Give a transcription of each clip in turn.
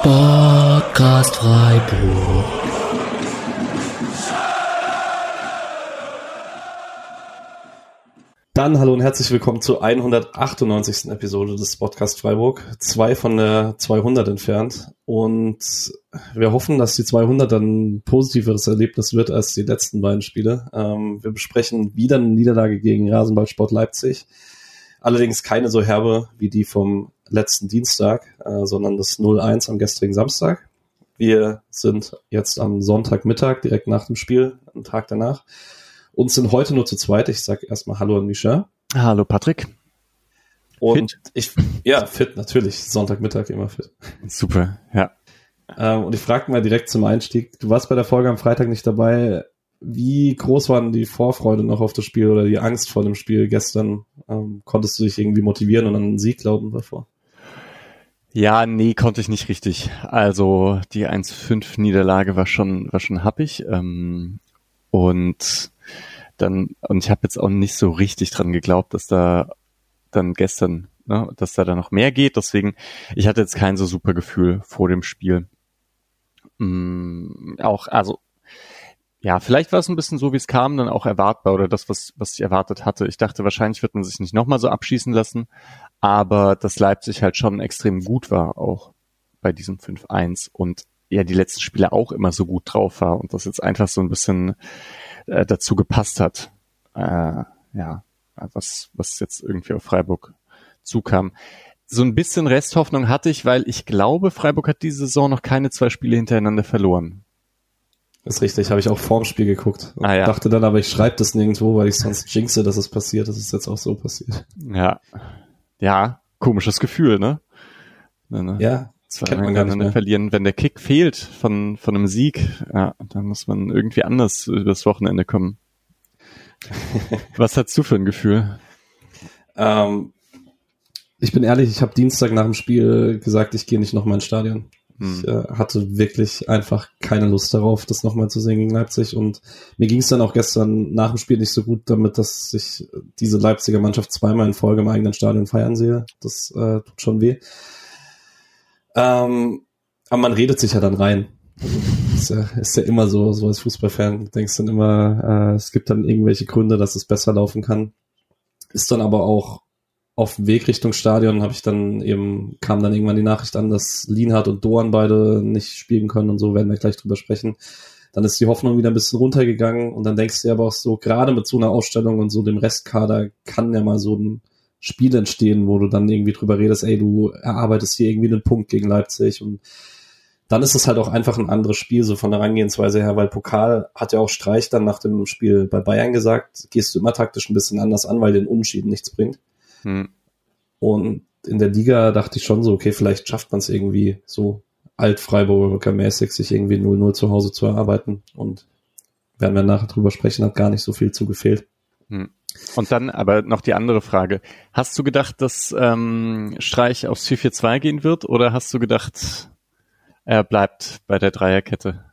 Sportcast Freiburg. Dann hallo und herzlich willkommen zur 198. Episode des Podcast Freiburg. Zwei von der 200 entfernt. Und wir hoffen, dass die 200 dann ein positiveres Erlebnis wird als die letzten beiden Spiele. Ähm, wir besprechen wieder eine Niederlage gegen Rasenballsport Leipzig. Allerdings keine so herbe wie die vom letzten Dienstag, äh, sondern das 0-1 am gestrigen Samstag. Wir sind jetzt am Sonntagmittag, direkt nach dem Spiel, einen Tag danach und sind heute nur zu zweit. Ich sage erstmal Hallo an Micha. Hallo Patrick. Und fit. ich, ja, fit, natürlich. Sonntagmittag immer fit. Super, ja. Ähm, und ich frage mal direkt zum Einstieg. Du warst bei der Folge am Freitag nicht dabei. Wie groß waren die Vorfreude noch auf das Spiel oder die Angst vor dem Spiel gestern? Ähm, konntest du dich irgendwie motivieren und an einen Sieg glauben davor? Ja, nee, konnte ich nicht richtig. Also die 1-5 Niederlage war schon, war schon happig. Ähm, und dann, und ich habe jetzt auch nicht so richtig dran geglaubt, dass da dann gestern, ne, dass da dann noch mehr geht. Deswegen, ich hatte jetzt kein so super Gefühl vor dem Spiel. Mm, auch, also, ja, vielleicht war es ein bisschen so, wie es kam, dann auch erwartbar oder das, was, was ich erwartet hatte. Ich dachte, wahrscheinlich wird man sich nicht nochmal so abschießen lassen, aber dass Leipzig halt schon extrem gut war, auch bei diesem 5-1 und ja, die letzten Spiele auch immer so gut drauf war und das jetzt einfach so ein bisschen äh, dazu gepasst hat. Äh, ja, was, was jetzt irgendwie auf Freiburg zukam. So ein bisschen Resthoffnung hatte ich, weil ich glaube, Freiburg hat diese Saison noch keine zwei Spiele hintereinander verloren. Das ist richtig, habe ich auch vorm Spiel geguckt. Ah, ja. Dachte dann aber, ich schreibe das nirgendwo, weil ich sonst jinxe, dass es passiert. Das ist jetzt auch so passiert. Ja. Ja, komisches Gefühl, ne? ne? Ja, zwei kennt man gar nicht mehr. verlieren. Wenn der Kick fehlt von, von einem Sieg, ja, dann muss man irgendwie anders übers Wochenende kommen. Was hast du für ein Gefühl? Ähm, ich bin ehrlich, ich habe Dienstag nach dem Spiel gesagt, ich gehe nicht nochmal ins Stadion. Hm. Ich äh, hatte wirklich einfach keine Lust darauf, das nochmal zu sehen gegen Leipzig. Und mir ging es dann auch gestern nach dem Spiel nicht so gut damit, dass ich diese Leipziger Mannschaft zweimal in Folge im eigenen Stadion feiern sehe. Das äh, tut schon weh. Ähm, aber man redet sich ja dann rein. ist, ja, ist ja immer so, so als Fußballfan. Du denkst dann immer, äh, es gibt dann irgendwelche Gründe, dass es besser laufen kann. Ist dann aber auch auf dem Weg Richtung Stadion habe ich dann eben, kam dann irgendwann die Nachricht an, dass Lienhardt und Doan beide nicht spielen können und so werden wir gleich drüber sprechen. Dann ist die Hoffnung wieder ein bisschen runtergegangen und dann denkst du dir aber auch so, gerade mit so einer Ausstellung und so dem Restkader kann ja mal so ein Spiel entstehen, wo du dann irgendwie drüber redest, ey, du erarbeitest hier irgendwie einen Punkt gegen Leipzig und dann ist es halt auch einfach ein anderes Spiel, so von der Herangehensweise her, weil Pokal hat ja auch Streich dann nach dem Spiel bei Bayern gesagt, gehst du immer taktisch ein bisschen anders an, weil den Unentschieden nichts bringt. Hm. Und in der Liga dachte ich schon so, okay, vielleicht schafft man es irgendwie so alt-Freiburger mäßig, sich irgendwie 0-0 zu Hause zu erarbeiten. Und werden wir nachher drüber sprechen, hat gar nicht so viel zu gefehlt. Hm. Und dann aber noch die andere Frage. Hast du gedacht, dass ähm, Streich aufs 4-4-2 gehen wird oder hast du gedacht, er bleibt bei der Dreierkette?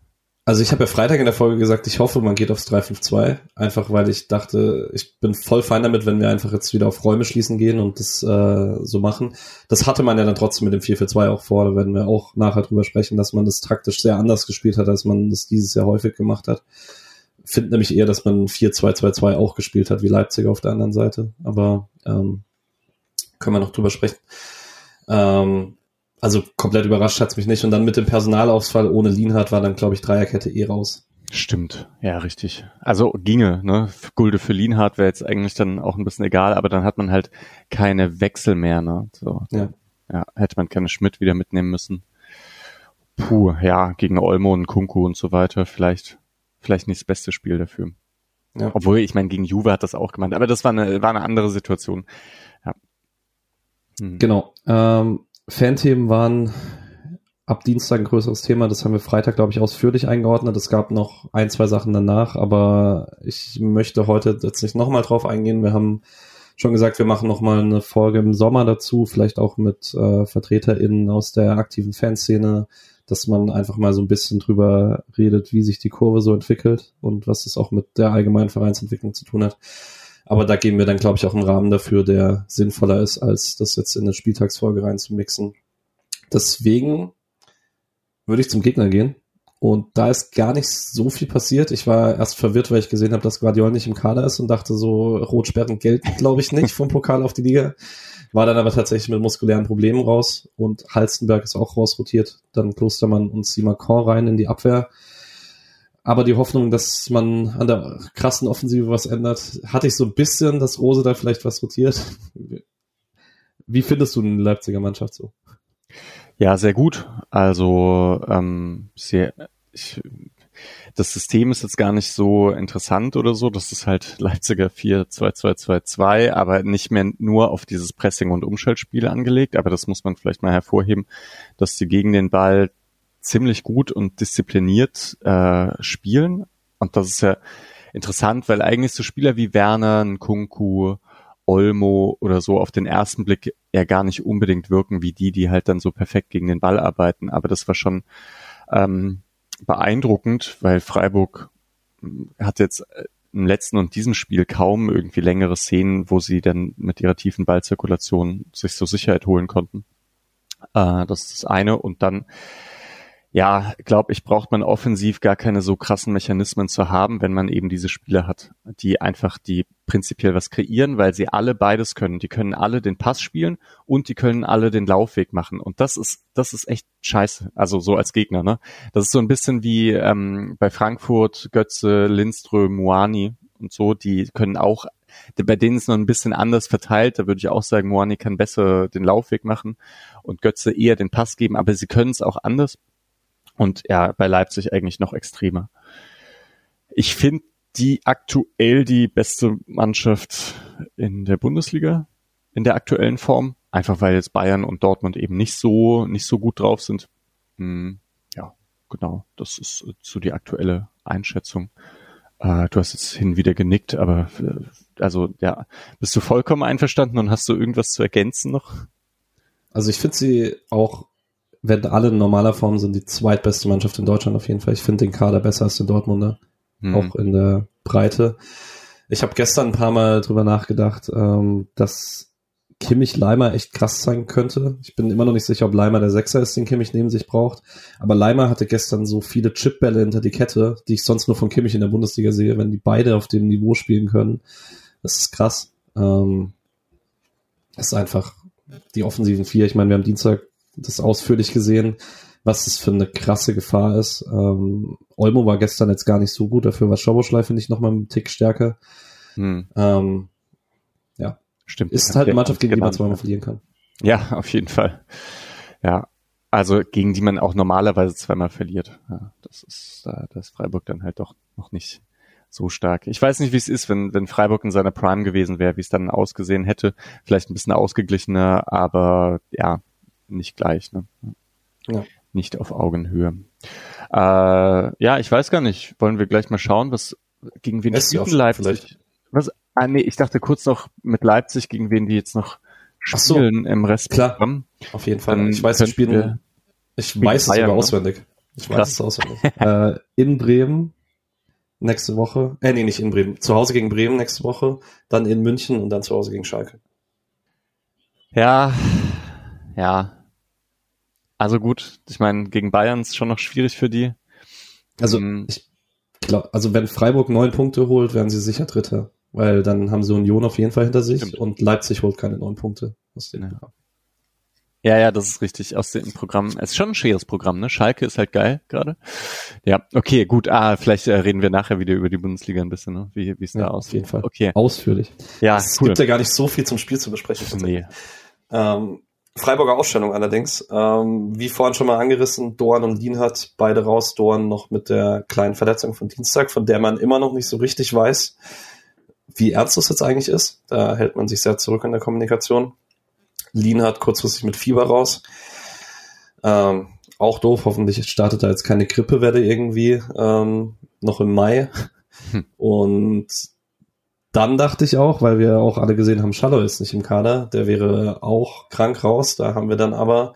Also ich habe ja Freitag in der Folge gesagt, ich hoffe, man geht aufs 3-5-2, einfach weil ich dachte, ich bin voll fein damit, wenn wir einfach jetzt wieder auf Räume schließen gehen und das äh, so machen. Das hatte man ja dann trotzdem mit dem 4-4-2 auch vor, da werden wir auch nachher drüber sprechen, dass man das taktisch sehr anders gespielt hat, als man das dieses Jahr häufig gemacht hat finde nämlich eher, dass man 4-2-2-2 auch gespielt hat, wie Leipzig auf der anderen Seite. Aber ähm, können wir noch drüber sprechen. Ähm, also komplett überrascht hat's mich nicht. Und dann mit dem Personalausfall ohne Lienhardt war dann, glaube ich, Dreierkette eh raus. Stimmt, ja, richtig. Also ginge, ne? Gulde für Lienhardt wäre jetzt eigentlich dann auch ein bisschen egal, aber dann hat man halt keine Wechsel mehr, ne? So. Ja. ja hätte man keine Schmidt wieder mitnehmen müssen. Puh, ja, gegen Olmo und Kunku und so weiter, vielleicht vielleicht nicht das beste Spiel dafür. Ja. Obwohl, ich meine, gegen Juve hat das auch gemeint, aber das war eine, war eine andere Situation. Ja. Hm. Genau. Ähm, Fanthemen waren ab Dienstag ein größeres Thema. Das haben wir Freitag, glaube ich, ausführlich eingeordnet. Es gab noch ein, zwei Sachen danach, aber ich möchte heute jetzt nicht nochmal drauf eingehen. Wir haben schon gesagt, wir machen nochmal eine Folge im Sommer dazu, vielleicht auch mit äh, VertreterInnen aus der aktiven Fanszene, dass man einfach mal so ein bisschen drüber redet, wie sich die Kurve so entwickelt und was das auch mit der allgemeinen Vereinsentwicklung zu tun hat. Aber da geben wir dann, glaube ich, auch einen Rahmen dafür, der sinnvoller ist, als das jetzt in eine Spieltagsfolge reinzumixen. Deswegen würde ich zum Gegner gehen. Und da ist gar nicht so viel passiert. Ich war erst verwirrt, weil ich gesehen habe, dass Guardiol nicht im Kader ist und dachte so, Rotsperren gelten, glaube ich, nicht vom Pokal auf die Liga. War dann aber tatsächlich mit muskulären Problemen raus und Halstenberg ist auch rausrotiert. Dann Klostermann und Simakon rein in die Abwehr. Aber die Hoffnung, dass man an der krassen Offensive was ändert, hatte ich so ein bisschen, dass Rose da vielleicht was rotiert. Wie findest du eine Leipziger Mannschaft so? Ja, sehr gut. Also ähm, sehr, ich, das System ist jetzt gar nicht so interessant oder so. Das ist halt Leipziger 4-2-2-2-2, aber nicht mehr nur auf dieses Pressing- und Umschaltspiel angelegt. Aber das muss man vielleicht mal hervorheben, dass sie gegen den Ball ziemlich gut und diszipliniert äh, spielen. Und das ist ja interessant, weil eigentlich so Spieler wie Werner, Kunku, Olmo oder so auf den ersten Blick ja gar nicht unbedingt wirken wie die, die halt dann so perfekt gegen den Ball arbeiten. Aber das war schon ähm, beeindruckend, weil Freiburg hm, hat jetzt äh, im letzten und diesem Spiel kaum irgendwie längere Szenen, wo sie dann mit ihrer tiefen Ballzirkulation sich so Sicherheit holen konnten. Äh, das ist das eine. Und dann ja, glaube ich, braucht man offensiv gar keine so krassen Mechanismen zu haben, wenn man eben diese Spieler hat, die einfach die prinzipiell was kreieren, weil sie alle beides können. Die können alle den Pass spielen und die können alle den Laufweg machen. Und das ist, das ist echt scheiße. Also so als Gegner, ne? Das ist so ein bisschen wie ähm, bei Frankfurt, Götze, Lindström, Moani und so, die können auch bei denen ist noch ein bisschen anders verteilt. Da würde ich auch sagen, Moani kann besser den Laufweg machen und Götze eher den Pass geben, aber sie können es auch anders. Und ja, bei Leipzig eigentlich noch extremer. Ich finde die aktuell die beste Mannschaft in der Bundesliga, in der aktuellen Form. Einfach weil jetzt Bayern und Dortmund eben nicht so, nicht so gut drauf sind. Hm, ja, genau. Das ist so die aktuelle Einschätzung. Äh, du hast jetzt hin wieder genickt, aber äh, also ja, bist du vollkommen einverstanden und hast du irgendwas zu ergänzen noch? Also ich finde sie auch wenn alle in normaler Form sind, die zweitbeste Mannschaft in Deutschland auf jeden Fall. Ich finde den Kader besser als den Dortmunder, mhm. auch in der Breite. Ich habe gestern ein paar Mal drüber nachgedacht, ähm, dass Kimmich Leimer echt krass sein könnte. Ich bin immer noch nicht sicher, ob Leimer der Sechser ist, den Kimmich neben sich braucht. Aber Leimer hatte gestern so viele Chipbälle hinter die Kette, die ich sonst nur von Kimmich in der Bundesliga sehe, wenn die beide auf dem Niveau spielen können. Das ist krass. Ähm, das ist einfach die offensiven vier. Ich meine, wir haben Dienstag das ausführlich gesehen, was das für eine krasse Gefahr ist. Ähm, Olmo war gestern jetzt gar nicht so gut, dafür war Schoboschlei, finde ich, nochmal einen Tick stärker. Hm. Ähm, ja. Stimmt. Ist halt eine Mannschaft, gegen die man zweimal verlieren kann. Ja, auf jeden Fall. Ja. Also gegen die man auch normalerweise zweimal verliert. Ja, das ist, da, da ist Freiburg dann halt doch noch nicht so stark. Ich weiß nicht, wie es ist, wenn, wenn Freiburg in seiner Prime gewesen wäre, wie es dann ausgesehen hätte. Vielleicht ein bisschen ausgeglichener, aber ja, nicht gleich, ne? Ja. Nicht auf Augenhöhe. Äh, ja, ich weiß gar nicht. Wollen wir gleich mal schauen, was gegen wen die Leipzig? Was? Ah, nee, ich dachte kurz noch mit Leipzig, gegen wen die jetzt noch spielen so. im Rest. Klar, auf jeden Fall. Dann ich weiß, das Spiel, ich weiß es sogar auswendig. Ich weiß es auswendig. äh, in Bremen nächste Woche. Äh, nee, nicht in Bremen. Zu Hause gegen Bremen nächste Woche, dann in München und dann zu Hause gegen Schalke. Ja, ja, also gut, ich meine, gegen Bayern ist schon noch schwierig für die. Also ähm, ich glaube, also wenn Freiburg neun Punkte holt, werden sie sicher Dritter, weil dann haben sie Union auf jeden Fall hinter sich stimmt. und Leipzig holt keine neun Punkte aus dem ja. Ja, ja, das ist richtig. Aus dem Programm. Es ist schon ein schweres Programm, ne? Schalke ist halt geil gerade. Ja, okay, gut. Ah, vielleicht äh, reden wir nachher wieder über die Bundesliga ein bisschen, ne? Wie, wie es ja, da aussieht. Auf jeden Fall. Okay. Ausführlich. Ja, es cool. gibt ja gar nicht so viel zum Spiel zu besprechen. Nee. Ähm, Freiburger Ausstellung allerdings. Ähm, wie vorhin schon mal angerissen, Dorn und Lienhardt beide raus. Dorn noch mit der kleinen Verletzung von Dienstag, von der man immer noch nicht so richtig weiß, wie ernst das jetzt eigentlich ist. Da hält man sich sehr zurück in der Kommunikation. Lienhardt kurzfristig mit Fieber raus. Ähm, auch doof, hoffentlich startet da jetzt keine Grippewelle irgendwie ähm, noch im Mai. Hm. Und dann dachte ich auch, weil wir auch alle gesehen haben, Schallow ist nicht im Kader, der wäre auch krank raus. Da haben wir dann aber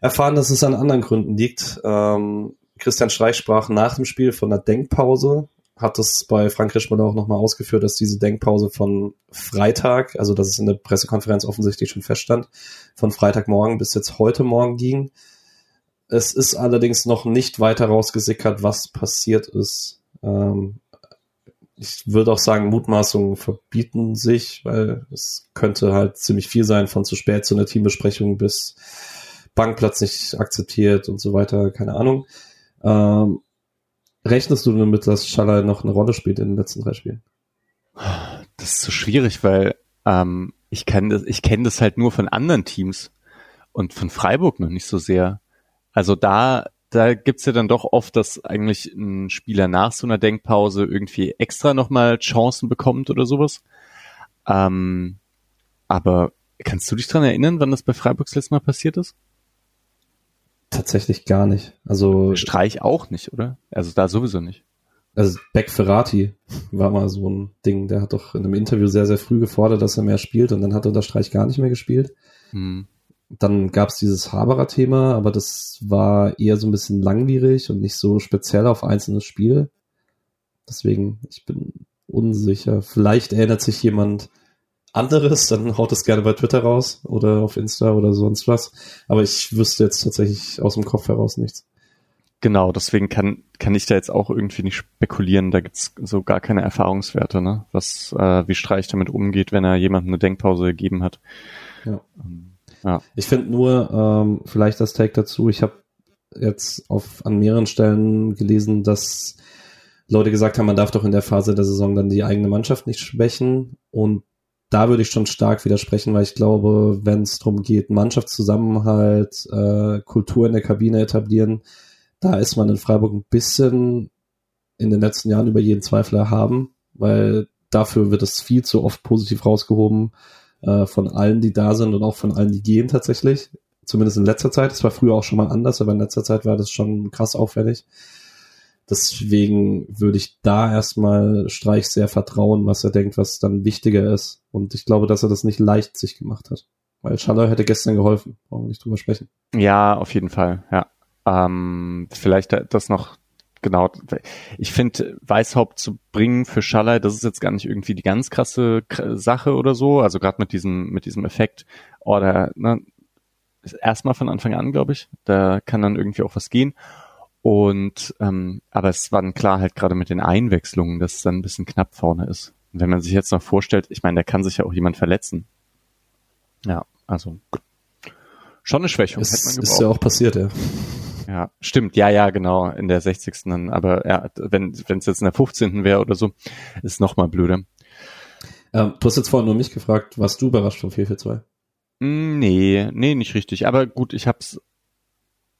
erfahren, dass es an anderen Gründen liegt. Ähm, Christian Streich sprach nach dem Spiel von einer Denkpause, hat das bei Frank Rischmann auch nochmal ausgeführt, dass diese Denkpause von Freitag, also dass es in der Pressekonferenz offensichtlich schon feststand, von Freitagmorgen bis jetzt heute Morgen ging. Es ist allerdings noch nicht weiter rausgesickert, was passiert ist. Ähm, ich würde auch sagen, Mutmaßungen verbieten sich, weil es könnte halt ziemlich viel sein, von zu spät zu einer Teambesprechung bis Bankplatz nicht akzeptiert und so weiter, keine Ahnung. Ähm, rechnest du damit, dass Schaller noch eine Rolle spielt in den letzten drei Spielen? Das ist so schwierig, weil ähm, ich kenne das, ich kenne das halt nur von anderen Teams und von Freiburg noch nicht so sehr. Also da, da gibt's ja dann doch oft, dass eigentlich ein Spieler nach so einer Denkpause irgendwie extra nochmal Chancen bekommt oder sowas. Ähm, aber kannst du dich dran erinnern, wann das bei Freiburgs letztes Mal passiert ist? Tatsächlich gar nicht. Also Streich auch nicht, oder? Also da sowieso nicht. Also Beck Ferrati war mal so ein Ding, der hat doch in einem Interview sehr, sehr früh gefordert, dass er mehr spielt und dann hat er unter Streich gar nicht mehr gespielt. Hm. Dann gab es dieses Haberer-Thema, aber das war eher so ein bisschen langwierig und nicht so speziell auf einzelne Spiele. Deswegen, ich bin unsicher. Vielleicht erinnert sich jemand anderes, dann haut es gerne bei Twitter raus oder auf Insta oder sonst was. Aber ich wüsste jetzt tatsächlich aus dem Kopf heraus nichts. Genau, deswegen kann, kann ich da jetzt auch irgendwie nicht spekulieren. Da gibt's so gar keine Erfahrungswerte, ne? Was, äh, wie Streich damit umgeht, wenn er jemandem eine Denkpause gegeben hat. Ja. Ähm, ja. Ich finde nur, ähm, vielleicht das Take dazu, ich habe jetzt auf an mehreren Stellen gelesen, dass Leute gesagt haben, man darf doch in der Phase der Saison dann die eigene Mannschaft nicht schwächen. Und da würde ich schon stark widersprechen, weil ich glaube, wenn es darum geht, Mannschaftszusammenhalt, äh, Kultur in der Kabine etablieren, da ist man in Freiburg ein bisschen in den letzten Jahren über jeden Zweifel erhaben, weil dafür wird es viel zu oft positiv rausgehoben äh, von allen, die da sind und auch von allen, die gehen tatsächlich. Zumindest in letzter Zeit. Es war früher auch schon mal anders, aber in letzter Zeit war das schon krass auffällig. Deswegen würde ich da erstmal Streich sehr vertrauen, was er denkt, was dann wichtiger ist. Und ich glaube, dass er das nicht leicht sich gemacht hat. Weil Schaller hätte gestern geholfen. Brauchen wir nicht drüber sprechen. Ja, auf jeden Fall, ja. Ähm, vielleicht das noch genau. Ich finde, Weißhaupt zu bringen für Schaller, das ist jetzt gar nicht irgendwie die ganz krasse Sache oder so. Also gerade mit diesem, mit diesem Effekt, oder oh, ne, erstmal von Anfang an, glaube ich. Da kann dann irgendwie auch was gehen. Und ähm, aber es war dann klar halt gerade mit den Einwechslungen, dass es dann ein bisschen knapp vorne ist. Und wenn man sich jetzt noch vorstellt, ich meine, da kann sich ja auch jemand verletzen. Ja, also schon eine Schwächung. Es ist ja auch passiert, ja. Ja, stimmt. Ja, ja, genau. In der 60. Dann, aber ja, wenn wenn es jetzt in der 15. wäre oder so, ist noch mal blöder. Ähm, du hast jetzt vorhin nur mich gefragt, warst du überrascht vom 442? Mm, nee, nee, nicht richtig. Aber gut, ich hab's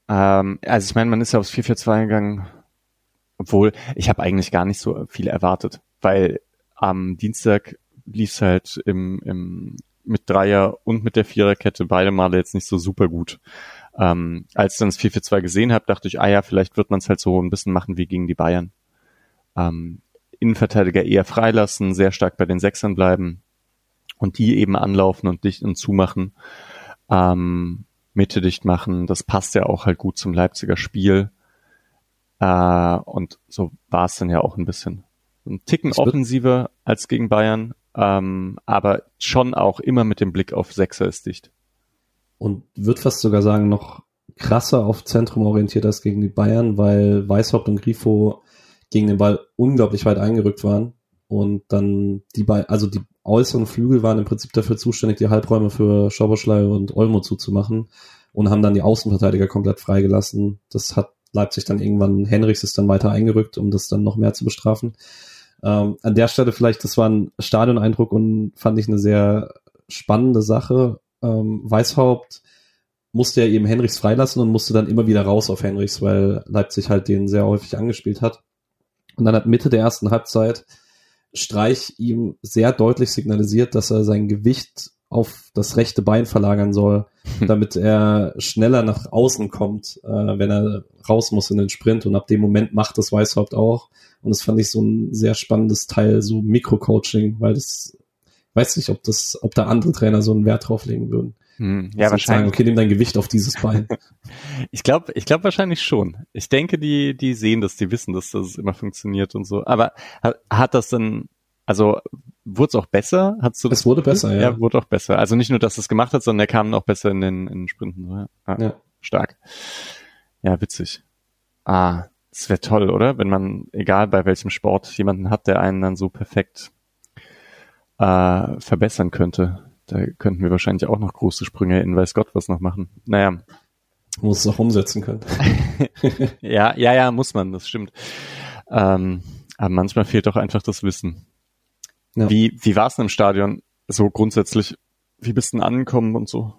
ähm, also ich meine, man ist ja aufs 4-4-2 gegangen, obwohl ich habe eigentlich gar nicht so viel erwartet, weil am Dienstag lief es halt im, im, mit Dreier und mit der Viererkette beide Male jetzt nicht so super gut. Ähm, als ich dann das 4-4-2 gesehen habe, dachte ich, ah ja, vielleicht wird man es halt so ein bisschen machen wie gegen die Bayern. Ähm, Innenverteidiger eher freilassen, sehr stark bei den Sechsern bleiben und die eben anlaufen und dicht und zumachen. Ähm, Mitte dicht machen. Das passt ja auch halt gut zum Leipziger Spiel. Äh, und so war es dann ja auch ein bisschen. Ein Ticken offensiver als gegen Bayern, ähm, aber schon auch immer mit dem Blick auf Sechser ist dicht. Und wird fast sogar sagen, noch krasser auf Zentrum orientiert als gegen die Bayern, weil Weißhaupt und Grifo gegen den Ball unglaublich weit eingerückt waren und dann die bei, also die äußeren Flügel waren im Prinzip dafür zuständig, die Halbräume für Schoboschlei und Olmo zuzumachen und haben dann die Außenverteidiger komplett freigelassen. Das hat Leipzig dann irgendwann, Henrichs ist dann weiter eingerückt, um das dann noch mehr zu bestrafen. Ähm, an der Stelle vielleicht, das war ein Stadioneindruck und fand ich eine sehr spannende Sache. Ähm, Weißhaupt musste ja eben Henrichs freilassen und musste dann immer wieder raus auf Henrichs, weil Leipzig halt den sehr häufig angespielt hat. Und dann hat Mitte der ersten Halbzeit Streich ihm sehr deutlich signalisiert, dass er sein Gewicht auf das rechte Bein verlagern soll, hm. damit er schneller nach außen kommt, äh, wenn er raus muss in den Sprint. Und ab dem Moment macht das Weißhaupt auch. Und das fand ich so ein sehr spannendes Teil, so Mikrocoaching, weil das, weiß nicht, ob das, ob da andere Trainer so einen Wert drauf legen würden. Hm, ja, wahrscheinlich. Sagen, okay, nimm dein Gewicht auf dieses Bein. ich glaube, ich glaube wahrscheinlich schon. Ich denke, die, die sehen das, die wissen, dass das immer funktioniert und so. Aber hat, hat das denn, also wurde es auch besser? Hast du das? Es wurde besser, ja. Ja, wurde auch besser. Also nicht nur, dass es gemacht hat, sondern er kam auch besser in den, in den Sprinten. Ja, ja. ja. Stark. Ja, witzig. Ah, das wäre toll, oder? Wenn man, egal bei welchem Sport, jemanden hat, der einen dann so perfekt äh, verbessern könnte. Da könnten wir wahrscheinlich auch noch große Sprünge in weiß Gott was noch machen. Naja. Muss es auch umsetzen können. ja, ja, ja, muss man, das stimmt. Ähm, aber manchmal fehlt doch einfach das Wissen. Ja. Wie, wie war es denn im Stadion so grundsätzlich? Wie bist du denn angekommen und so?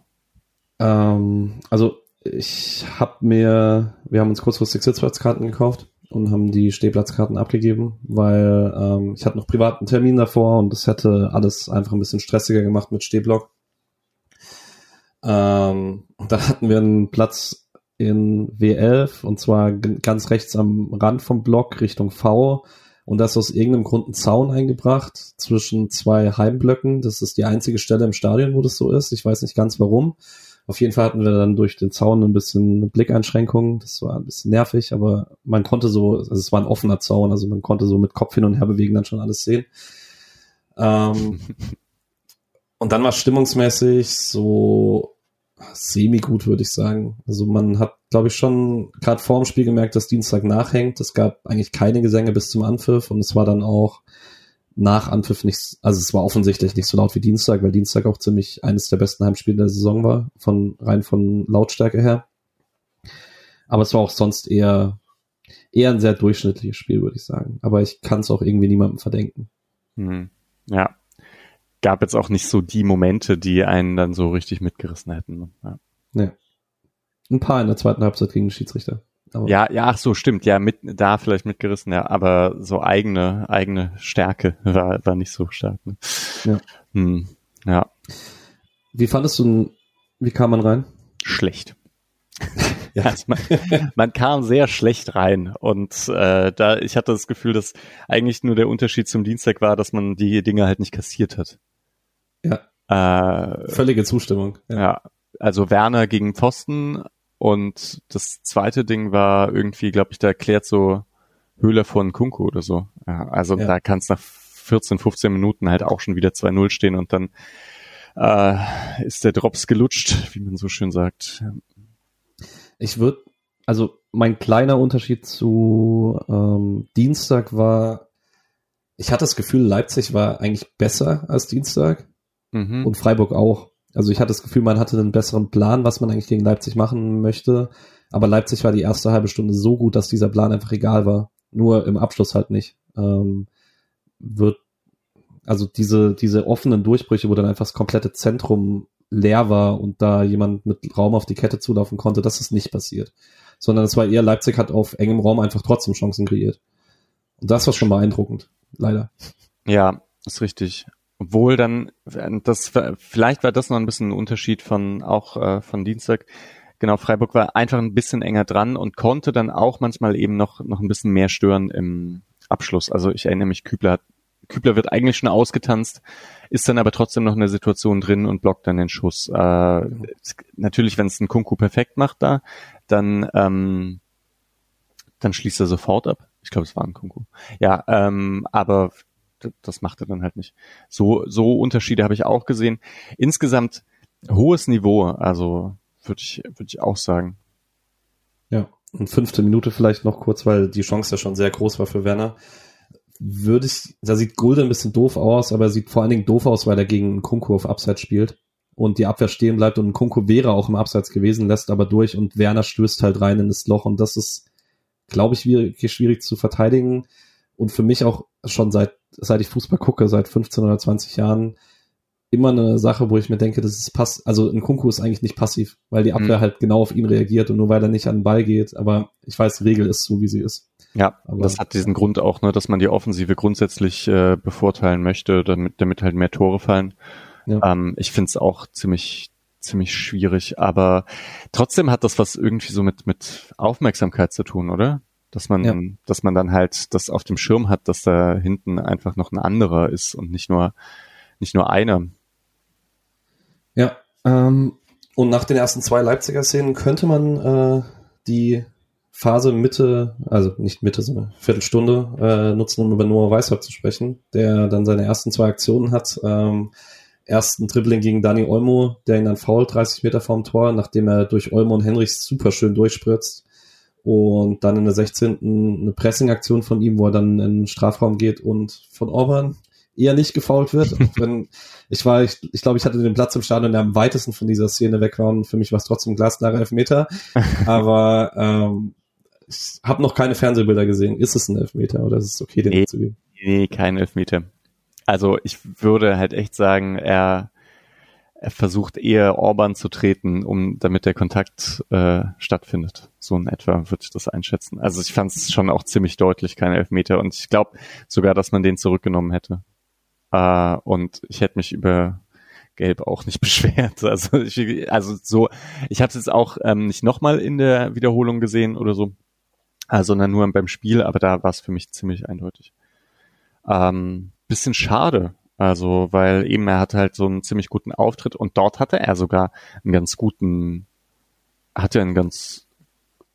Ähm, also ich habe mir, wir haben uns kurzfristig Sitzplatzkarten gekauft und haben die Stehplatzkarten abgegeben, weil ähm, ich hatte noch privaten Termin davor und das hätte alles einfach ein bisschen stressiger gemacht mit Stehblock. Ähm, dann hatten wir einen Platz in W11 und zwar ganz rechts am Rand vom Block Richtung V und da ist aus irgendeinem Grund ein Zaun eingebracht zwischen zwei Heimblöcken. Das ist die einzige Stelle im Stadion, wo das so ist. Ich weiß nicht ganz warum. Auf jeden Fall hatten wir dann durch den Zaun ein bisschen Blickeinschränkungen. Das war ein bisschen nervig, aber man konnte so, also es war ein offener Zaun, also man konnte so mit Kopf hin und her bewegen dann schon alles sehen. Ähm, und dann war stimmungsmäßig so semi-gut, würde ich sagen. Also man hat, glaube ich, schon gerade vor dem Spiel gemerkt, dass Dienstag nachhängt. Es gab eigentlich keine Gesänge bis zum Anpfiff und es war dann auch nach Anpfiff nicht, also es war offensichtlich nicht so laut wie Dienstag, weil Dienstag auch ziemlich eines der besten Heimspiele der Saison war, von rein von Lautstärke her. Aber es war auch sonst eher eher ein sehr durchschnittliches Spiel, würde ich sagen. Aber ich kann es auch irgendwie niemandem verdenken. Hm. Ja, gab jetzt auch nicht so die Momente, die einen dann so richtig mitgerissen hätten. Ja. Nee. Ein paar in der zweiten Halbzeit gegen den Schiedsrichter. Aber ja, ja, ach so, stimmt, ja, mit, da vielleicht mitgerissen, ja, aber so eigene, eigene Stärke war, war nicht so stark. Ne? Ja. Hm, ja. Wie fandest du, wie kam man rein? Schlecht. ja, also man, man, kam sehr schlecht rein und äh, da ich hatte das Gefühl, dass eigentlich nur der Unterschied zum Dienstag war, dass man die Dinge halt nicht kassiert hat. Ja. Äh, Völlige Zustimmung. Ja. ja. also Werner gegen Pfosten und das zweite Ding war irgendwie, glaube ich, da erklärt so Höhler von Kunku oder so. Ja, also ja. da kann es nach 14, 15 Minuten halt auch schon wieder 2-0 stehen und dann äh, ist der Drops gelutscht, wie man so schön sagt. Ich würde, also mein kleiner Unterschied zu ähm, Dienstag war, ich hatte das Gefühl, Leipzig war eigentlich besser als Dienstag mhm. und Freiburg auch. Also ich hatte das Gefühl, man hatte einen besseren Plan, was man eigentlich gegen Leipzig machen möchte. Aber Leipzig war die erste halbe Stunde so gut, dass dieser Plan einfach egal war. Nur im Abschluss halt nicht. Ähm, wird, also diese, diese offenen Durchbrüche, wo dann einfach das komplette Zentrum leer war und da jemand mit Raum auf die Kette zulaufen konnte, das ist nicht passiert. Sondern es war eher, Leipzig hat auf engem Raum einfach trotzdem Chancen kreiert. Und das war schon beeindruckend, leider. Ja, ist richtig. Obwohl dann, das vielleicht war das noch ein bisschen ein Unterschied von auch äh, von Dienstag. Genau, Freiburg war einfach ein bisschen enger dran und konnte dann auch manchmal eben noch noch ein bisschen mehr stören im Abschluss. Also ich erinnere mich, Kübler hat Kübler wird eigentlich schon ausgetanzt, ist dann aber trotzdem noch in der Situation drin und blockt dann den Schuss. Äh, natürlich, wenn es ein Kunku perfekt macht da, dann ähm, dann schließt er sofort ab. Ich glaube, es war ein Kunku. Ja, ähm, aber das macht er dann halt nicht. So, so Unterschiede habe ich auch gesehen. Insgesamt hohes Niveau, also würde ich, würde ich auch sagen. Ja, und fünfte Minute vielleicht noch kurz, weil die Chance ja schon sehr groß war für Werner. Würde ich, da sieht Gulde ein bisschen doof aus, aber er sieht vor allen Dingen doof aus, weil er gegen Kunku auf Abseits spielt und die Abwehr stehen bleibt und Kunku wäre auch im Abseits gewesen, lässt aber durch und Werner stößt halt rein in das Loch und das ist, glaube ich, schwierig, schwierig zu verteidigen und für mich auch schon seit, seit ich Fußball gucke, seit 15 oder 20 Jahren, immer eine Sache, wo ich mir denke, das ist pass, also ein Kunku ist eigentlich nicht passiv, weil die Abwehr mhm. halt genau auf ihn reagiert und nur weil er nicht an den Ball geht, aber ich weiß, die Regel ist so, wie sie ist. Ja, aber das hat diesen Grund auch, ne, dass man die Offensive grundsätzlich äh, bevorteilen möchte, damit, damit halt mehr Tore fallen. Ja. Ähm, ich finde es auch ziemlich, ziemlich schwierig, aber trotzdem hat das was irgendwie so mit, mit Aufmerksamkeit zu tun, oder? Dass man, ja. dass man dann halt das auf dem Schirm hat, dass da hinten einfach noch ein anderer ist und nicht nur, nicht nur einer. Ja, ähm, und nach den ersten zwei Leipziger Szenen könnte man äh, die Phase Mitte, also nicht Mitte, sondern Viertelstunde äh, nutzen, um über Noah Weishaupt zu sprechen, der dann seine ersten zwei Aktionen hat. Ähm, ersten Dribbling gegen Dani Olmo, der ihn dann fault, 30 Meter vorm Tor, nachdem er durch Olmo und Henrichs super schön durchspritzt Und dann in der 16. eine Pressing-Aktion von ihm, wo er dann in den Strafraum geht und von Orban eher nicht gefault wird. Wenn, ich war, ich, ich glaube, ich hatte den Platz im Stadion, der am weitesten von dieser Szene weg war und für mich war es trotzdem glasklare Elfmeter. Aber ähm, ich habe noch keine Fernsehbilder gesehen. Ist es ein Elfmeter oder ist es okay, den nee, zu geben? Nee, kein Elfmeter. Also ich würde halt echt sagen, er, er versucht eher Orban zu treten, um damit der Kontakt äh, stattfindet. So in etwa würde ich das einschätzen. Also ich fand es schon auch ziemlich deutlich kein Elfmeter und ich glaube sogar, dass man den zurückgenommen hätte. Äh, und ich hätte mich über Gelb auch nicht beschwert. Also ich, also so, ich habe es jetzt auch ähm, nicht nochmal in der Wiederholung gesehen oder so, äh, sondern nur beim Spiel, aber da war es für mich ziemlich eindeutig. Ähm, bisschen schade, also weil eben er hatte halt so einen ziemlich guten Auftritt und dort hatte er sogar einen ganz guten, hatte einen ganz,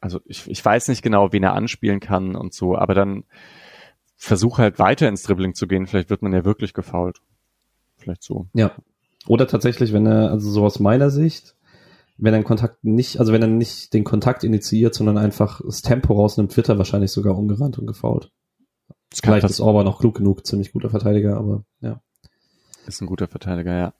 also ich, ich weiß nicht genau, wen er anspielen kann und so, aber dann versuch halt weiter ins Dribbling zu gehen. Vielleicht wird man ja wirklich gefault. Vielleicht so. Ja. Oder tatsächlich, wenn er, also so aus meiner Sicht, wenn er den Kontakt nicht, also wenn er nicht den Kontakt initiiert, sondern einfach das Tempo rausnimmt, wird er wahrscheinlich sogar umgerannt und gefault. Vielleicht ist Orban noch klug genug, ziemlich guter Verteidiger, aber ja. Ist ein guter Verteidiger, ja.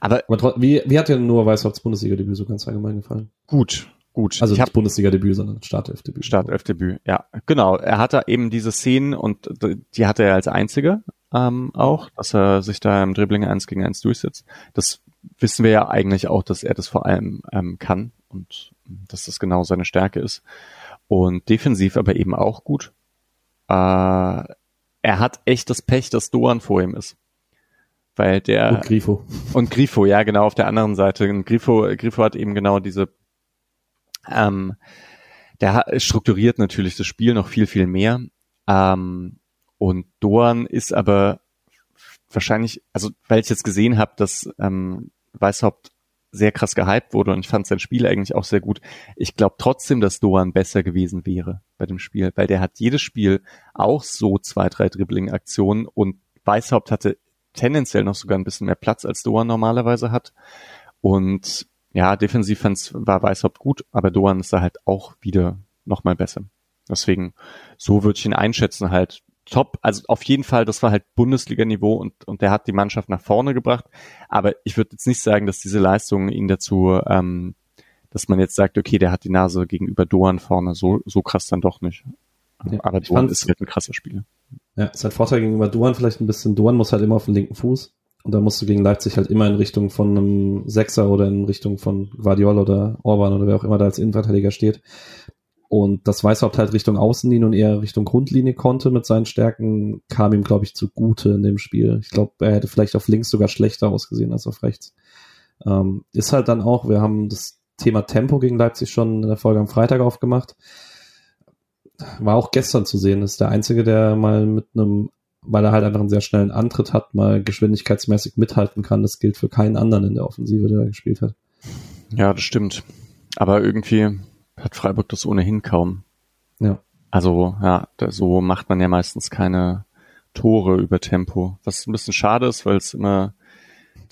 Aber, aber wie, wie hat dir nur Weißhaupts Bundesliga-Debüt so ganz allgemein gefallen? Gut, gut. Also nicht Bundesliga-Debüt, sondern Startelf-Debüt. Startelf-Debüt, ja. Genau. Er hatte eben diese Szenen und die hatte er als einziger ähm, auch, dass er sich da im Dribbling eins gegen eins durchsetzt. Das wissen wir ja eigentlich auch, dass er das vor allem ähm, kann und dass das genau seine Stärke ist. Und defensiv aber eben auch gut. Äh, er hat echt das Pech, dass Doan vor ihm ist. Weil der. Und Grifo. Und Grifo, ja, genau, auf der anderen Seite. Und Grifo, Grifo hat eben genau diese ähm, der strukturiert natürlich das Spiel noch viel, viel mehr. Ähm, und Doan ist aber wahrscheinlich, also weil ich jetzt gesehen habe, dass ähm, Weißhaupt sehr krass gehypt wurde und ich fand sein Spiel eigentlich auch sehr gut. Ich glaube trotzdem, dass Doan besser gewesen wäre bei dem Spiel, weil der hat jedes Spiel auch so zwei, drei Dribbling-Aktionen und Weißhaupt hatte tendenziell noch sogar ein bisschen mehr Platz, als Doan normalerweise hat. Und ja, defensiv war Weißhaupt gut, aber Doan ist da halt auch wieder nochmal besser. Deswegen, so würde ich ihn einschätzen, halt top. Also auf jeden Fall, das war halt Bundesliga-Niveau und, und der hat die Mannschaft nach vorne gebracht. Aber ich würde jetzt nicht sagen, dass diese Leistungen ihn dazu, ähm, dass man jetzt sagt, okay, der hat die Nase gegenüber Doan vorne. So, so krass dann doch nicht. Ja, aber Doan ist halt ein krasser Spieler. Ja, ist halt Vorteil gegenüber Doan vielleicht ein bisschen. Doan muss halt immer auf den linken Fuß. Und da musst du gegen Leipzig halt immer in Richtung von einem Sechser oder in Richtung von Guardiol oder Orban oder wer auch immer da als Innenverteidiger steht. Und das Weißhaupt halt Richtung Außenlinie und eher Richtung Grundlinie konnte mit seinen Stärken, kam ihm, glaube ich, zugute in dem Spiel. Ich glaube, er hätte vielleicht auf links sogar schlechter ausgesehen als auf rechts. Ähm, ist halt dann auch, wir haben das Thema Tempo gegen Leipzig schon in der Folge am Freitag aufgemacht. War auch gestern zu sehen, ist der Einzige, der mal mit einem weil er halt einfach einen sehr schnellen Antritt hat, mal geschwindigkeitsmäßig mithalten kann. Das gilt für keinen anderen in der Offensive, der gespielt hat. Ja, das stimmt. Aber irgendwie hat Freiburg das ohnehin kaum. Ja. Also, ja, so macht man ja meistens keine Tore über Tempo. Was ein bisschen schade ist, weil es immer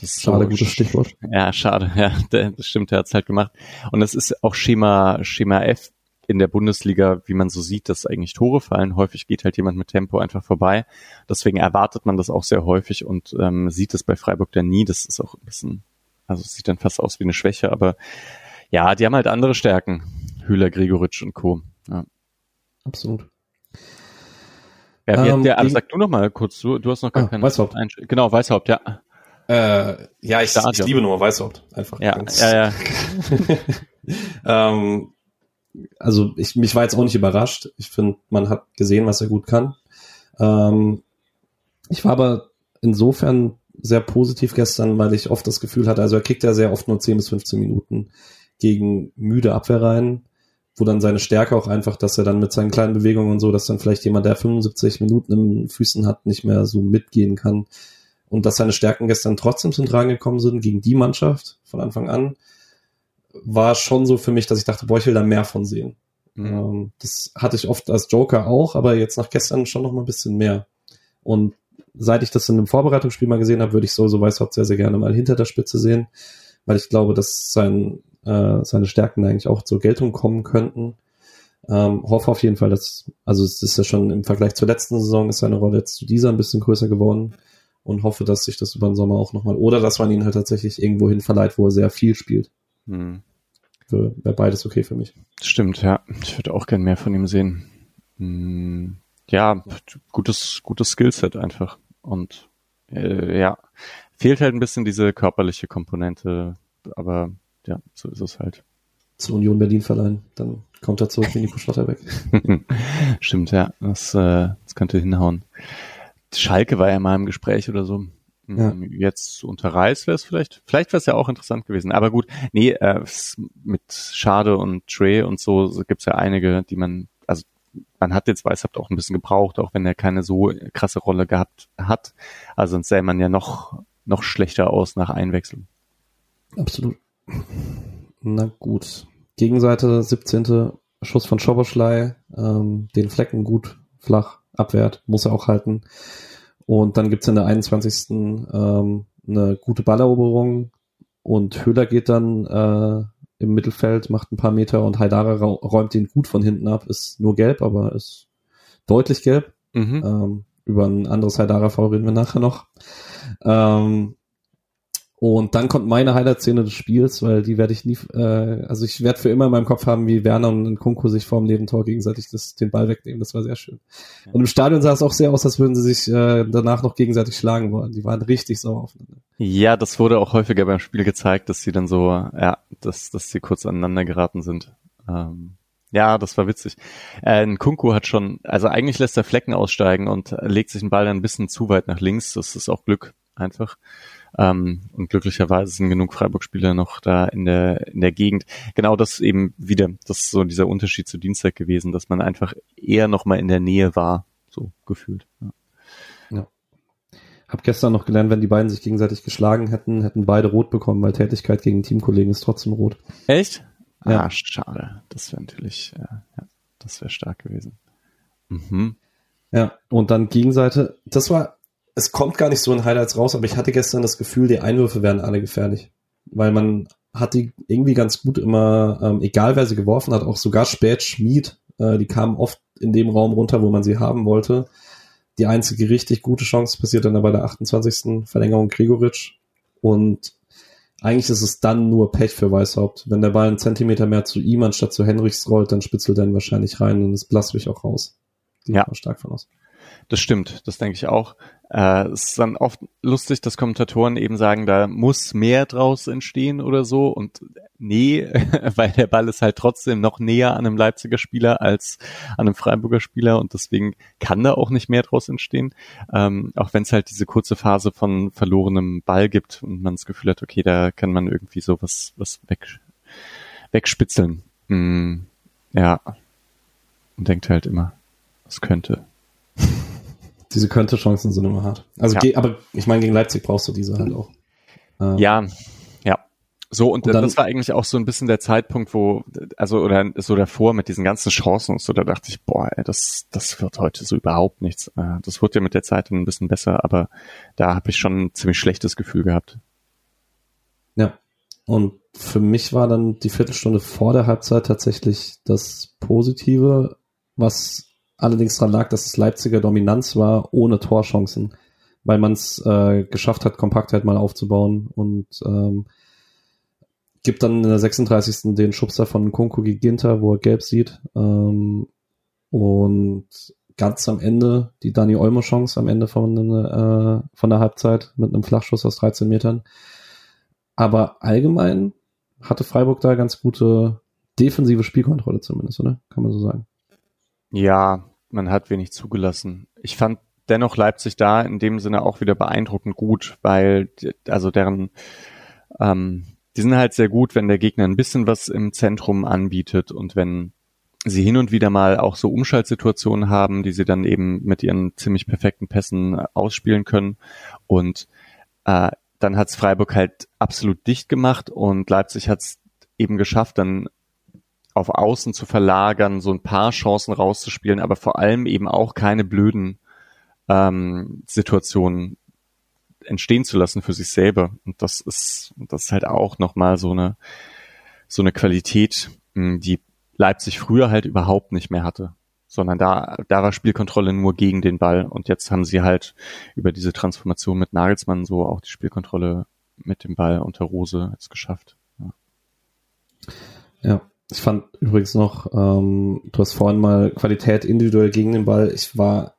das schade, so, gutes Stichwort. Ja, schade, ja, das stimmt, er hat es halt gemacht. Und das ist auch Schema, Schema F in der Bundesliga, wie man so sieht, dass eigentlich Tore fallen. Häufig geht halt jemand mit Tempo einfach vorbei. Deswegen erwartet man das auch sehr häufig und ähm, sieht es bei Freiburg dann nie. Das ist auch ein bisschen, also es sieht dann fast aus wie eine Schwäche, aber ja, die haben halt andere Stärken. Hühler, Gregoritsch und Co. Ja. Absolut. Ja, ähm, der, aber sag du noch mal kurz, du, du hast noch gar ah, keine Weißhaupt. Einsch genau, Weißhaupt, ja. Äh, ja, ich, ich liebe nur Weißhaupt. Einfach. Ja, ja, ja. ähm, also ich, mich war jetzt auch nicht überrascht. Ich finde, man hat gesehen, was er gut kann. Ähm, ich war aber insofern sehr positiv gestern, weil ich oft das Gefühl hatte, also er kriegt ja sehr oft nur 10 bis 15 Minuten gegen müde Abwehrreihen, wo dann seine Stärke auch einfach, dass er dann mit seinen kleinen Bewegungen und so, dass dann vielleicht jemand, der 75 Minuten im Füßen hat, nicht mehr so mitgehen kann. Und dass seine Stärken gestern trotzdem zum Tragen gekommen sind gegen die Mannschaft von Anfang an war schon so für mich, dass ich dachte, boah, ich will da mehr von sehen. Mhm. Ähm, das hatte ich oft als Joker auch, aber jetzt nach gestern schon noch mal ein bisschen mehr. Und seit ich das in einem Vorbereitungsspiel mal gesehen habe, würde ich so so Weißhaupt sehr, sehr gerne mal hinter der Spitze sehen, weil ich glaube, dass sein, äh, seine Stärken eigentlich auch zur Geltung kommen könnten. Ähm, hoffe auf jeden Fall, dass, also es ist ja schon im Vergleich zur letzten Saison ist seine Rolle jetzt zu dieser ein bisschen größer geworden und hoffe, dass sich das über den Sommer auch nochmal, oder dass man ihn halt tatsächlich irgendwo hin verleiht, wo er sehr viel spielt. Hm. Wäre beides okay für mich. Stimmt, ja. Ich würde auch gern mehr von ihm sehen. Hm. Ja, gutes, gutes Skillset einfach. Und äh, ja, fehlt halt ein bisschen diese körperliche Komponente, aber ja, so ist es halt. Zu Union Berlin verleihen, dann kommt er zurück wie Nico Schlotterbeck. Stimmt, ja, das, äh, das könnte hinhauen. Schalke war ja mal im Gespräch oder so. Ja. Ähm, jetzt unter Reis wäre es vielleicht, vielleicht wäre es ja auch interessant gewesen. Aber gut, nee, äh, mit Schade und Trey und so, so gibt's ja einige, die man, also man hat jetzt Weißhaupt auch ein bisschen gebraucht, auch wenn er keine so krasse Rolle gehabt hat. Also sonst sähe man ja noch, noch schlechter aus nach Einwechslung. Absolut. Na gut. Gegenseite, 17. Schuss von Schoboschlei, ähm, den Flecken gut flach abwehrt, muss er auch halten. Und dann gibt's in der 21. Ähm, eine gute Balleroberung und Höhler geht dann äh, im Mittelfeld, macht ein paar Meter und Haidara räumt ihn gut von hinten ab. Ist nur gelb, aber ist deutlich gelb. Mhm. Ähm, über ein anderes Haidara-Foul reden wir nachher noch. Ähm, und dann kommt meine Highlight-Szene des Spiels, weil die werde ich nie, äh, also ich werde für immer in meinem Kopf haben, wie Werner und Kunku sich vor dem Nebentor gegenseitig das, den Ball wegnehmen. Das war sehr schön. Und im Stadion sah es auch sehr aus, als würden sie sich äh, danach noch gegenseitig schlagen wollen. Die waren richtig sauer aufeinander. Ja, das wurde auch häufiger beim Spiel gezeigt, dass sie dann so, ja, dass, dass sie kurz aneinander geraten sind. Ähm, ja, das war witzig. Äh, Kunku hat schon, also eigentlich lässt er Flecken aussteigen und legt sich den Ball dann ein bisschen zu weit nach links. Das ist auch Glück einfach. Ähm, und glücklicherweise sind genug Freiburg-Spieler noch da in der, in der Gegend. Genau das eben wieder, das ist so dieser Unterschied zu Dienstag gewesen, dass man einfach eher noch mal in der Nähe war, so gefühlt. Ja. ja. Hab gestern noch gelernt, wenn die beiden sich gegenseitig geschlagen hätten, hätten beide rot bekommen, weil Tätigkeit gegen Teamkollegen ist trotzdem rot. Echt? Ja. Ah, schade. Das wäre natürlich, äh, ja, das wäre stark gewesen. Mhm. Ja, und dann Gegenseite, das war es kommt gar nicht so in Highlights raus, aber ich hatte gestern das Gefühl, die Einwürfe werden alle gefährlich. Weil man hat die irgendwie ganz gut immer, ähm, egal wer sie geworfen hat, auch sogar spät Schmied, äh, die kamen oft in dem Raum runter, wo man sie haben wollte. Die einzige richtig gute Chance passiert dann bei der 28. Verlängerung Gregoritsch. Und eigentlich ist es dann nur Pech für Weißhaupt. Wenn der Ball einen Zentimeter mehr zu ihm anstatt zu Henrichs rollt, dann spitzelt er ihn wahrscheinlich rein und ist Blaswig auch raus. Die ja. stark von aus. Das stimmt, das denke ich auch. Äh, es ist dann oft lustig, dass Kommentatoren eben sagen, da muss mehr draus entstehen oder so. Und nee, weil der Ball ist halt trotzdem noch näher an einem Leipziger Spieler als an einem Freiburger Spieler und deswegen kann da auch nicht mehr draus entstehen. Ähm, auch wenn es halt diese kurze Phase von verlorenem Ball gibt und man das Gefühl hat, okay, da kann man irgendwie so was, was weg, wegspitzeln. Mm, ja. Und denkt halt immer, es könnte diese könnte Chancen sind immer hart. Also, ja. aber ich meine, gegen Leipzig brauchst du diese halt auch. Ähm, ja, ja. So, und, und dann, das war eigentlich auch so ein bisschen der Zeitpunkt, wo, also, oder so davor mit diesen ganzen Chancen und so, da dachte ich, boah, ey, das, das wird heute so überhaupt nichts. Äh, das wurde ja mit der Zeit ein bisschen besser, aber da habe ich schon ein ziemlich schlechtes Gefühl gehabt. Ja. Und für mich war dann die Viertelstunde vor der Halbzeit tatsächlich das Positive, was allerdings daran lag, dass es Leipziger Dominanz war, ohne Torchancen, weil man es äh, geschafft hat, Kompaktheit mal aufzubauen und ähm, gibt dann in der 36. den Schubser von Kunku Ginter, wo er gelb sieht ähm, und ganz am Ende die Dani Olmo Chance am Ende von, äh, von der Halbzeit mit einem Flachschuss aus 13 Metern. Aber allgemein hatte Freiburg da ganz gute defensive Spielkontrolle zumindest, oder? Kann man so sagen. Ja, man hat wenig zugelassen. Ich fand dennoch Leipzig da in dem Sinne auch wieder beeindruckend gut, weil also deren ähm, die sind halt sehr gut, wenn der Gegner ein bisschen was im Zentrum anbietet und wenn sie hin und wieder mal auch so Umschaltsituationen haben, die sie dann eben mit ihren ziemlich perfekten Pässen ausspielen können. Und äh, dann hat's Freiburg halt absolut dicht gemacht und Leipzig hat's eben geschafft, dann auf Außen zu verlagern, so ein paar Chancen rauszuspielen, aber vor allem eben auch keine blöden ähm, Situationen entstehen zu lassen für sich selber. Und das ist, das ist halt auch nochmal so eine, so eine Qualität, hm, die Leipzig früher halt überhaupt nicht mehr hatte. Sondern da, da war Spielkontrolle nur gegen den Ball. Und jetzt haben sie halt über diese Transformation mit Nagelsmann so auch die Spielkontrolle mit dem Ball unter Rose jetzt geschafft. Ja. ja. Ich fand übrigens noch, ähm, du hast vorhin mal Qualität individuell gegen den Ball. Ich war,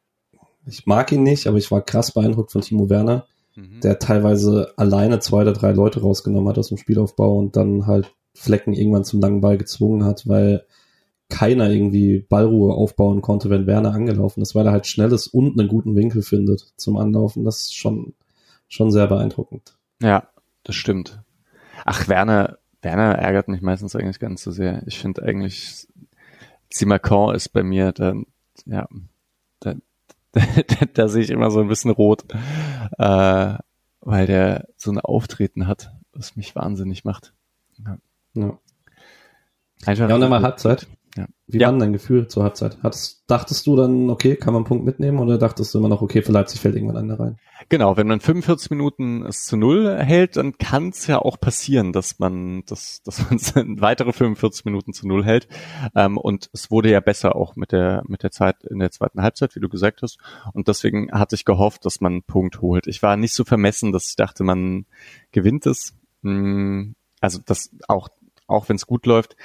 ich mag ihn nicht, aber ich war krass beeindruckt von Timo Werner, mhm. der teilweise alleine zwei oder drei Leute rausgenommen hat aus dem Spielaufbau und dann halt Flecken irgendwann zum langen Ball gezwungen hat, weil keiner irgendwie Ballruhe aufbauen konnte, wenn Werner angelaufen ist, weil er halt schnell ist und einen guten Winkel findet zum Anlaufen. Das ist schon, schon sehr beeindruckend. Ja, das stimmt. Ach, Werner, Werner ärgert mich meistens eigentlich ganz so sehr. Ich finde eigentlich, Simacon ist bei mir dann, ja, da, da, da sehe ich immer so ein bisschen rot, äh, weil der so ein Auftreten hat, was mich wahnsinnig macht. Ja. ja. ja und dann mal Halbzeit. Ja. Wie ja. war denn dein Gefühl zur Halbzeit? Hattest, dachtest du dann, okay, kann man einen Punkt mitnehmen oder dachtest du immer noch, okay, für Leipzig fällt irgendwann einer rein? Genau, wenn man 45 Minuten es zu null hält, dann kann es ja auch passieren, dass man, dass, dass man weitere 45 Minuten zu null hält. Ähm, und es wurde ja besser auch mit der, mit der Zeit in der zweiten Halbzeit, wie du gesagt hast. Und deswegen hatte ich gehofft, dass man einen Punkt holt. Ich war nicht so vermessen, dass ich dachte, man gewinnt es. Hm, also das auch, auch wenn es gut läuft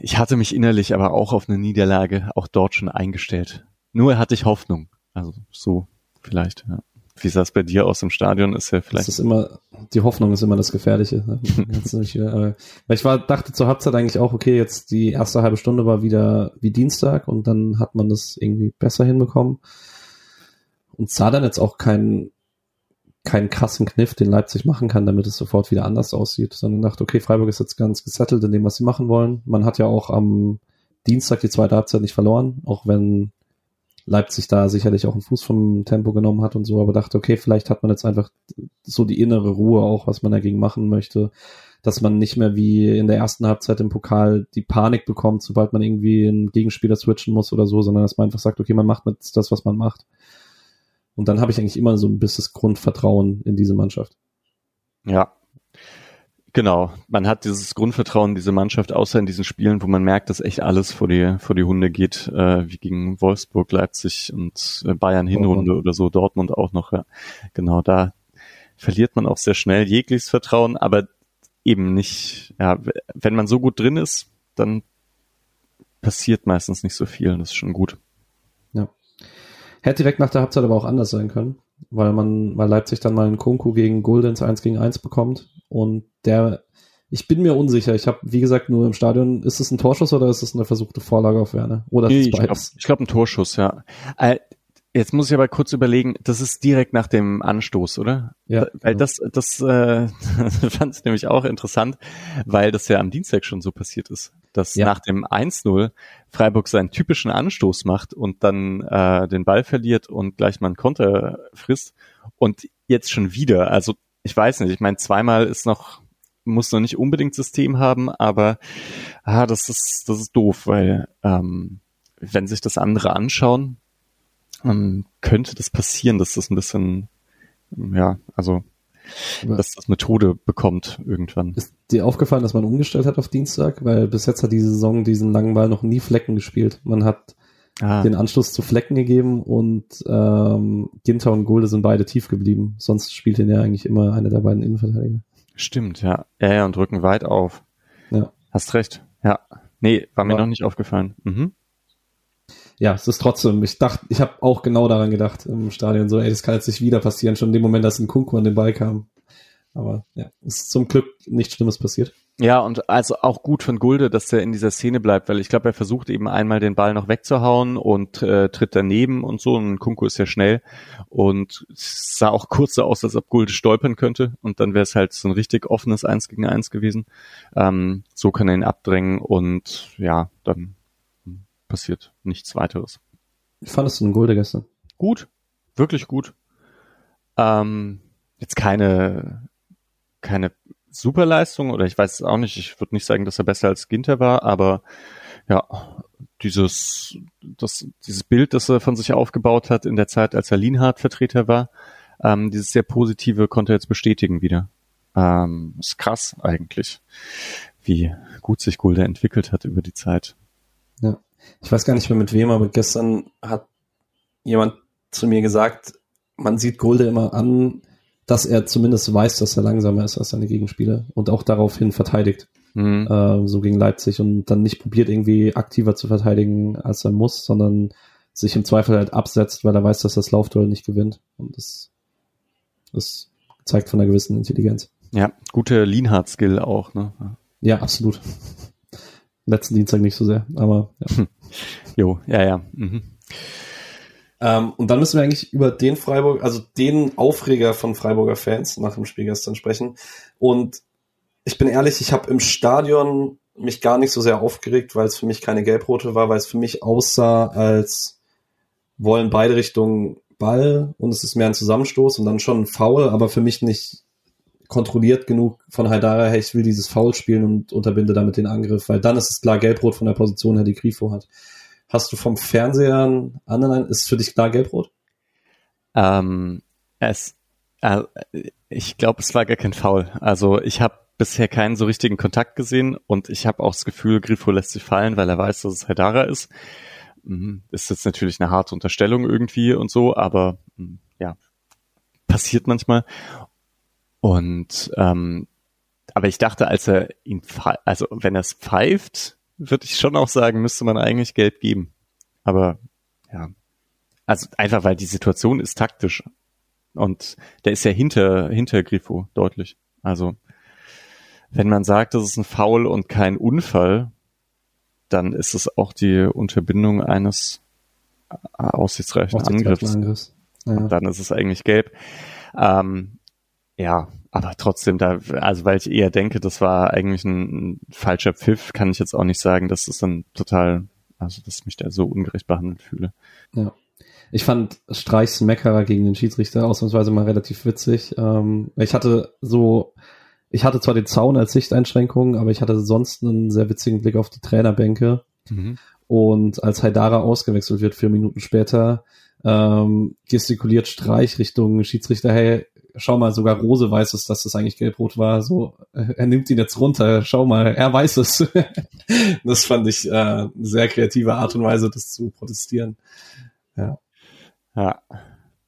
ich hatte mich innerlich aber auch auf eine Niederlage auch dort schon eingestellt. Nur hatte ich Hoffnung. Also so vielleicht, ja. Wie sah es bei dir aus im Stadion? Ist ja vielleicht. Das ist immer, die Hoffnung ist immer das Gefährliche. Ne? weil ich war, dachte zur Halbzeit eigentlich auch, okay, jetzt die erste halbe Stunde war wieder wie Dienstag und dann hat man das irgendwie besser hinbekommen. Und sah dann jetzt auch kein, keinen krassen Kniff, den Leipzig machen kann, damit es sofort wieder anders aussieht, sondern dachte, okay, Freiburg ist jetzt ganz gesettelt in dem, was sie machen wollen. Man hat ja auch am Dienstag die zweite Halbzeit nicht verloren, auch wenn Leipzig da sicherlich auch einen Fuß vom Tempo genommen hat und so, aber dachte, okay, vielleicht hat man jetzt einfach so die innere Ruhe auch, was man dagegen machen möchte, dass man nicht mehr wie in der ersten Halbzeit im Pokal die Panik bekommt, sobald man irgendwie einen Gegenspieler switchen muss oder so, sondern dass man einfach sagt, okay, man macht jetzt das, was man macht. Und dann habe ich eigentlich immer so ein bisschen Grundvertrauen in diese Mannschaft. Ja, Genau, man hat dieses Grundvertrauen in diese Mannschaft, außer in diesen Spielen, wo man merkt, dass echt alles vor die, vor die Hunde geht, äh, wie gegen Wolfsburg, Leipzig und äh, Bayern Hinrunde oh. oder so, Dortmund auch noch. Ja. Genau, da verliert man auch sehr schnell jegliches Vertrauen, aber eben nicht, ja, wenn man so gut drin ist, dann passiert meistens nicht so viel, das ist schon gut. Hätte direkt nach der Halbzeit aber auch anders sein können, weil man, weil Leipzig dann mal einen Kunku gegen Guldens 1 gegen 1 bekommt und der, ich bin mir unsicher. Ich habe, wie gesagt, nur im Stadion, ist es ein Torschuss oder ist es eine versuchte Vorlage auf Werner? Oder nee? Ich glaube, glaub, ein Torschuss, ja. Äh, Jetzt muss ich aber kurz überlegen, das ist direkt nach dem Anstoß, oder? Ja. Weil das, das äh, fand ich nämlich auch interessant, weil das ja am Dienstag schon so passiert ist, dass ja. nach dem 1-0 Freiburg seinen typischen Anstoß macht und dann äh, den Ball verliert und gleich mal einen Konter frisst und jetzt schon wieder. Also ich weiß nicht, ich meine, zweimal ist noch, muss noch nicht unbedingt System haben, aber ah, das ist, das ist doof, weil ähm, wenn sich das andere anschauen, ähm, könnte das passieren, dass das ein bisschen, ja, also dass das Methode bekommt irgendwann. Ist dir aufgefallen, dass man umgestellt hat auf Dienstag? Weil bis jetzt hat diese Saison diesen langen Ball noch nie Flecken gespielt. Man hat ah. den Anschluss zu Flecken gegeben und ähm, Ginter und Gulde sind beide tief geblieben. Sonst spielt ihn ja eigentlich immer einer der beiden Innenverteidiger. Stimmt, ja. Ja, ja und rücken weit auf. Ja. Hast recht. Ja. Nee, war mir Aber noch nicht aufgefallen. Mhm ja, es ist trotzdem, ich dachte, ich habe auch genau daran gedacht im Stadion, so, ey, das kann jetzt nicht wieder passieren, schon in dem Moment, dass ein Kunku an den Ball kam. Aber ja, ist zum Glück nichts Schlimmes passiert. Ja, und also auch gut von Gulde, dass er in dieser Szene bleibt, weil ich glaube, er versucht eben einmal den Ball noch wegzuhauen und äh, tritt daneben und so. Und Kunku ist ja schnell und es sah auch kurz so aus, als ob Gulde stolpern könnte und dann wäre es halt so ein richtig offenes Eins gegen Eins gewesen. Ähm, so kann er ihn abdrängen und ja, dann passiert nichts weiteres. Wie fandest du den Golde gestern? Gut, wirklich gut. Ähm, jetzt keine, keine Superleistung oder ich weiß es auch nicht. Ich würde nicht sagen, dass er besser als Ginter war, aber ja, dieses, das, dieses Bild, das er von sich aufgebaut hat in der Zeit, als er Lienhardt Vertreter war, ähm, dieses sehr positive konnte er jetzt bestätigen wieder. Ähm, ist krass eigentlich, wie gut sich Gulde entwickelt hat über die Zeit. Ja. Ich weiß gar nicht mehr mit wem, aber gestern hat jemand zu mir gesagt, man sieht Gulde immer an, dass er zumindest weiß, dass er langsamer ist als seine Gegenspieler und auch daraufhin verteidigt. Mhm. Äh, so gegen Leipzig und dann nicht probiert, irgendwie aktiver zu verteidigen, als er muss, sondern sich im Zweifel halt absetzt, weil er weiß, dass das Laufduell nicht gewinnt. Und das, das zeigt von einer gewissen Intelligenz. Ja, gute Lean-Hard-Skill auch, ne? Ja, absolut. Letzten Dienstag nicht so sehr, aber ja. jo, ja, ja. Mhm. Ähm, und dann müssen wir eigentlich über den Freiburg, also den Aufreger von Freiburger Fans nach dem Spiel gestern sprechen. Und ich bin ehrlich, ich habe im Stadion mich gar nicht so sehr aufgeregt, weil es für mich keine Gelbrote war, weil es für mich aussah, als wollen beide Richtungen Ball und es ist mehr ein Zusammenstoß und dann schon ein Foul, aber für mich nicht kontrolliert genug von Haidara, hey, ich will dieses Foul spielen und unterbinde damit den Angriff, weil dann ist es klar gelbrot von der Position her, die Grifo hat. Hast du vom Fernseher einen anderen, ist für dich klar gelbrot? Ähm, es, äh, ich glaube, es war gar kein Foul. Also ich habe bisher keinen so richtigen Kontakt gesehen und ich habe auch das Gefühl, Grifo lässt sich fallen, weil er weiß, dass es Haidara ist. Mhm. Ist jetzt natürlich eine harte Unterstellung irgendwie und so, aber mhm, ja, passiert manchmal. Und ähm, aber ich dachte, als er ihn, also wenn er es pfeift, würde ich schon auch sagen, müsste man eigentlich Gelb geben. Aber ja, also einfach weil die Situation ist taktisch und der ist ja hinter hinter Grifo deutlich. Also wenn man sagt, das ist ein Foul und kein Unfall, dann ist es auch die Unterbindung eines aussichtsreichen, Angriffs. Angriffs. Ja. Dann ist es eigentlich gelb. Ähm, ja, aber trotzdem, da, also weil ich eher denke, das war eigentlich ein, ein falscher Pfiff, kann ich jetzt auch nicht sagen, dass es dann total, also dass ich mich da so ungerecht behandelt fühle. Ja. Ich fand Streichs Meckerer gegen den Schiedsrichter ausnahmsweise mal relativ witzig. Ähm, ich hatte so, ich hatte zwar den Zaun als Sichteinschränkung, aber ich hatte sonst einen sehr witzigen Blick auf die Trainerbänke. Mhm. Und als Haidara ausgewechselt wird, vier Minuten später, ähm, gestikuliert Streich Richtung Schiedsrichter, hey, schau mal, sogar Rose weiß es, dass das eigentlich gelb-rot war. So, äh, er nimmt ihn jetzt runter, schau mal, er weiß es. das fand ich äh, eine sehr kreative Art und Weise, das zu protestieren. Ja. Ja.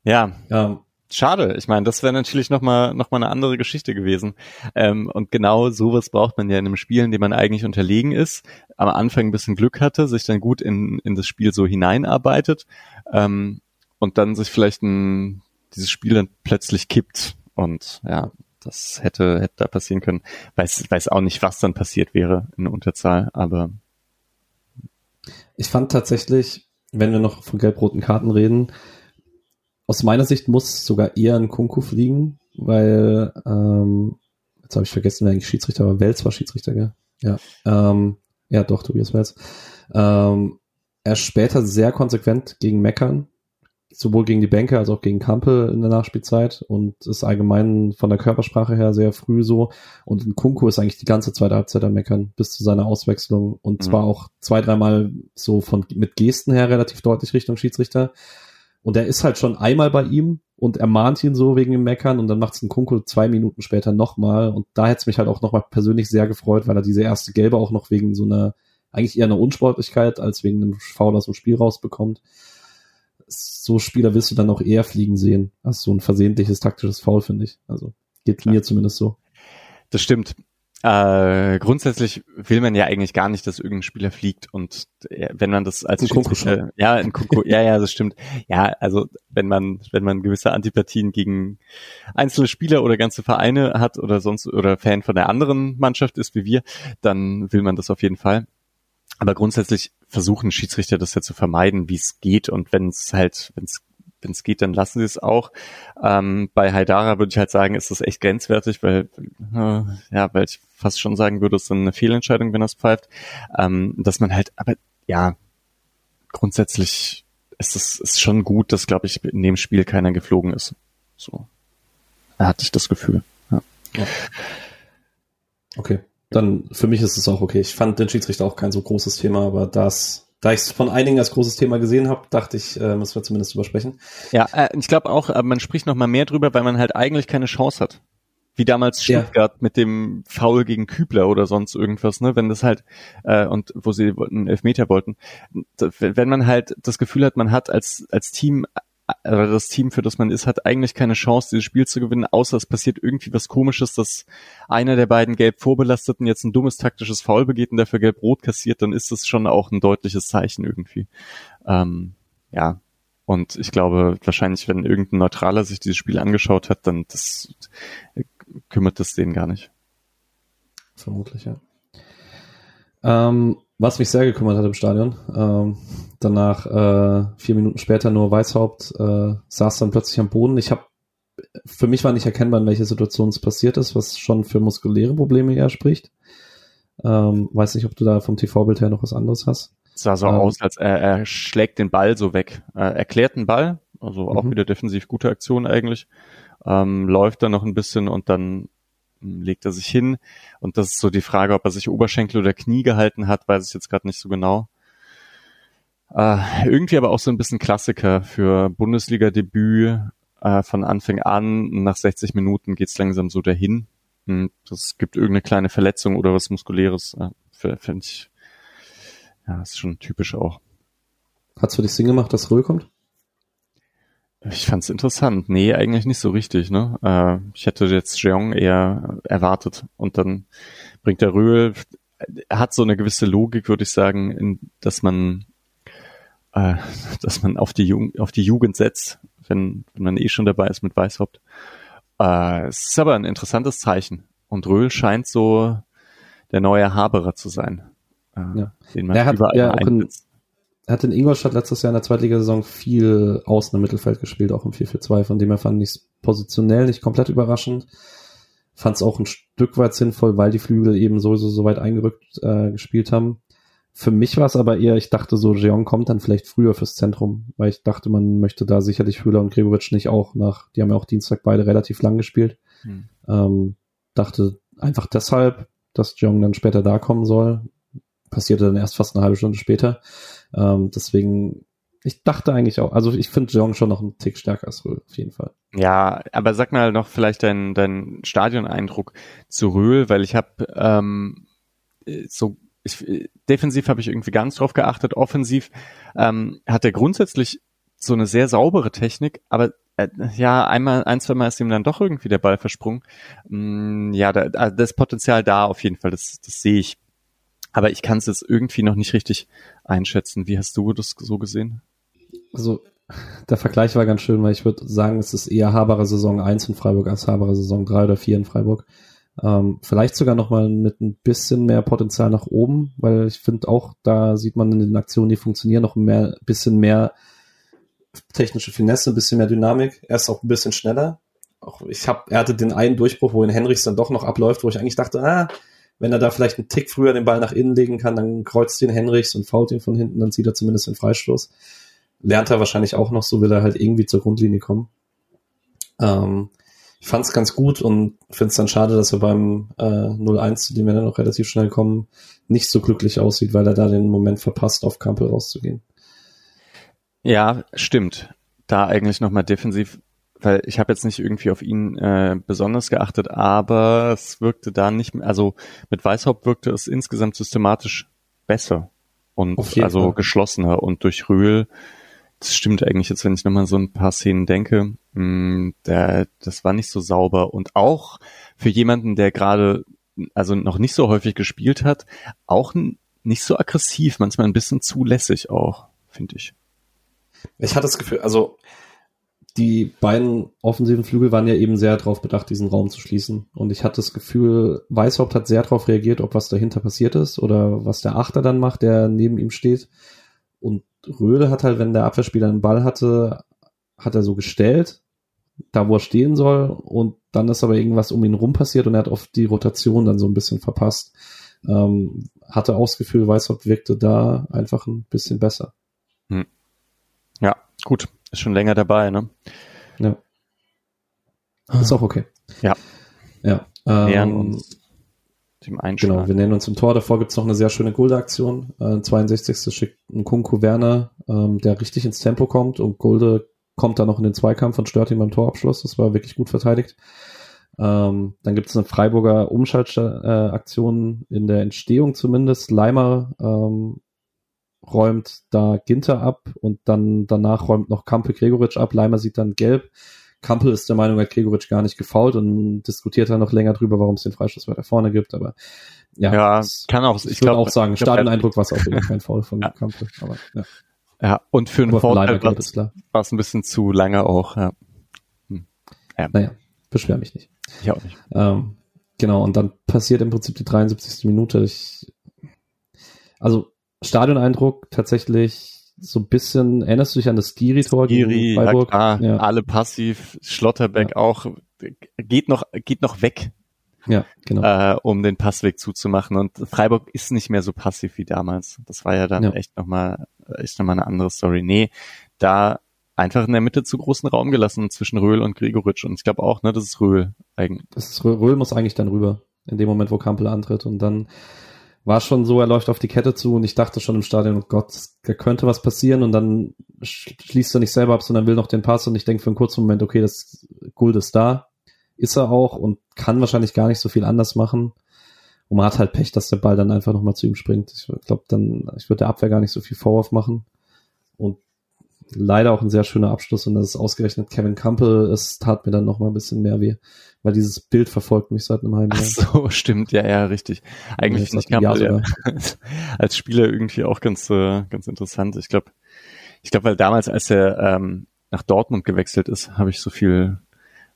Ja. ja. Schade. Ich meine, das wäre natürlich nochmal noch mal eine andere Geschichte gewesen. Ähm, und genau sowas braucht man ja in einem Spiel, in dem man eigentlich unterlegen ist, am Anfang ein bisschen Glück hatte, sich dann gut in, in das Spiel so hineinarbeitet ähm, und dann sich vielleicht ein dieses Spiel dann plötzlich kippt. Und ja, das hätte, hätte da passieren können. Weiß, weiß auch nicht, was dann passiert wäre in der Unterzahl, aber. Ich fand tatsächlich, wenn wir noch von gelb-roten Karten reden, aus meiner Sicht muss sogar eher ein Kunku fliegen, weil, ähm, jetzt habe ich vergessen, wer eigentlich Schiedsrichter war. Welz war Schiedsrichter, gell? Ja. Ähm, ja, doch, Tobias Welz. Ähm, er später sehr konsequent gegen Meckern sowohl gegen die Bänke als auch gegen Kampel in der Nachspielzeit und ist allgemein von der Körpersprache her sehr früh so. Und in Kunku ist eigentlich die ganze zweite Halbzeit am Meckern bis zu seiner Auswechslung und mhm. zwar auch zwei, dreimal so von mit Gesten her relativ deutlich Richtung Schiedsrichter. Und er ist halt schon einmal bei ihm und er mahnt ihn so wegen dem Meckern und dann macht es ein Kunku zwei Minuten später nochmal. Und da hätte es mich halt auch nochmal persönlich sehr gefreut, weil er diese erste Gelbe auch noch wegen so einer, eigentlich eher einer Unsportlichkeit als wegen einem Foul aus dem Spiel rausbekommt so Spieler willst du dann auch eher fliegen sehen, als so ein versehentliches taktisches Foul, finde ich. Also geht ja. mir zumindest so. Das stimmt. Äh, grundsätzlich will man ja eigentlich gar nicht, dass irgendein Spieler fliegt und äh, wenn man das als Schiedsrichter, ja, in Kunku, ja, ja, das stimmt. Ja, also wenn man, wenn man gewisse Antipathien gegen einzelne Spieler oder ganze Vereine hat oder sonst oder Fan von der anderen Mannschaft ist wie wir, dann will man das auf jeden Fall. Aber grundsätzlich versuchen Schiedsrichter das ja zu vermeiden, wie es geht. Und wenn es halt, wenn es wenn es geht, dann lassen sie es auch. Ähm, bei Haidara würde ich halt sagen, ist das echt grenzwertig, weil äh, ja, weil ich fast schon sagen würde, es ist eine Fehlentscheidung, wenn es pfeift. Ähm, dass man halt, aber ja, grundsätzlich ist es ist schon gut, dass, glaube ich, in dem Spiel keiner geflogen ist. So. Da hatte ich das Gefühl. Ja. ja. Okay dann für mich ist es auch okay. Ich fand den Schiedsrichter auch kein so großes Thema, aber das, da ich es von einigen als großes Thema gesehen habe, dachte ich, äh, müssen wir zumindest drüber sprechen. Ja, äh, ich glaube auch, äh, man spricht noch mal mehr drüber, weil man halt eigentlich keine Chance hat. Wie damals Stuttgart ja. mit dem Foul gegen Kübler oder sonst irgendwas, ne? Wenn das halt, äh, und wo sie einen Elfmeter wollten. Wenn man halt das Gefühl hat, man hat als, als Team oder das Team, für das man ist, hat eigentlich keine Chance, dieses Spiel zu gewinnen, außer es passiert irgendwie was komisches, dass einer der beiden gelb vorbelasteten jetzt ein dummes taktisches Foul begeht und dafür gelb-rot kassiert, dann ist das schon auch ein deutliches Zeichen irgendwie. Ähm, ja, und ich glaube, wahrscheinlich, wenn irgendein Neutraler sich dieses Spiel angeschaut hat, dann das kümmert es den gar nicht. Vermutlich, ja. Ähm, was mich sehr gekümmert hat im Stadion, ähm, danach äh, vier Minuten später nur Weißhaupt äh, saß dann plötzlich am Boden. Ich habe für mich war nicht erkennbar, in welcher Situation es passiert ist, was schon für muskuläre Probleme eher spricht. Ähm, weiß nicht, ob du da vom TV-Bild her noch was anderes hast. Es sah so ähm, aus, als er, er schlägt den Ball so weg. Er erklärt den Ball, also auch mhm. wieder defensiv gute Aktion eigentlich. Ähm, läuft dann noch ein bisschen und dann legt er sich hin. Und das ist so die Frage, ob er sich Oberschenkel oder Knie gehalten hat, weiß ich jetzt gerade nicht so genau. Äh, irgendwie aber auch so ein bisschen Klassiker für Bundesliga-Debüt äh, von Anfang an. Nach 60 Minuten geht's langsam so dahin. Hm, das gibt irgendeine kleine Verletzung oder was Muskuläres. Äh, Finde ich, ja, ist schon typisch auch. Hat's für dich Sinn gemacht, dass Röhl kommt? Ich fand's interessant. Nee, eigentlich nicht so richtig. Ne? Äh, ich hätte jetzt Jeong eher erwartet. Und dann bringt der Röhl, er hat so eine gewisse Logik, würde ich sagen, in, dass man äh, dass man auf die, Jugend, auf die Jugend setzt, wenn, wenn man eh schon dabei ist mit Weißhaupt. Äh, es ist aber ein interessantes Zeichen. Und Röhl scheint so der neue Haberer zu sein. Äh, ja. Den man er hat überall ja einsetzt hat in Ingolstadt letztes Jahr in der Zweitligasaison viel außen im Mittelfeld gespielt, auch im 4-4-2, von dem her fand ich es positionell nicht komplett überraschend. Fand es auch ein Stück weit sinnvoll, weil die Flügel eben sowieso so weit eingerückt äh, gespielt haben. Für mich war es aber eher, ich dachte so, Jeong kommt dann vielleicht früher fürs Zentrum, weil ich dachte, man möchte da sicherlich Höhler und Gregoritsch nicht auch nach, die haben ja auch Dienstag beide relativ lang gespielt. Hm. Ähm, dachte einfach deshalb, dass Jeong dann später da kommen soll. Passierte dann erst fast eine halbe Stunde später. Ähm, deswegen, ich dachte eigentlich auch, also ich finde Jeong schon noch einen Tick stärker als Röhl, auf jeden Fall. Ja, aber sag mal noch vielleicht deinen dein Stadioneindruck zu Röhl, weil ich habe ähm, so ich, defensiv habe ich irgendwie ganz drauf geachtet, offensiv ähm, hat er grundsätzlich so eine sehr saubere Technik, aber äh, ja, einmal, ein, zwei Mal ist ihm dann doch irgendwie der Ball versprungen. Mm, ja, da, das Potenzial da auf jeden Fall, das, das sehe ich. Aber ich kann es jetzt irgendwie noch nicht richtig einschätzen. Wie hast du das so gesehen? Also der Vergleich war ganz schön, weil ich würde sagen, es ist eher Haberer Saison 1 in Freiburg als Haberer Saison 3 oder 4 in Freiburg. Ähm, vielleicht sogar nochmal mit ein bisschen mehr Potenzial nach oben, weil ich finde auch, da sieht man in den Aktionen, die funktionieren, noch mehr, bisschen mehr technische Finesse, ein bisschen mehr Dynamik. Er ist auch ein bisschen schneller. Auch ich habe, er hatte den einen Durchbruch, wo in Henrichs dann doch noch abläuft, wo ich eigentlich dachte, ah, wenn er da vielleicht einen Tick früher den Ball nach innen legen kann, dann kreuzt ihn Henrichs und fault ihn von hinten, dann zieht er zumindest den Freistoß. Lernt er wahrscheinlich auch noch, so will er halt irgendwie zur Grundlinie kommen. Ähm, ich fand es ganz gut und finde es dann schade, dass er beim äh, 0-1, zu dem wir dann noch relativ schnell kommen, nicht so glücklich aussieht, weil er da den Moment verpasst, auf Kampel rauszugehen. Ja, stimmt. Da eigentlich nochmal defensiv weil ich habe jetzt nicht irgendwie auf ihn äh, besonders geachtet, aber es wirkte da nicht mehr, also mit Weißhaupt wirkte es insgesamt systematisch besser und also Fall. geschlossener und durch Rühl, das stimmt eigentlich jetzt, wenn ich nochmal so ein paar Szenen denke, mh, mm, der, das war nicht so sauber und auch für jemanden, der gerade also noch nicht so häufig gespielt hat, auch nicht so aggressiv, manchmal ein bisschen zulässig auch, finde ich. Ich hatte das Gefühl, also die beiden offensiven Flügel waren ja eben sehr darauf bedacht, diesen Raum zu schließen. Und ich hatte das Gefühl, Weißhaupt hat sehr darauf reagiert, ob was dahinter passiert ist oder was der Achter dann macht, der neben ihm steht. Und Röhle hat halt, wenn der Abwehrspieler einen Ball hatte, hat er so gestellt, da wo er stehen soll. Und dann ist aber irgendwas um ihn rum passiert und er hat oft die Rotation dann so ein bisschen verpasst. Ähm, hatte auch das Gefühl, Weißhaupt wirkte da einfach ein bisschen besser. Hm. Ja, gut. Ist schon länger dabei, ne? Ja. Ist auch okay. Ja. Ja. Ähm, uns dem Einschlag. Genau, wir nennen uns im Tor. Davor gibt's noch eine sehr schöne Gulde-Aktion. Äh, 62. schickt ein Kunku Werner, ähm, der richtig ins Tempo kommt und Gulde kommt da noch in den Zweikampf und stört ihn beim Torabschluss. Das war wirklich gut verteidigt. Ähm, dann gibt es eine Freiburger Umschaltaktion äh, in der Entstehung zumindest. Leimer ähm, räumt da Ginter ab und dann danach räumt noch Kampel Gregoritsch ab. Leimer sieht dann gelb. Kampel ist der Meinung, er hat Gregoritsch gar nicht gefault und diskutiert dann noch länger drüber, warum es den Freistoß weiter vorne gibt. Aber ja, Ja, kann auch, ich, ich würde auch sagen, Stadioneindruck war es auf jeden Fall kein Foul von Ja. Kampel. Aber ja, Ja, und für einen Vorteil war gelb ist klar. war es ein bisschen zu lange auch, ja. Naja, beschwer mich nicht. Ich auch nicht. Ähm, genau, und dann passiert im Prinzip die 73. Minute. Ich, also Stadioneindruck tatsächlich so ein bisschen, erinnerst du dich an das Skiri-Tor Giri, gegen ja Freiburg? klar, Ja. alle passiv, Schlotterbeck auch, geht noch, geht noch weg, Ja, genau. äh, um den Passweg zuzumachen. Und Freiburg ist nicht mehr so passiv wie damals. Das war ja dann Ja. echt nochmal, echt nochmal eine andere Story. Nee, da einfach in der Mitte zu großen Raum gelassen zwischen Röhl und Gregoritsch. Und ich glaube auch, ne, das ist Röhl eigentlich. Das ist, Rö- Röhl muss eigentlich dann rüber, in dem Moment, wo Kampel antritt. Und dann war schon so, er läuft auf die Kette zu und ich dachte schon im Stadion, oh Gott, da könnte was passieren und dann sch- schließt er nicht selber ab, sondern will noch den Pass und ich denke für einen kurzen Moment, okay, das Gold ist da. Ist er auch und kann wahrscheinlich gar nicht so viel anders machen. Und man hat halt Pech, dass der Ball dann einfach nochmal zu ihm springt. Ich glaube dann, ich würde der Abwehr gar nicht so viel Vorwurf machen. Leider auch ein sehr schöner Abschluss und das ist ausgerechnet Kevin Campbell. Es tat mir dann nochmal ein bisschen mehr weh, weil dieses Bild verfolgt mich seit einem halben Ach Jahr. so, stimmt, ja, ja, richtig. Eigentlich Ja, Jahr Campbell ja, als Spieler irgendwie auch ganz, äh, ganz interessant. Ich glaube, ich glaube, weil damals, als er ähm, nach Dortmund gewechselt ist, habe ich so viel,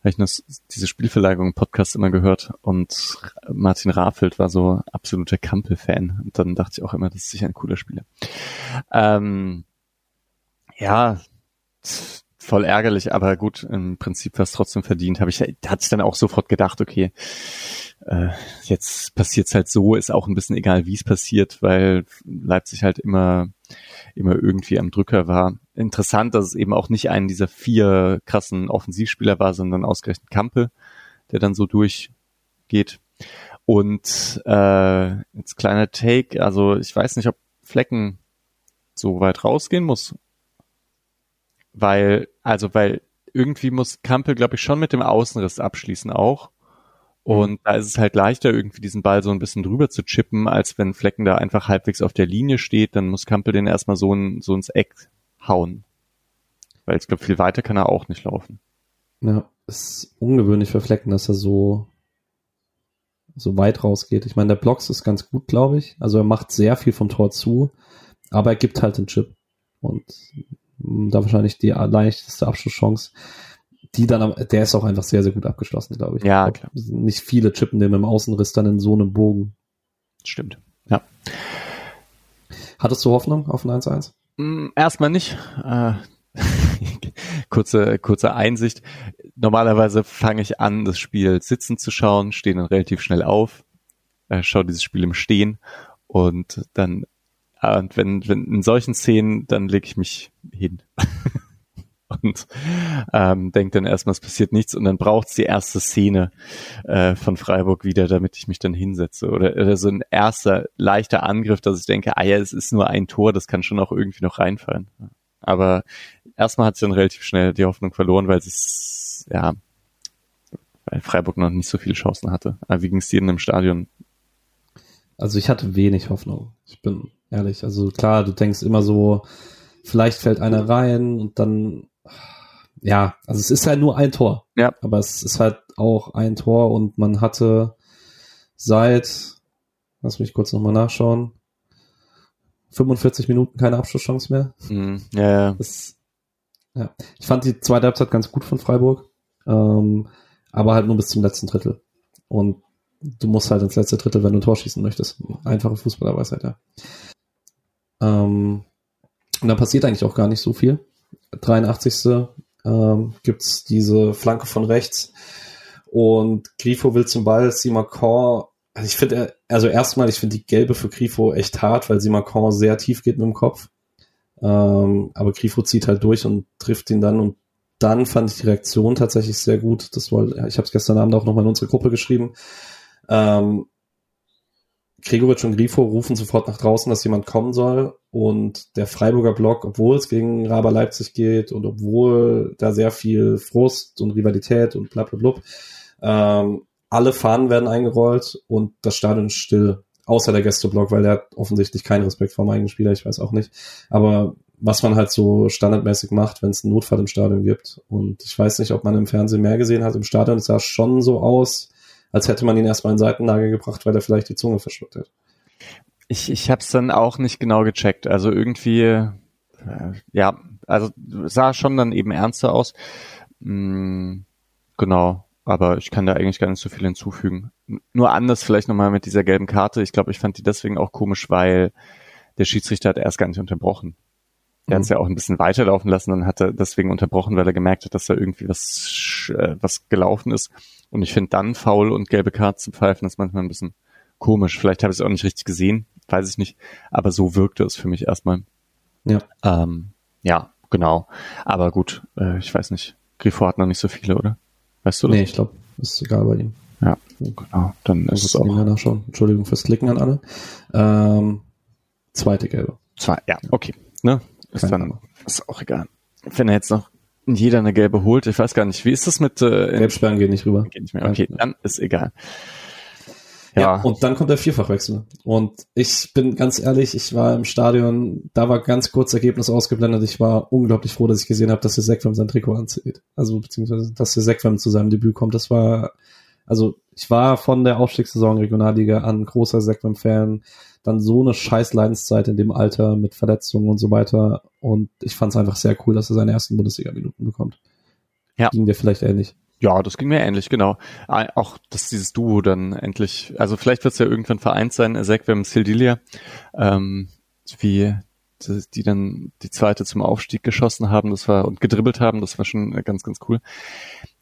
habe ich noch diese Spielverlagerung Podcast immer gehört und Martin Rafelt war so absoluter Kampel-Fan und dann dachte ich auch immer, das ist sicher ein cooler Spieler. Ähm, ja, voll ärgerlich, aber gut, im Prinzip war es trotzdem verdient. Habe ich, hatte ich dann auch sofort gedacht, okay, äh, jetzt passiert's halt so, ist auch ein bisschen egal, wie es passiert, weil Leipzig halt immer, immer irgendwie am Drücker war. Interessant, dass es eben auch nicht einen dieser vier krassen Offensivspieler war, sondern ausgerechnet Kampel, der dann so durchgeht. Und äh, jetzt kleiner Take, also ich weiß nicht, ob Flecken so weit rausgehen muss. Weil, also weil irgendwie muss Kampel, glaube ich, schon mit dem Außenriss abschließen auch. Und da ist es halt leichter, irgendwie diesen Ball so ein bisschen drüber zu chippen, als wenn Flecken da einfach halbwegs auf der Linie steht, dann muss Kampel den erstmal so, in, so ins Eck hauen. Weil ich glaube, viel weiter kann er auch nicht laufen. Ja, ist ungewöhnlich für Flecken, dass er so, so weit rausgeht. Ich meine, der Blocks ist ganz gut, glaube ich. Also er macht sehr viel vom Tor zu, aber er gibt halt den Chip. Und da wahrscheinlich die leichteste Abschlusschance. Die dann, der ist auch einfach sehr, sehr gut abgeschlossen, glaube ich. Ja, glaub, Nicht viele chippen den mit dem Außenriss dann in so einem Bogen. Stimmt. Ja. Hattest du Hoffnung auf ein 1-1? Mm, Erstmal nicht. Äh, kurze, kurze Einsicht. Normalerweise fange ich an, das Spiel sitzen zu schauen, stehe dann relativ schnell auf, äh, schaue dieses Spiel im Stehen und dann, und wenn, wenn in solchen Szenen, dann lege ich mich hin. und ähm, denke dann erstmal, es passiert nichts und dann braucht's die erste Szene äh, von Freiburg wieder, damit ich mich dann hinsetze. Oder, oder so ein erster leichter Angriff, dass ich denke, ah ja, es ist nur ein Tor, das kann schon auch irgendwie noch reinfallen. Aber erstmal hat sie dann relativ schnell die Hoffnung verloren, weil es ja, weil Freiburg noch nicht so viele Chancen hatte. Aber wie ging's dir denn im Stadion? Also ich hatte wenig Hoffnung. Ich bin ehrlich. Also klar, du denkst immer so, vielleicht fällt einer rein und dann, ja, also es ist halt nur ein Tor. Ja. Aber es ist halt auch ein Tor und man hatte seit, lass mich kurz nochmal nachschauen, 45 Minuten keine Abschlusschance mehr. Hm, ja, ja. Das, ja. Ich fand die zweite Halbzeit ganz gut von Freiburg, ähm, aber halt nur bis zum letzten Drittel. Und du musst halt ins letzte Drittel, wenn du ein Tor schießen möchtest. Einfache Fußballerweisheit, ja. Ähm, und dann passiert eigentlich auch gar nicht so viel. 83. Ähm, gibt's diese Flanke von rechts und Grifo will zum Ball, Simakor, also ich finde, also erstmal, ich finde die gelbe für Grifo echt hart, weil Simakor sehr tief geht mit dem Kopf. Ähm, aber Grifo zieht halt durch und trifft ihn dann und dann fand ich die Reaktion tatsächlich sehr gut. Das war, ich habe es gestern Abend auch nochmal in unsere Gruppe geschrieben. Ähm, Gregoritsch und Grifo rufen sofort nach draußen, dass jemand kommen soll. Und der Freiburger Block, obwohl es gegen Raber Leipzig geht und obwohl da sehr viel Frust und Rivalität und bla bla Ähm, alle Fahnen werden eingerollt und das Stadion ist still. Außer der Gästeblock, weil der hat offensichtlich keinen Respekt vor meinem eigenen Spieler, ich weiß auch nicht. Aber was man halt so standardmäßig macht, wenn es einen Notfall im Stadion gibt. Und ich weiß nicht, ob man im Fernsehen mehr gesehen hat. Im Stadion sah es schon so aus, als hätte man ihn erstmal in Seitenlage gebracht, weil er vielleicht die Zunge verschluckt hat. Ich, ich habe es dann auch nicht genau gecheckt. Also irgendwie, äh, ja, also sah schon dann eben ernster aus. Mm, genau, aber ich kann da eigentlich gar nicht so viel hinzufügen. Nur anders vielleicht nochmal mit dieser gelben Karte. Ich glaube, ich fand die deswegen auch komisch, weil der Schiedsrichter hat erst gar nicht unterbrochen. Er hat es mhm. ja auch ein bisschen weiterlaufen lassen und hat er deswegen unterbrochen, weil er gemerkt hat, dass da irgendwie was, äh, was gelaufen ist. Und ich finde dann faul und gelbe Karte zu pfeifen, ist manchmal ein bisschen komisch. Vielleicht habe ich es auch nicht richtig gesehen, weiß ich nicht. Aber so wirkte es für mich erstmal. Ja. Ähm, ja, genau. Aber gut, äh, ich weiß nicht. Grifo hat noch nicht so viele, oder? Weißt du das? Nee, ich glaube, ist egal bei ihm. Ja, genau. Dann ist es auch. Nachschauen. Entschuldigung fürs Klicken an alle. Ähm, zweite gelbe. Zwei, ja, okay. Ne? Ist Keine dann ist auch egal. Wenn er jetzt noch jeder eine gelbe holt, ich weiß gar nicht, wie ist das mit äh, Gelbsperren geht nicht rüber. Geht nicht mehr. Okay, dann ist egal. Ja. ja, und dann kommt der Vierfachwechsel. Und ich bin ganz ehrlich, ich war im Stadion, da war ganz kurz Ergebnis ausgeblendet. Ich war unglaublich froh, dass ich gesehen habe, dass der Sekvam sein Trikot anzieht. Also beziehungsweise, dass der Sekvam zu seinem Debüt kommt. Das war, also ich war von der Aufstiegssaison Regionalliga an großer Sekvam-Fan dann so eine scheiß Leidenszeit in dem Alter mit Verletzungen und so weiter. Und ich fand es einfach sehr cool, dass er seine ersten Bundesliga-Minuten bekommt. Ja. Ging dir vielleicht ähnlich. Ja, das ging mir ähnlich, genau. Auch, dass dieses Duo dann endlich, also vielleicht wird es ja irgendwann vereint sein, Ezequiel Sildilia, ähm, wie die, dann die zweite zum Aufstieg geschossen haben, das war und gedribbelt haben, das war schon ganz, ganz cool.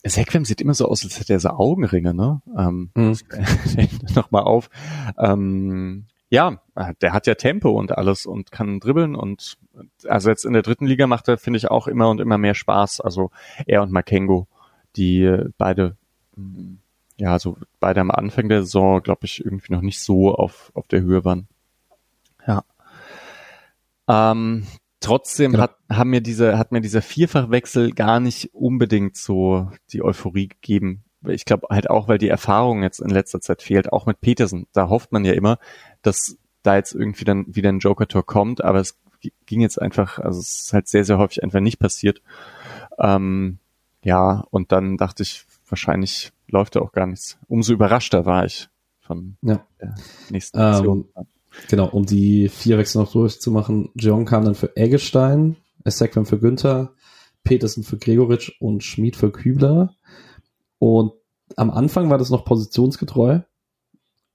Ezequiel sieht immer so aus, als hätte er so Augenringe, ne? Ähm, mhm. Nochmal auf. Ähm, ja, der hat ja Tempo und alles und kann dribbeln und also jetzt in der dritten Liga macht er, finde ich, auch immer und immer mehr Spaß. Also er und Makengo, die beide, mm, ja, so beide am Anfang der Saison, glaube ich, irgendwie noch nicht so auf, auf der Höhe waren. Ähm, trotzdem genau. hat, haben mir diese, hat mir dieser Vierfachwechsel gar nicht unbedingt so die Euphorie gegeben, ich glaube halt auch, weil die Erfahrung jetzt in letzter Zeit fehlt, auch mit Peterson. Da hofft man ja immer, dass da jetzt irgendwie dann wieder ein Joker-Tor kommt, aber es ging jetzt einfach, also es ist halt sehr, sehr häufig einfach nicht passiert. Ähm, ja, und dann dachte ich, wahrscheinlich läuft da auch gar nichts. Umso überraschter war ich von ja. der nächsten Aktion. Ähm, genau, um die vier Wechsel noch durchzumachen, Jeong kam dann für Eggestein, Esequem für Günther, Petersen für Gregoritsch und Schmid für Kübler. Und am Anfang war das noch positionsgetreu.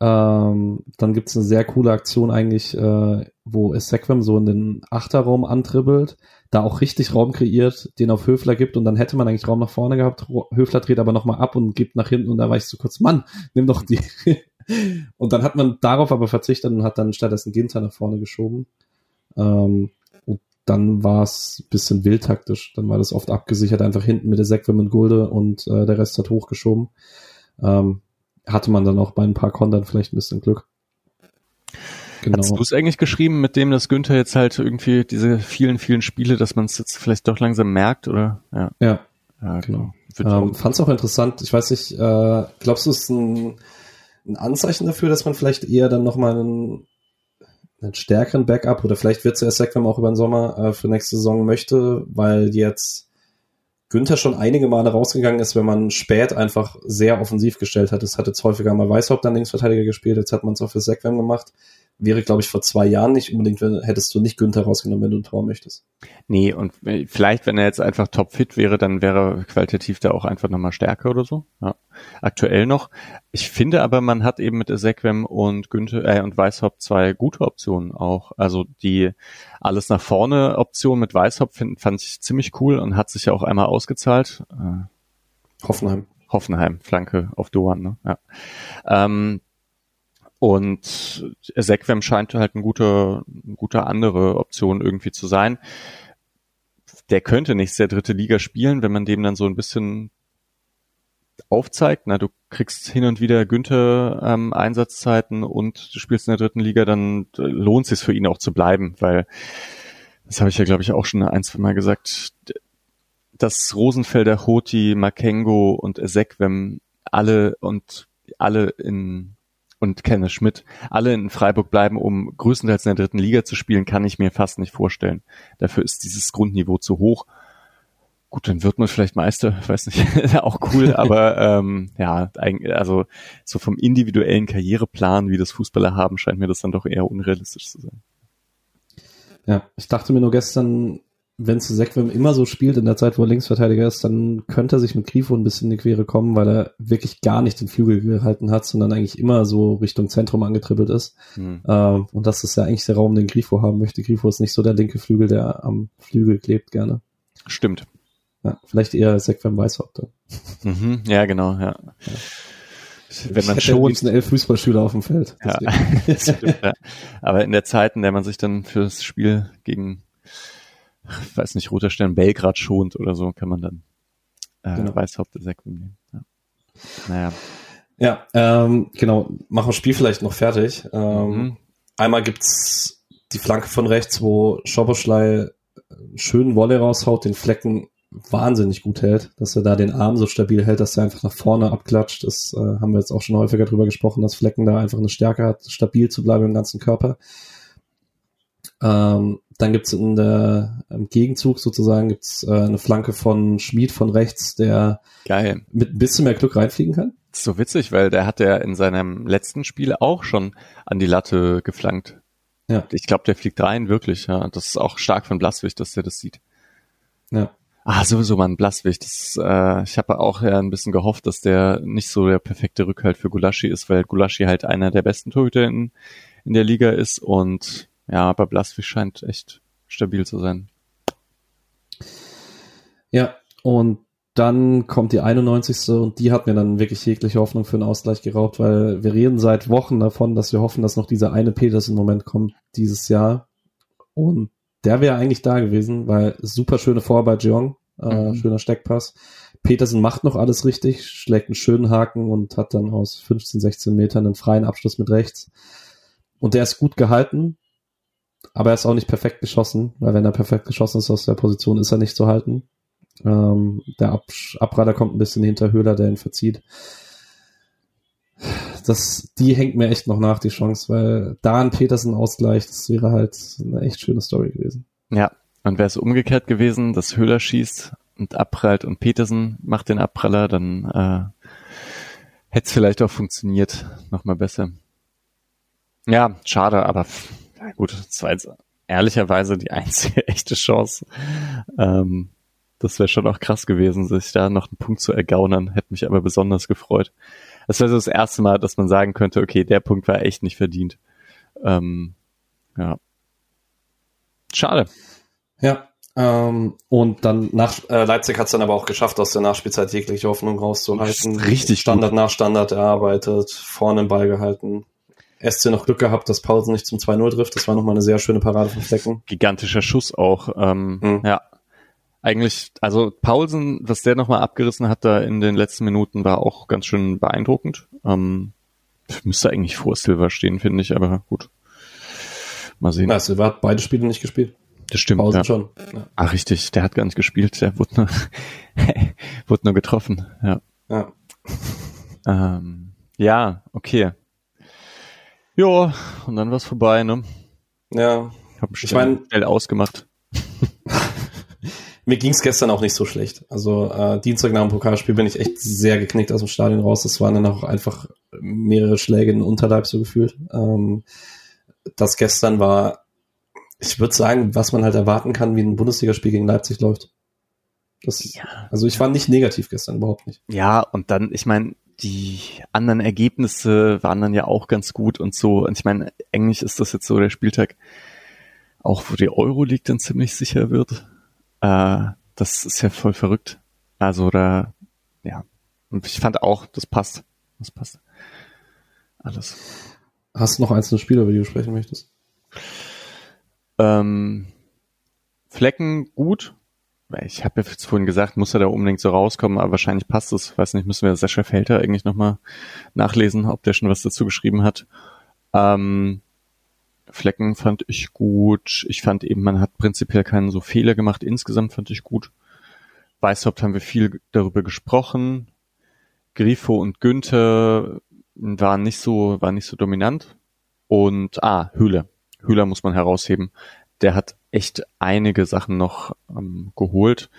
Ähm, dann gibt's eine sehr coole Aktion eigentlich, äh, wo Esequem so in den Achterraum antribbelt, da auch richtig Raum kreiert, den auf Höfler gibt und dann hätte man eigentlich Raum nach vorne gehabt. Höfler dreht aber nochmal ab und gibt nach hinten und da war ich so kurz, Mann, nimm doch die. Und dann hat man darauf aber verzichtet und hat dann stattdessen Ginter nach vorne geschoben. Ähm, dann war es bisschen wildtaktisch. Dann war das oft abgesichert, einfach hinten mit der Sekwim und Gulde und äh, der Rest hat hochgeschoben. Ähm, hatte man dann auch bei ein paar Kontern vielleicht ein bisschen Glück. Genau. Hast du es eigentlich geschrieben, mit dem, dass Günther jetzt halt irgendwie diese vielen, vielen Spiele, dass man es jetzt vielleicht doch langsam merkt, oder? Ja. Ja, ja genau. Ähm, Fand es auch interessant. Ich weiß nicht, äh, glaubst du, es ist ein, ein Anzeichen dafür, dass man vielleicht eher dann nochmal einen einen stärkeren Backup oder vielleicht wird es wenn man auch über den Sommer äh, für nächste Saison möchte, weil jetzt Günther schon einige Male rausgegangen ist, wenn man spät einfach sehr offensiv gestellt hat. Es hat jetzt häufiger mal Weißhaupt dann Linksverteidiger gespielt, jetzt hat man es auch für Sekwem gemacht wäre, glaube ich, vor zwei Jahren nicht unbedingt, wenn, hättest du nicht Günther rausgenommen, wenn du ein Tor möchtest. Nee, und vielleicht, wenn er jetzt einfach topfit wäre, dann wäre qualitativ da auch einfach nochmal stärker oder so. Ja. Aktuell noch. Ich finde aber, man hat eben mit Ezequem und Günther äh, und Weißhaupt zwei gute Optionen auch. Also die alles nach vorne Option mit Weißhaupt find, fand ich ziemlich cool und hat sich ja auch einmal ausgezahlt. Äh, Hoffenheim. Hoffenheim, Flanke auf Doan, ne? Ja. Ähm, und Sequem scheint halt eine gute, eine gute andere Option irgendwie zu sein. Der könnte nicht der dritte Liga spielen, wenn man dem dann so ein bisschen aufzeigt. Na, du kriegst hin und wieder Günther ähm, Einsatzzeiten und du spielst in der dritten Liga, dann lohnt es sich für ihn auch zu bleiben, weil das habe ich ja, glaube ich, auch schon ein, zwei Mal gesagt. dass Rosenfelder, Hoti, Makengo und Ezequem alle und alle in und Kenne Schmidt alle in Freiburg bleiben, um größtenteils in der dritten Liga zu spielen, kann ich mir fast nicht vorstellen. Dafür ist dieses Grundniveau zu hoch. Gut, dann wird man vielleicht Meister, weiß nicht, auch cool, aber ähm, ja, also so vom individuellen Karriereplan, wie das Fußballer haben, scheint mir das dann doch eher unrealistisch zu sein. Ja, ich dachte mir nur gestern, wenn Sekwem immer so spielt in der Zeit, wo er Linksverteidiger ist, dann könnte er sich mit Grifo ein bisschen in die Quere kommen, weil er wirklich gar nicht den Flügel gehalten hat, sondern eigentlich immer so Richtung Zentrum angetribbelt ist. Hm. Ähm, und das ist ja eigentlich der Raum, den Grifo haben möchte. Grifo ist nicht so der linke Flügel, der am Flügel klebt gerne. Stimmt. Ja, vielleicht eher Sekwem Weißhaupt. Mhm, ja, genau, ja. ja. Wenn man ich schon elf Fußballschüler auf dem Feld. Ja. ja. Aber in der Zeit, in der man sich dann fürs Spiel gegen ich weiß nicht, Roter Stern Belgrad schont oder so, kann man dann äh, genau. Weißhaupt nehmen. Ja. Naja. Ja, ähm, genau, machen wir Spiel vielleicht noch fertig. Ähm, mhm. Einmal gibt's die Flanke von rechts, wo Schoboschlei schön Wolle raushaut, den Flecken wahnsinnig gut hält, dass er da den Arm so stabil hält, dass er einfach nach vorne abklatscht. Das äh, haben wir jetzt auch schon häufiger drüber gesprochen, dass Flecken da einfach eine Stärke hat, stabil zu bleiben im ganzen Körper. Ähm, dann gibt's in der, im Gegenzug sozusagen gibt's äh, eine Flanke von Schmied von rechts, der Geil. mit ein bisschen mehr Glück reinfliegen kann. Das ist so witzig, weil der hat ja in seinem letzten Spiel auch schon an die Latte geflankt. Ja. Ich glaube, der fliegt rein, wirklich, ja. Das ist auch stark von Blaswig, dass der das sieht. Ja. Ah, sowieso man Blaswig. Das, äh, ich habe auch ja ein bisschen gehofft, dass der nicht so der perfekte Rückhalt für Gulaschi ist, weil Gulaschi halt einer der besten Torhüter in, in der Liga ist und ja, aber Blaswig scheint echt stabil zu sein. Ja, und dann kommt die 91. und die hat mir dann wirklich jegliche Hoffnung für einen Ausgleich geraubt, weil wir reden seit Wochen davon, dass wir hoffen, dass noch dieser eine Petersen-Moment kommt dieses Jahr. Und der wäre eigentlich da gewesen, weil super schöne Vorarbeit Jeong, äh, mhm. schöner Steckpass. Petersen macht noch alles richtig, schlägt einen schönen Haken und hat dann aus 15, 16 Metern einen freien Abschluss mit rechts. Und der ist gut gehalten aber er ist auch nicht perfekt geschossen, weil wenn er perfekt geschossen ist aus der Position, ist er nicht zu halten. Ähm, der Ab Abradar kommt ein bisschen hinter Höhler, der ihn verzieht. Das, die hängt mir echt noch nach, die Chance, weil da ein Petersen-Ausgleich, das wäre halt eine echt schöne Story gewesen. Ja, und wäre es umgekehrt gewesen, dass Höhler schießt und abprallt und Petersen macht den Abpraller, dann äh, hätte es vielleicht auch funktioniert, nochmal besser. Ja, schade, aber ja, gut, das war jetzt ehrlicherweise die einzige echte Chance. Ähm, das wäre schon auch krass gewesen, sich da noch einen Punkt zu ergaunern. Hätte mich aber besonders gefreut. Das wäre so das erste Mal, dass man sagen könnte, okay, der Punkt war echt nicht verdient. Ähm, ja. Schade. Ja. Ähm, und dann nach äh, Leipzig hat es dann aber auch geschafft, aus der Nachspielzeit jegliche Hoffnung rauszuhalten. Richtig Standard gut. nach Standard erarbeitet, vorne den Ball gehalten. SC noch Glück gehabt, dass Paulsen nicht zum 2-0 trifft. Das war nochmal eine sehr schöne Parade von Flecken. Gigantischer Schuss auch. Ähm, mhm. Ja. Eigentlich, also Paulsen, was der nochmal abgerissen hat da in den letzten Minuten, war auch ganz schön beeindruckend. Ähm, müsste eigentlich vor Silver stehen, finde ich, aber gut. Mal sehen. Ja, Silver hat beide Spiele nicht gespielt. Das stimmt. Paulsen ja. schon. Ja. Ach, richtig, der hat gar nicht gespielt, der wurde nur, wurde nur getroffen. Ja. Ja. Ähm, ja, okay. Ja, und dann war's vorbei, ne? Ja. Hab ich mein, schnell ausgemacht. Mir ging's gestern auch nicht so schlecht. Also äh, Dienstag nach dem Pokalspiel bin ich echt sehr geknickt aus dem Stadion raus. Das waren dann auch einfach mehrere Schläge in den Unterleib so gefühlt. Ähm, das gestern war, ich würde sagen, was man halt erwarten kann, wie ein Bundesligaspiel gegen Leipzig läuft. Das, ja. Also ich war nicht negativ gestern, überhaupt nicht. Ja, und dann, ich meine, die anderen Ergebnisse waren dann ja auch ganz gut und so. Und ich meine, eigentlich ist das jetzt so der Spieltag, auch wo die Euroleague dann ziemlich sicher wird. Äh, das ist ja voll verrückt. Also da, ja. Und ich fand auch, das passt. Das passt. Alles. Hast du noch einzelne Spiele, über die du sprechen möchtest? Ähm, Flecken gut, ich habe ja vorhin gesagt, muss er da unbedingt so rauskommen, aber wahrscheinlich passt es. Weiß nicht, müssen wir Sascha Felter eigentlich nochmal nachlesen, ob der schon was dazu geschrieben hat. Ähm, Flecken fand ich gut. Ich fand eben, man hat prinzipiell keinen so Fehler gemacht. Insgesamt fand ich gut. Weißhaupt haben wir viel darüber gesprochen. Grifo und Günther waren nicht so, waren nicht so dominant. Und, ah, Hühle. Hühler muss man herausheben. Der hat echt einige Sachen noch ähm, geholt.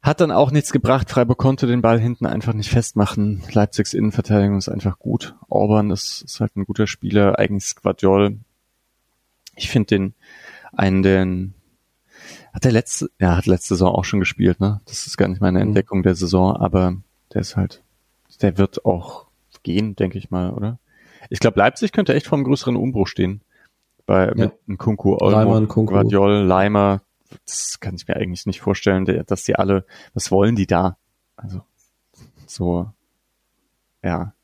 Hat dann auch nichts gebracht. Freiburg konnte den Ball hinten einfach nicht festmachen. Leipzigs Innenverteidigung ist einfach gut. Orban ist, ist halt ein guter Spieler. Eigentlich Squadiol. Ich finde den einen, den hat der letzte, ja, hat letzte Saison auch schon gespielt, ne? Das ist gar nicht meine mhm. Entdeckung der Saison, aber der ist halt, der wird auch gehen, denke ich mal, oder? Ich glaube, Leipzig könnte echt vor einem größeren Umbruch stehen. Bei, ja. mit Nkunku, Olmo, Nkunku. Guardiol, Leimer, das kann ich mir eigentlich nicht vorstellen, dass die alle, was wollen die da? Also, so, ja.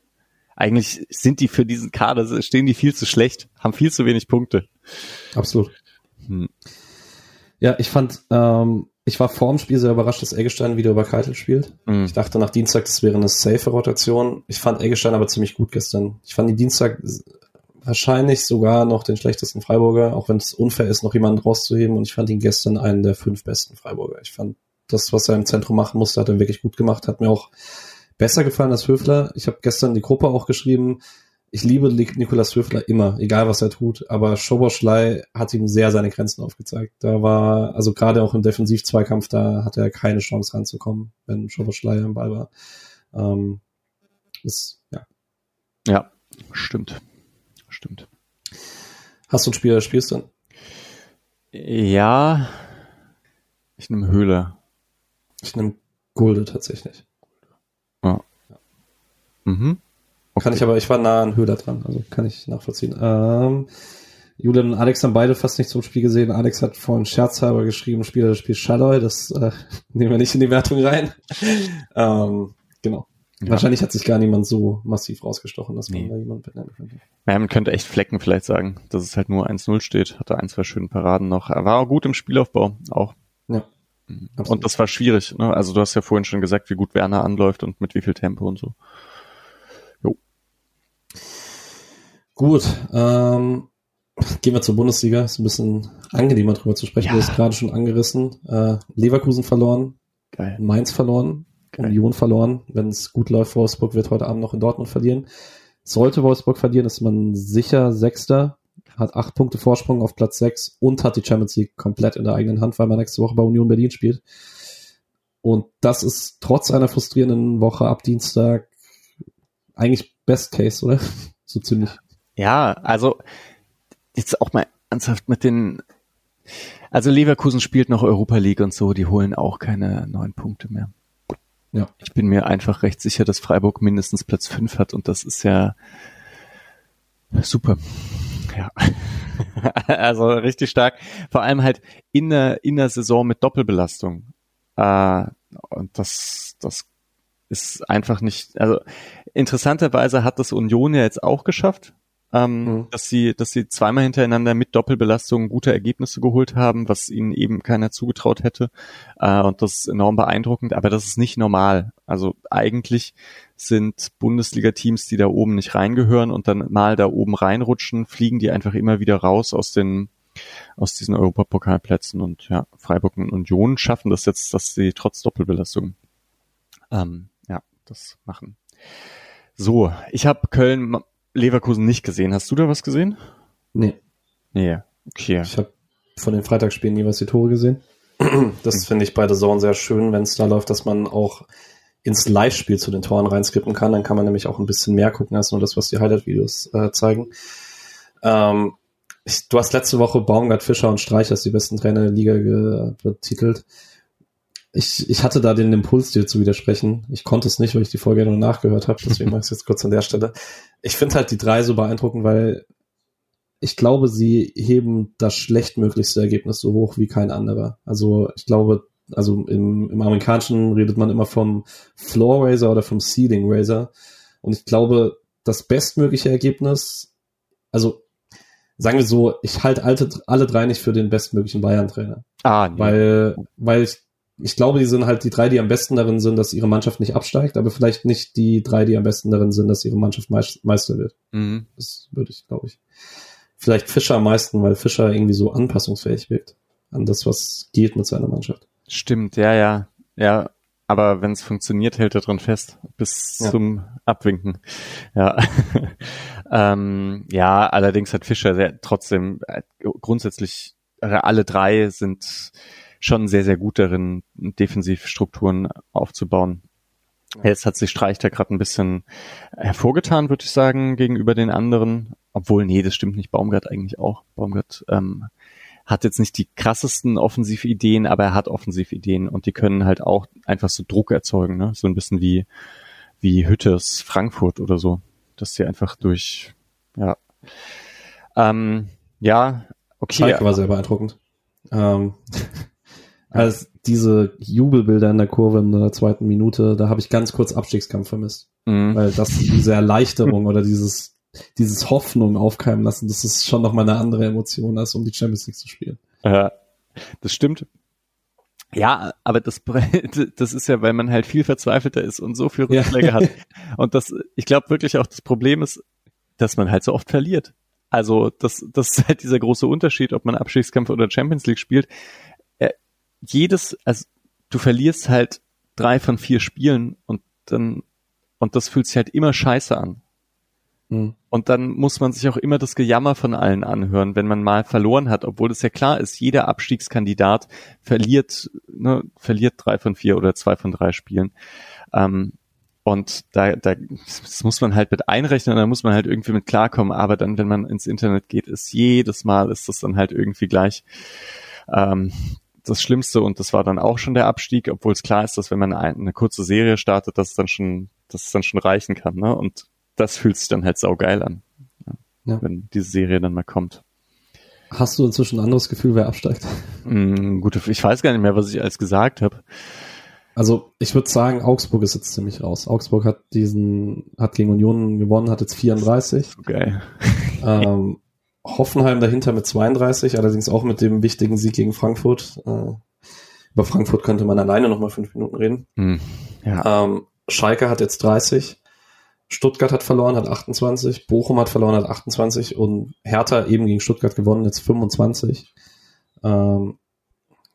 Eigentlich sind die für diesen Kader, stehen die viel zu schlecht, haben viel zu wenig Punkte. Absolut. Hm. Ja, ich fand, ähm, ich war vor dem Spiel sehr überrascht, dass Eggestein wieder über Keitel spielt. Mhm. Ich dachte nach Dienstag, das wäre eine safe Rotation. Ich fand Eggestein aber ziemlich gut gestern. Ich fand die Dienstag wahrscheinlich sogar noch den schlechtesten Freiburger, auch wenn es unfair ist, noch jemanden rauszuheben. Und ich fand ihn gestern einen der fünf besten Freiburger. Ich fand das, was er im Zentrum machen musste, hat er wirklich gut gemacht. Hat mir auch besser gefallen als Höfler. Ich habe gestern die Gruppe auch geschrieben. Ich liebe Nikolas Höfler immer, egal was er tut, aber Schoboschlei hat ihm sehr seine Grenzen aufgezeigt. Da war, also gerade auch im Defensiv-Zweikampf, da hatte er keine Chance ranzukommen, wenn Schoboschlei am Ball war. Ähm, ist, ja. Ja, stimmt stimmt. Hast du ein Spiel, das spielst du? Ja, ich nehme Höhle. Ich nehme Gulde tatsächlich. Ja. Mhm. Okay. Kann ich aber, ich war nah an Höhler dran, also kann ich nachvollziehen. Ähm, Julian und Alex haben beide fast nicht zum Spiel gesehen. Alex hat vorhin scherzhalber geschrieben, Spieler das Spiel Schalloy, das äh, nehmen wir nicht in die Wertung rein. ähm, genau. Ja. Wahrscheinlich hat sich gar niemand so massiv rausgestochen, dass man nee. da jemand benennen könnte. Ja, man könnte echt Flecken vielleicht sagen, dass es halt nur 1-0 steht. Hatte ein, zwei schöne Paraden noch. Er war auch gut im Spielaufbau, auch. Ja. Mhm. Absolut. Und das war schwierig. Ne? Also du hast ja vorhin schon gesagt, wie gut Werner anläuft und mit wie viel Tempo und so. Jo. Gut. Ähm, gehen wir zur Bundesliga. Ist ein bisschen angenehmer drüber zu sprechen. Ja. Du hast gerade schon angerissen. Äh, Leverkusen verloren. Geil. Mainz verloren. Union verloren. Wenn es gut läuft, Wolfsburg wird heute Abend noch in Dortmund verlieren. Sollte Wolfsburg verlieren, ist man sicher Sechster, hat acht Punkte Vorsprung auf Platz sechs und hat die Champions League komplett in der eigenen Hand, weil man nächste Woche bei Union Berlin spielt. Und das ist trotz einer frustrierenden Woche ab Dienstag eigentlich Best Case, oder? so ziemlich. Ja, also jetzt auch mal ernsthaft mit den also Leverkusen spielt noch Europa League und so, die holen auch keine neun Punkte mehr. Ja. Ich bin mir einfach recht sicher, dass Freiburg mindestens Platz fünf hat und das ist ja super. Ja. also richtig stark. Vor allem halt in der, in der Saison mit Doppelbelastung. Äh, und das, das ist einfach nicht, also interessanterweise hat das Union ja jetzt auch geschafft ähm, mhm. dass sie, dass sie zweimal hintereinander mit Doppelbelastung gute Ergebnisse geholt haben, was ihnen eben keiner zugetraut hätte. Äh, und das ist enorm beeindruckend, aber das ist nicht normal. Also eigentlich sind Bundesliga-Teams, die da oben nicht reingehören und dann mal da oben reinrutschen, fliegen die einfach immer wieder raus aus den aus diesen Europapokalplätzen und ja, Freiburg und Union schaffen das jetzt, dass sie trotz Doppelbelastung ähm, ja das machen. So, ich habe Köln Leverkusen nicht gesehen. Hast du da was gesehen? Nee. Nee, okay. Ich habe von den Freitagsspielen jeweils die Tore gesehen. Das mhm. finde ich bei der Zone sehr schön, wenn es da läuft, dass man auch ins Live-Spiel zu den Toren reinskippen kann. Dann kann man nämlich auch ein bisschen mehr gucken als nur das, was die Highlight-Videos äh, zeigen. Ähm, ich, du hast letzte Woche Baumgart, Fischer und Streich als die besten Trainer der Liga betitelt ich, ich hatte da den Impuls, dir zu widersprechen. Ich konnte es nicht, weil ich die Folge nur nachgehört habe, deswegen mache ich es jetzt kurz an der Stelle. Ich finde halt die drei so beeindruckend, weil ich glaube, sie heben das schlechtmöglichste Ergebnis so hoch wie kein anderer. Also ich glaube, also im, im Amerikanischen redet man immer vom Floor Raiser oder vom Ceiling Raiser. Und ich glaube, das bestmögliche Ergebnis, also sagen wir so, ich halte alle, alle drei nicht für den bestmöglichen Bayern-Trainer. Ah, nee. Weil, weil ich ich glaube, die sind halt die drei, die am besten darin sind, dass ihre Mannschaft nicht absteigt, aber vielleicht nicht die drei, die am besten darin sind, dass ihre Mannschaft Meister wird. Mhm. Das würde ich, glaube ich. Vielleicht Fischer am meisten, weil Fischer irgendwie so anpassungsfähig wirkt an das, was geht mit seiner Mannschaft. Stimmt, ja, ja. Ja, aber wenn es funktioniert, hält er dran fest bis Ja. zum Abwinken. Ja, ähm, ja. Allerdings hat Fischer sehr, trotzdem äh, grundsätzlich äh, alle drei sind schon sehr sehr gut darin, Defensivstrukturen aufzubauen. Jetzt hat sich Streich da gerade ein bisschen hervorgetan, würde ich sagen, gegenüber den anderen. Obwohl, nee, das stimmt nicht. Baumgart eigentlich auch. Baumgart ähm, hat jetzt nicht die krassesten Offensivideen, aber er hat Offensivideen und die können halt auch einfach so Druck erzeugen, ne? So ein bisschen wie, wie Hütters Frankfurt oder so. Dass sie einfach durch, ja. Ähm, ja, okay. Schalke war sehr beeindruckend. Ähm, als diese Jubelbilder in der Kurve in der zweiten Minute, da habe ich ganz kurz Abstiegskampf vermisst. Mhm. Weil das, diese Erleichterung oder dieses, dieses Hoffnung aufkeimen lassen, das ist schon nochmal eine andere Emotion, als um die Champions League zu spielen. Ja, das stimmt. Ja, aber das, das ist ja, weil man halt viel verzweifelter ist und so viel Ja. Rückschläge hat. Und das, ich glaube wirklich auch, das Problem ist, dass man halt so oft verliert. Also das, das ist halt dieser große Unterschied, ob man Abstiegskampf oder Champions League spielt. Jedes, also du verlierst halt drei von vier Spielen und dann, und das fühlt sich halt immer scheiße an. Hm. Und dann muss man sich auch immer das Gejammer von allen anhören, wenn man mal verloren hat, obwohl es ja klar ist, jeder Abstiegskandidat verliert, ne, verliert drei von vier oder zwei von drei Spielen. Ähm, und da, da das muss man halt mit einrechnen, da muss man halt irgendwie mit klarkommen. Aber dann, wenn man ins Internet geht, ist jedes Mal ist das dann halt irgendwie gleich ähm, das Schlimmste. Und das war dann auch schon der Abstieg, obwohl es klar ist, dass wenn man ein, eine kurze Serie startet, dass es dann schon, dass es dann schon reichen kann. Ne? Und das fühlt sich dann halt saugeil an, Ja. wenn diese Serie dann mal kommt. Hast du inzwischen ein anderes Gefühl, wer absteigt? Mm, gut, ich weiß gar nicht mehr, was ich alles gesagt habe. Also ich würde sagen, Augsburg ist jetzt ziemlich raus. Augsburg hat diesen, hat gegen Union gewonnen, hat jetzt 34. So geil. ähm, Hoffenheim dahinter mit 32, allerdings auch mit dem wichtigen Sieg gegen Frankfurt. Äh, über Frankfurt könnte man alleine noch mal fünf Minuten reden. Hm. Ja. Ähm, Schalke hat jetzt 30. Stuttgart hat verloren, hat 28. Bochum hat verloren, hat 28. Und Hertha eben gegen Stuttgart gewonnen, jetzt 25. Ähm,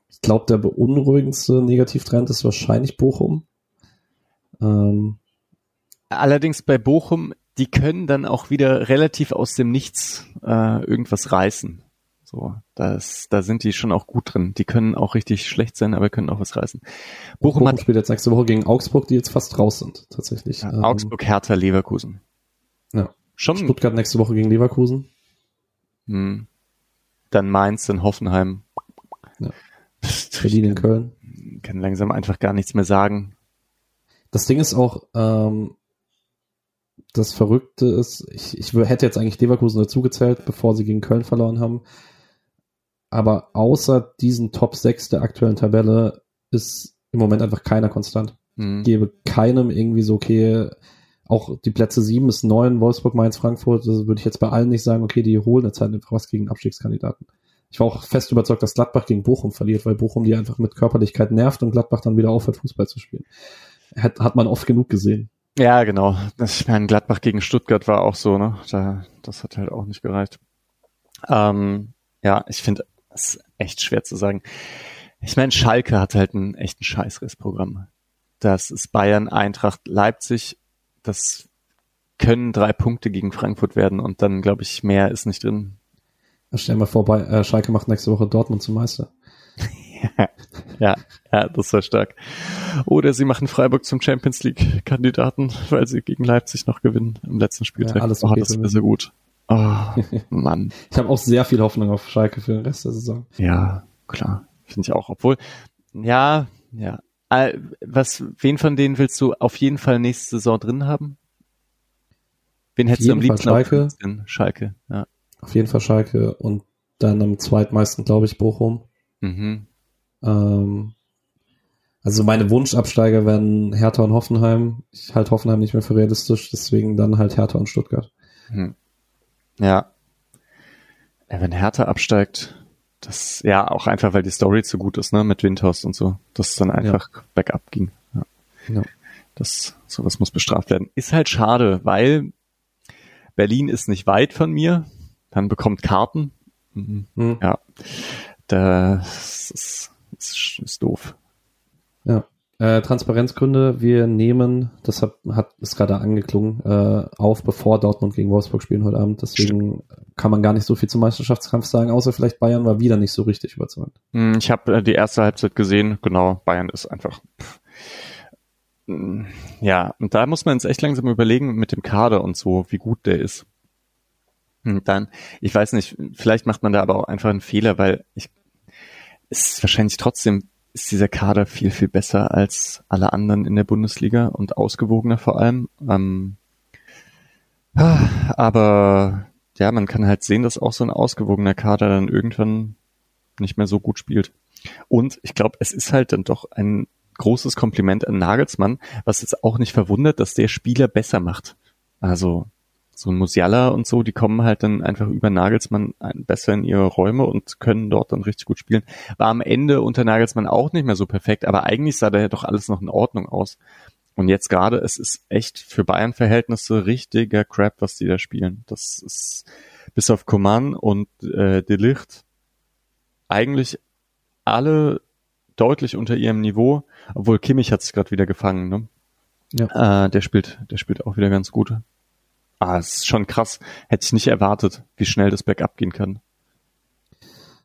ich glaube, der beunruhigendste Negativtrend ist wahrscheinlich Bochum. Ähm, Allerdings bei Bochum, die können dann auch wieder relativ aus dem Nichts äh, irgendwas reißen. So, das, da sind die schon auch gut drin. Die können auch richtig schlecht sein, aber können auch was reißen. Bochum, Bochum hat spielt jetzt nächste Woche gegen Augsburg, die jetzt fast raus sind, tatsächlich. ja, Ähm, Augsburg, Hertha, Leverkusen. Ja. Schon. Stuttgart nächste Woche gegen Leverkusen. Hm. Dann Mainz, dann Hoffenheim. Ja. Berlin in Köln. Kann langsam einfach gar nichts mehr sagen. Das Ding ist auch, ähm, das Verrückte ist, ich, ich hätte jetzt eigentlich Leverkusen dazugezählt, bevor sie gegen Köln verloren haben. Aber außer diesen Top 6 der aktuellen Tabelle ist im Moment einfach keiner konstant. Hm. Ich gebe keinem irgendwie so, okay, auch die Plätze 7 ist 9, Wolfsburg, Mainz, Frankfurt, das würde ich jetzt bei allen nicht sagen, okay, die holen jetzt halt einfach was gegen Abstiegskandidaten. Ich war auch fest überzeugt, dass Gladbach gegen Bochum verliert, weil Bochum die einfach mit Körperlichkeit nervt und Gladbach dann wieder aufhört, Fußball zu spielen. Hat, hat man oft genug gesehen. Ja, genau. Ich meine, Gladbach gegen Stuttgart war auch so, ne? Da, das hat halt auch nicht gereicht. Ähm, ja, ich finde es echt schwer zu sagen. Ich meine, Schalke hat halt ein echt ein Scheißrissprogramm. Das ist Bayern, Eintracht, Leipzig. Das können drei Punkte gegen Frankfurt werden und dann, glaube ich, mehr ist nicht drin. Stell dir mal vor, bei, äh, Schalke macht nächste Woche Dortmund zum Meister. ja, ja, das war stark. Oder sie machen Freiburg zum Champions League Kandidaten, weil sie gegen Leipzig noch gewinnen im letzten Spieltag. Ja, alles oh, okay das für wäre so gut. Oh, Mann. Ich habe auch sehr viel Hoffnung auf Schalke für den Rest der Saison. Ja, klar. Finde ich auch. Obwohl, ja, ja. Was, wen von denen willst du auf jeden Fall nächste Saison drin haben? Wen hättest du am liebsten Schalke. 15? Schalke, ja. Auf jeden Fall Schalke und dann am zweitmeisten, glaube ich, Bochum. Mhm. Ähm, also meine Wunschabsteiger wären Hertha und Hoffenheim. Ich halte Hoffenheim nicht mehr für realistisch, deswegen dann halt Hertha und Stuttgart. Hm. Ja. ja. Wenn Hertha absteigt, das, ja, auch einfach, weil die Story zu gut ist, ne, mit Windhorst und so, dass es dann einfach bergab ging. Ja. Ja. Das, sowas muss bestraft werden. Ist halt schade, weil Berlin ist nicht weit von mir. Man bekommt Karten. Mhm. Hm. Ja. Das ist, ist, ist doof. Ja. Äh, Transparenzgründe, wir nehmen, das hat, hat ist gerade angeklungen, äh, auf, bevor Dortmund gegen Wolfsburg spielen heute Abend. Deswegen kann man gar nicht so viel zum Meisterschaftskampf sagen, außer vielleicht Bayern war wieder nicht so richtig überzeugend. Hm, Ich habe äh, die erste Halbzeit gesehen, genau, Bayern ist einfach. pff. Mm, Ja, und da muss man jetzt echt langsam überlegen mit dem Kader und so, wie gut der ist. Und dann, ich weiß nicht, vielleicht macht man da aber auch einfach einen Fehler, weil ich ist wahrscheinlich trotzdem ist dieser Kader viel, viel besser als alle anderen in der Bundesliga und ausgewogener vor allem. Ähm, ah, aber ja, man kann halt sehen, dass auch so ein ausgewogener Kader dann irgendwann nicht mehr so gut spielt. Und ich glaube, es ist halt dann doch ein großes Kompliment an Nagelsmann, was jetzt auch nicht verwundert, dass der Spieler besser macht. Also so ein Musiala und so, die kommen halt dann einfach über Nagelsmann besser in ihre Räume und können dort dann richtig gut spielen. War am Ende unter Nagelsmann auch nicht mehr so perfekt, aber eigentlich sah da ja doch alles noch in Ordnung aus. Und jetzt gerade, es ist echt für Bayern-Verhältnisse richtiger Crap, was die da spielen. Das ist bis auf Coman und äh, De Ligt eigentlich alle deutlich unter ihrem Niveau, obwohl Kimmich hat sich gerade wieder gefangen, ne? Ja. Äh, der spielt, der spielt auch wieder ganz gut. Ah, es ist schon krass. Hätte ich nicht erwartet, wie schnell das Backup gehen kann.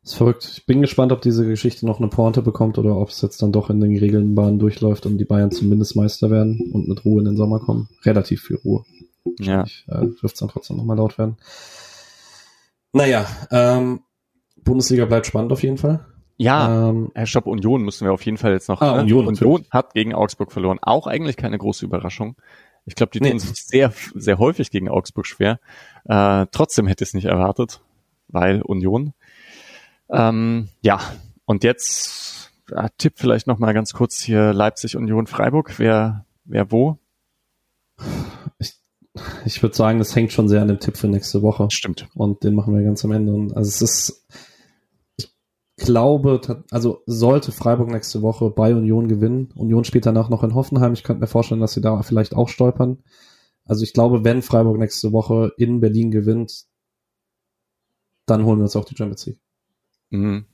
ist verrückt. Ich bin gespannt, ob diese Geschichte noch eine Pointe bekommt oder ob es jetzt dann doch in den geregelten Bahnen durchläuft und die Bayern zumindest Meister werden und mit Ruhe in den Sommer kommen. Relativ viel Ruhe. Ja. Äh, dürfte es dann trotzdem nochmal laut werden. Naja, ähm, Bundesliga bleibt spannend auf jeden Fall. Ja, Ähm, Herr Stopp, Union müssen wir auf jeden Fall jetzt noch. Ah, ne? Union, Union hat gegen Augsburg verloren. Auch eigentlich keine große Überraschung. Ich glaube, die Nee. tun sich sehr, sehr häufig gegen Augsburg schwer. Äh, trotzdem hätte ich es nicht erwartet, weil Union. Ähm, ja, und jetzt äh, Tipp vielleicht noch mal ganz kurz hier Leipzig, Union, Freiburg. Wer, wer wo? ich würde sagen, das hängt schon sehr an dem Tipp für nächste Woche. Stimmt. Und den machen wir ganz am Ende. Und also es ist, ich glaube, also sollte Freiburg nächste Woche bei Union gewinnen. Union spielt danach noch in Hoffenheim. Ich könnte mir vorstellen, dass sie da vielleicht auch stolpern. Also ich glaube, wenn Freiburg nächste Woche in Berlin gewinnt, dann holen wir uns auch die Champions League. Mhm.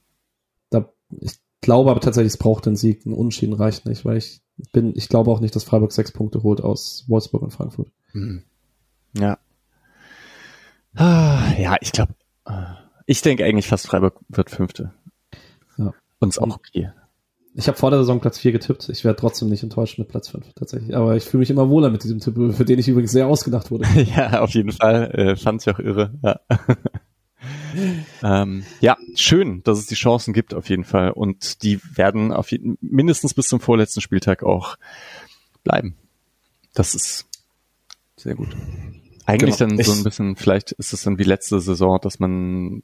Da, ich glaube aber tatsächlich, es braucht den Sieg. Ein Unentschieden reicht nicht, weil ich bin, ich glaube auch nicht, dass Freiburg sechs Punkte holt aus Wolfsburg und Frankfurt. Mhm. Ja. Ah, Ja, ich glaube, ich denke eigentlich fast Freiburg wird Fünfte. Ja. Und ist auch okay. Ich habe vor der Saison Platz 4 getippt. Ich werde trotzdem nicht enttäuscht mit Platz 5 tatsächlich. Aber ich fühle mich immer wohler mit diesem Tipp, für den ich übrigens sehr ausgedacht wurde. ja, auf jeden Fall. Äh, fand ich auch irre. Ja. ähm, ja, schön, dass es die Chancen gibt auf jeden Fall. Und die werden auf jeden, mindestens bis zum vorletzten Spieltag auch bleiben. Das ist sehr gut. Eigentlich Genau. dann so ein bisschen, vielleicht ist es dann wie letzte Saison, dass man,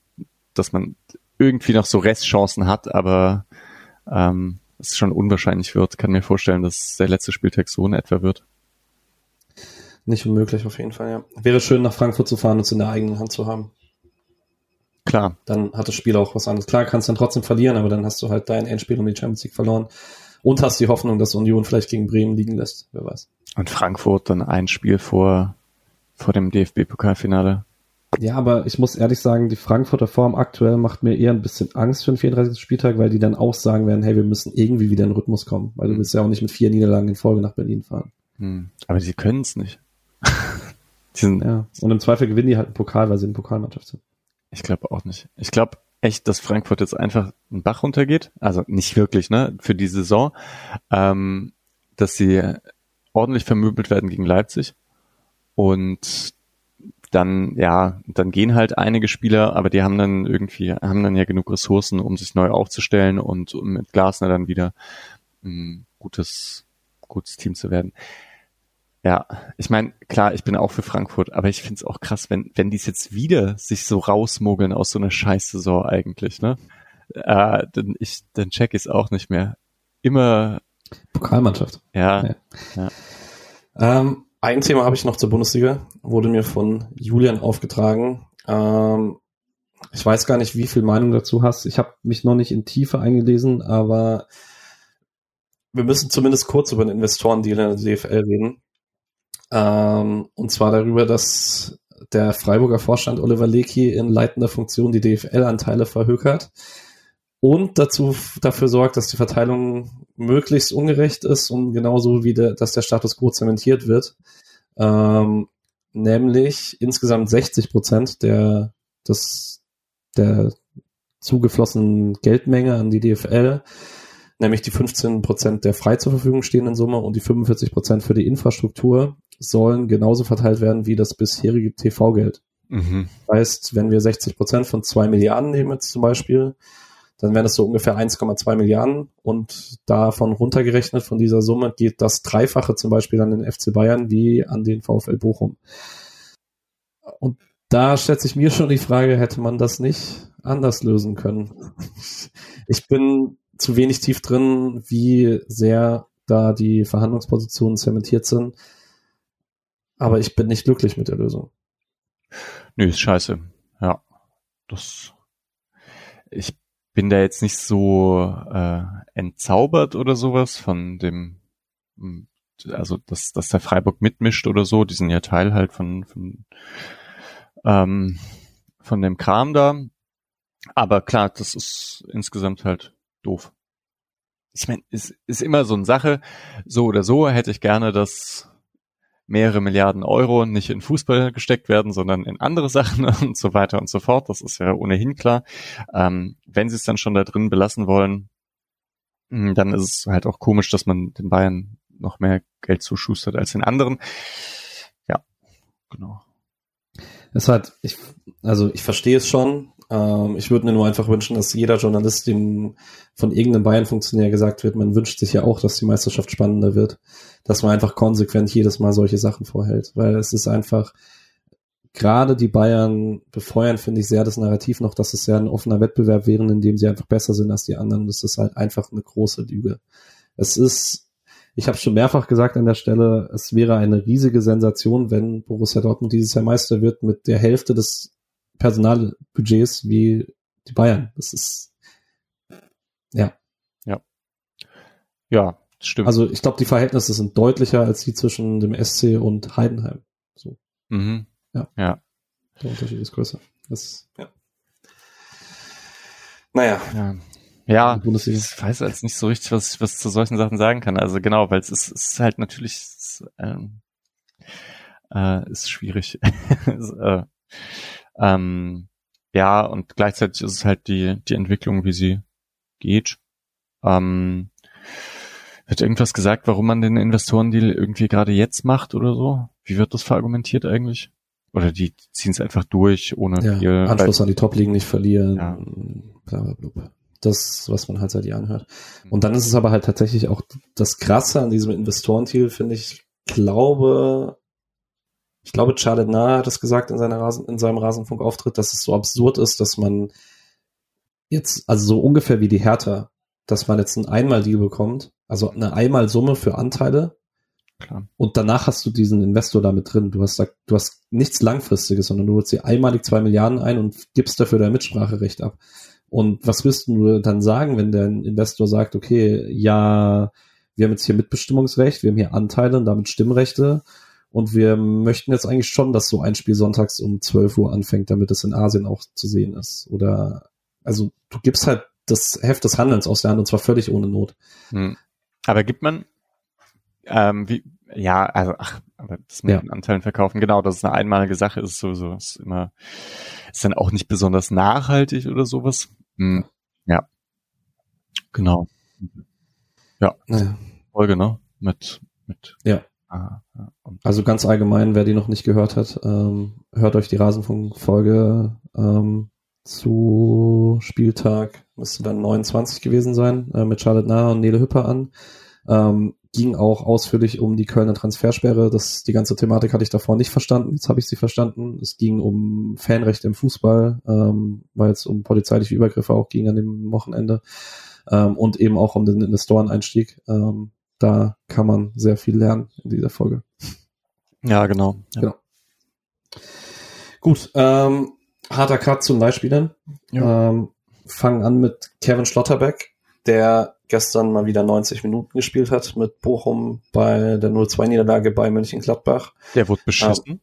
dass man irgendwie noch so Restchancen hat, aber ähm, es schon unwahrscheinlich wird. Kann mir vorstellen, dass der letzte Spieltag so in etwa wird. Nicht unmöglich auf jeden Fall, ja. Wäre schön, nach Frankfurt zu fahren und es in der eigenen Hand zu haben. Klar, Dann hat das Spiel auch was anderes. Klar, kannst dann trotzdem verlieren, aber dann hast du halt dein Endspiel um die Champions League verloren. Und hast die Hoffnung, dass Union vielleicht gegen Bremen liegen lässt. Wer weiß. Und Frankfurt dann ein Spiel vor, vor dem DFB-Pokalfinale. Ja, aber ich muss ehrlich sagen, die Frankfurter Form aktuell macht mir eher ein bisschen Angst für den 34. Spieltag, weil die dann auch sagen werden, hey, wir müssen irgendwie wieder in den Rhythmus kommen, weil du Mhm. willst ja auch nicht mit vier Niederlagen in Folge nach Berlin fahren. Hm. Aber sie können es nicht. Ja. Und im Zweifel gewinnen die halt einen Pokal, weil sie eine Pokalmannschaft sind. ich glaube auch nicht. Ich glaube echt, dass Frankfurt jetzt einfach einen Bach runtergeht. Also nicht wirklich, ne, für die Saison. Ähm, dass sie ordentlich vermöbelt werden gegen Leipzig. Und dann, ja, dann gehen halt einige Spieler, aber die haben dann irgendwie, haben dann ja genug Ressourcen, um sich neu aufzustellen und um mit Glasner dann wieder ein gutes, gutes Team zu werden. Ja, ich meine, klar, ich bin auch für Frankfurt, aber ich finde es auch krass, wenn, wenn die es jetzt wieder sich so rausmogeln aus so einer Scheißsaison eigentlich, ne? Äh, dann ich, dann check ich es auch nicht mehr. Immer, Pokalmannschaft. ja, Ja. Ähm, ein Thema habe ich noch zur Bundesliga, wurde mir von Julian aufgetragen. Ähm, ich weiß gar nicht, wie viel Meinung dazu hast. Ich habe mich noch nicht in Tiefe eingelesen, aber wir müssen zumindest kurz über den Investorendeal in der DFL reden. Ähm, und zwar darüber, dass der Freiburger Vorstand Oliver Lecky in leitender Funktion die DFL-Anteile verhökert und dazu dafür sorgt, dass die Verteilung möglichst ungerecht ist und genauso wie der, dass der Status quo zementiert wird. Ähm, nämlich insgesamt 60 Prozent der, des, der zugeflossenen Geldmenge an die DFL, nämlich die 15 Prozent der frei zur Verfügung stehenden Summe und die 45 Prozent für die Infrastruktur sollen genauso verteilt werden wie das bisherige TV-Geld. Mhm. Heißt, wenn wir 60 Prozent von zwei Milliarden nehmen jetzt zum Beispiel, dann wären es so ungefähr 1,2 Milliarden und davon runtergerechnet von dieser Summe geht das Dreifache zum Beispiel an den FC Bayern wie an den VfL Bochum. Und da stellt sich mir schon die Frage, hätte man das nicht anders lösen können? Ich bin zu wenig tief drin, wie sehr da die Verhandlungspositionen zementiert sind. Aber ich bin nicht glücklich mit der Lösung. Nö, ist scheiße. Ja. Das. Ich bin da jetzt nicht so äh, entzaubert oder sowas von dem, hm, also dass, dass der Freiburg mitmischt oder so, die sind ja Teil halt von, von, ähm, von dem Kram da. Aber klar, das ist insgesamt halt doof. Ich meine, ist, ist immer so eine Sache, so oder so hätte ich gerne, dass mehrere Milliarden Euro nicht in Fußball gesteckt werden, sondern in andere Sachen und so weiter und so fort. Das ist ja ohnehin klar. Ähm, wenn sie es dann schon da drin belassen wollen, hm, dann ist es halt auch komisch, dass man den Bayern noch mehr Geld zuschustert als den anderen. Ja, genau. Es hat, ich, also ich verstehe es schon. Ähm, ich würde mir nur einfach wünschen, dass jeder Journalist, dem von irgendeinem Bayern-Funktionär gesagt wird, man wünscht sich ja auch, dass die Meisterschaft spannender wird, dass man einfach konsequent jedes Mal solche Sachen vorhält, weil es ist einfach, gerade die Bayern befeuern, finde ich, sehr das Narrativ noch, dass es ja ein offener Wettbewerb wäre, in dem sie einfach besser sind als die anderen. Das ist halt einfach eine große Lüge. Es ist, ich habe schon mehrfach gesagt an der Stelle, es wäre eine riesige Sensation, wenn Borussia Dortmund dieses Jahr Meister wird mit der Hälfte des Personalbudgets wie die Bayern. Das ist ja. Ja. Ja, stimmt. Also ich glaube, die Verhältnisse sind deutlicher als die zwischen dem SC und Heidenheim. So. Mhm. Ja. Ja. Der Unterschied ist größer. Das, ja. Naja. Ja. Ja, Bundesliga. ich weiß jetzt nicht so richtig, was ich was zu solchen Sachen sagen kann. Also genau, weil es ist, ist halt natürlich es, ähm, äh, ist schwierig. es, äh, ähm, ja, und gleichzeitig ist es halt die, die Entwicklung, wie sie geht. Ähm, wird irgendwas gesagt, warum man den Investorendeal irgendwie gerade jetzt macht oder so? Wie wird das verargumentiert eigentlich? Oder die ziehen es einfach durch, ohne ja, viel. Anschluss an die Top-Ligen nicht verlieren. Ja. Bla, bla, bla. Das, was man halt seit Jahren hört. Und dann ist es aber halt tatsächlich auch das Krasse an diesem Investorendeal, finde ich, glaube, ich glaube, Charlotte Nahe hat es gesagt in, seiner Rasen, in seinem Rasenfunk-Auftritt, dass es so absurd ist, dass man jetzt, also so ungefähr wie die Hertha, dass man jetzt einen Einmal-Deal bekommt, also eine Einmalsumme für Anteile. Klar. Und danach hast du diesen Investor da mit drin. Du hast da, du hast nichts Langfristiges, sondern du holst dir einmalig zwei Milliarden ein und gibst dafür dein Mitspracherecht ab. Und was wirst du dann sagen, wenn der Investor sagt, okay, ja, wir haben jetzt hier Mitbestimmungsrecht, wir haben hier Anteile und damit Stimmrechte und wir möchten jetzt eigentlich schon, dass so ein Spiel sonntags um 12 Uhr anfängt, damit es in Asien auch zu sehen ist. Oder, also du gibst halt das Heft des Handelns aus der Hand und zwar völlig ohne Not. Hm. Aber gibt man, ähm, wie, ja, also, ach, aber das mit Ja. den Anteilen verkaufen, genau, das ist eine einmalige Sache, ist sowieso, ist immer, ist dann auch nicht besonders nachhaltig oder sowas. Hm. Ja. Genau. Naja. Folge, ne? Mit, mit. Ja. Ah, Also ganz allgemein, wer die noch nicht gehört hat, ähm, hört euch die Rasenfunk-Folge ähm, zu Spieltag, müsste dann 29 gewesen sein, äh, mit Charlotte Nahe und Nele Hüpper an. Ähm, ging auch ausführlich um die Kölner Transfersperre. Das, die ganze Thematik hatte ich davor nicht verstanden. Jetzt habe ich sie verstanden. Es ging um Fanrechte im Fußball, ähm, weil es um polizeiliche Übergriffe auch ging an dem Wochenende. Ähm, und eben auch um den Investoreneinstieg. Ähm, da kann man sehr viel lernen in dieser Folge. ja, genau. Ja. Genau. Gut, ähm, harter Cut zum Leihspielern. Ja. Ähm, fangen an mit Kevin Schlotterbeck, der gestern mal wieder 90 Minuten gespielt hat mit Bochum bei der 0-2-Niederlage bei Mönchengladbach. Der wurde beschissen.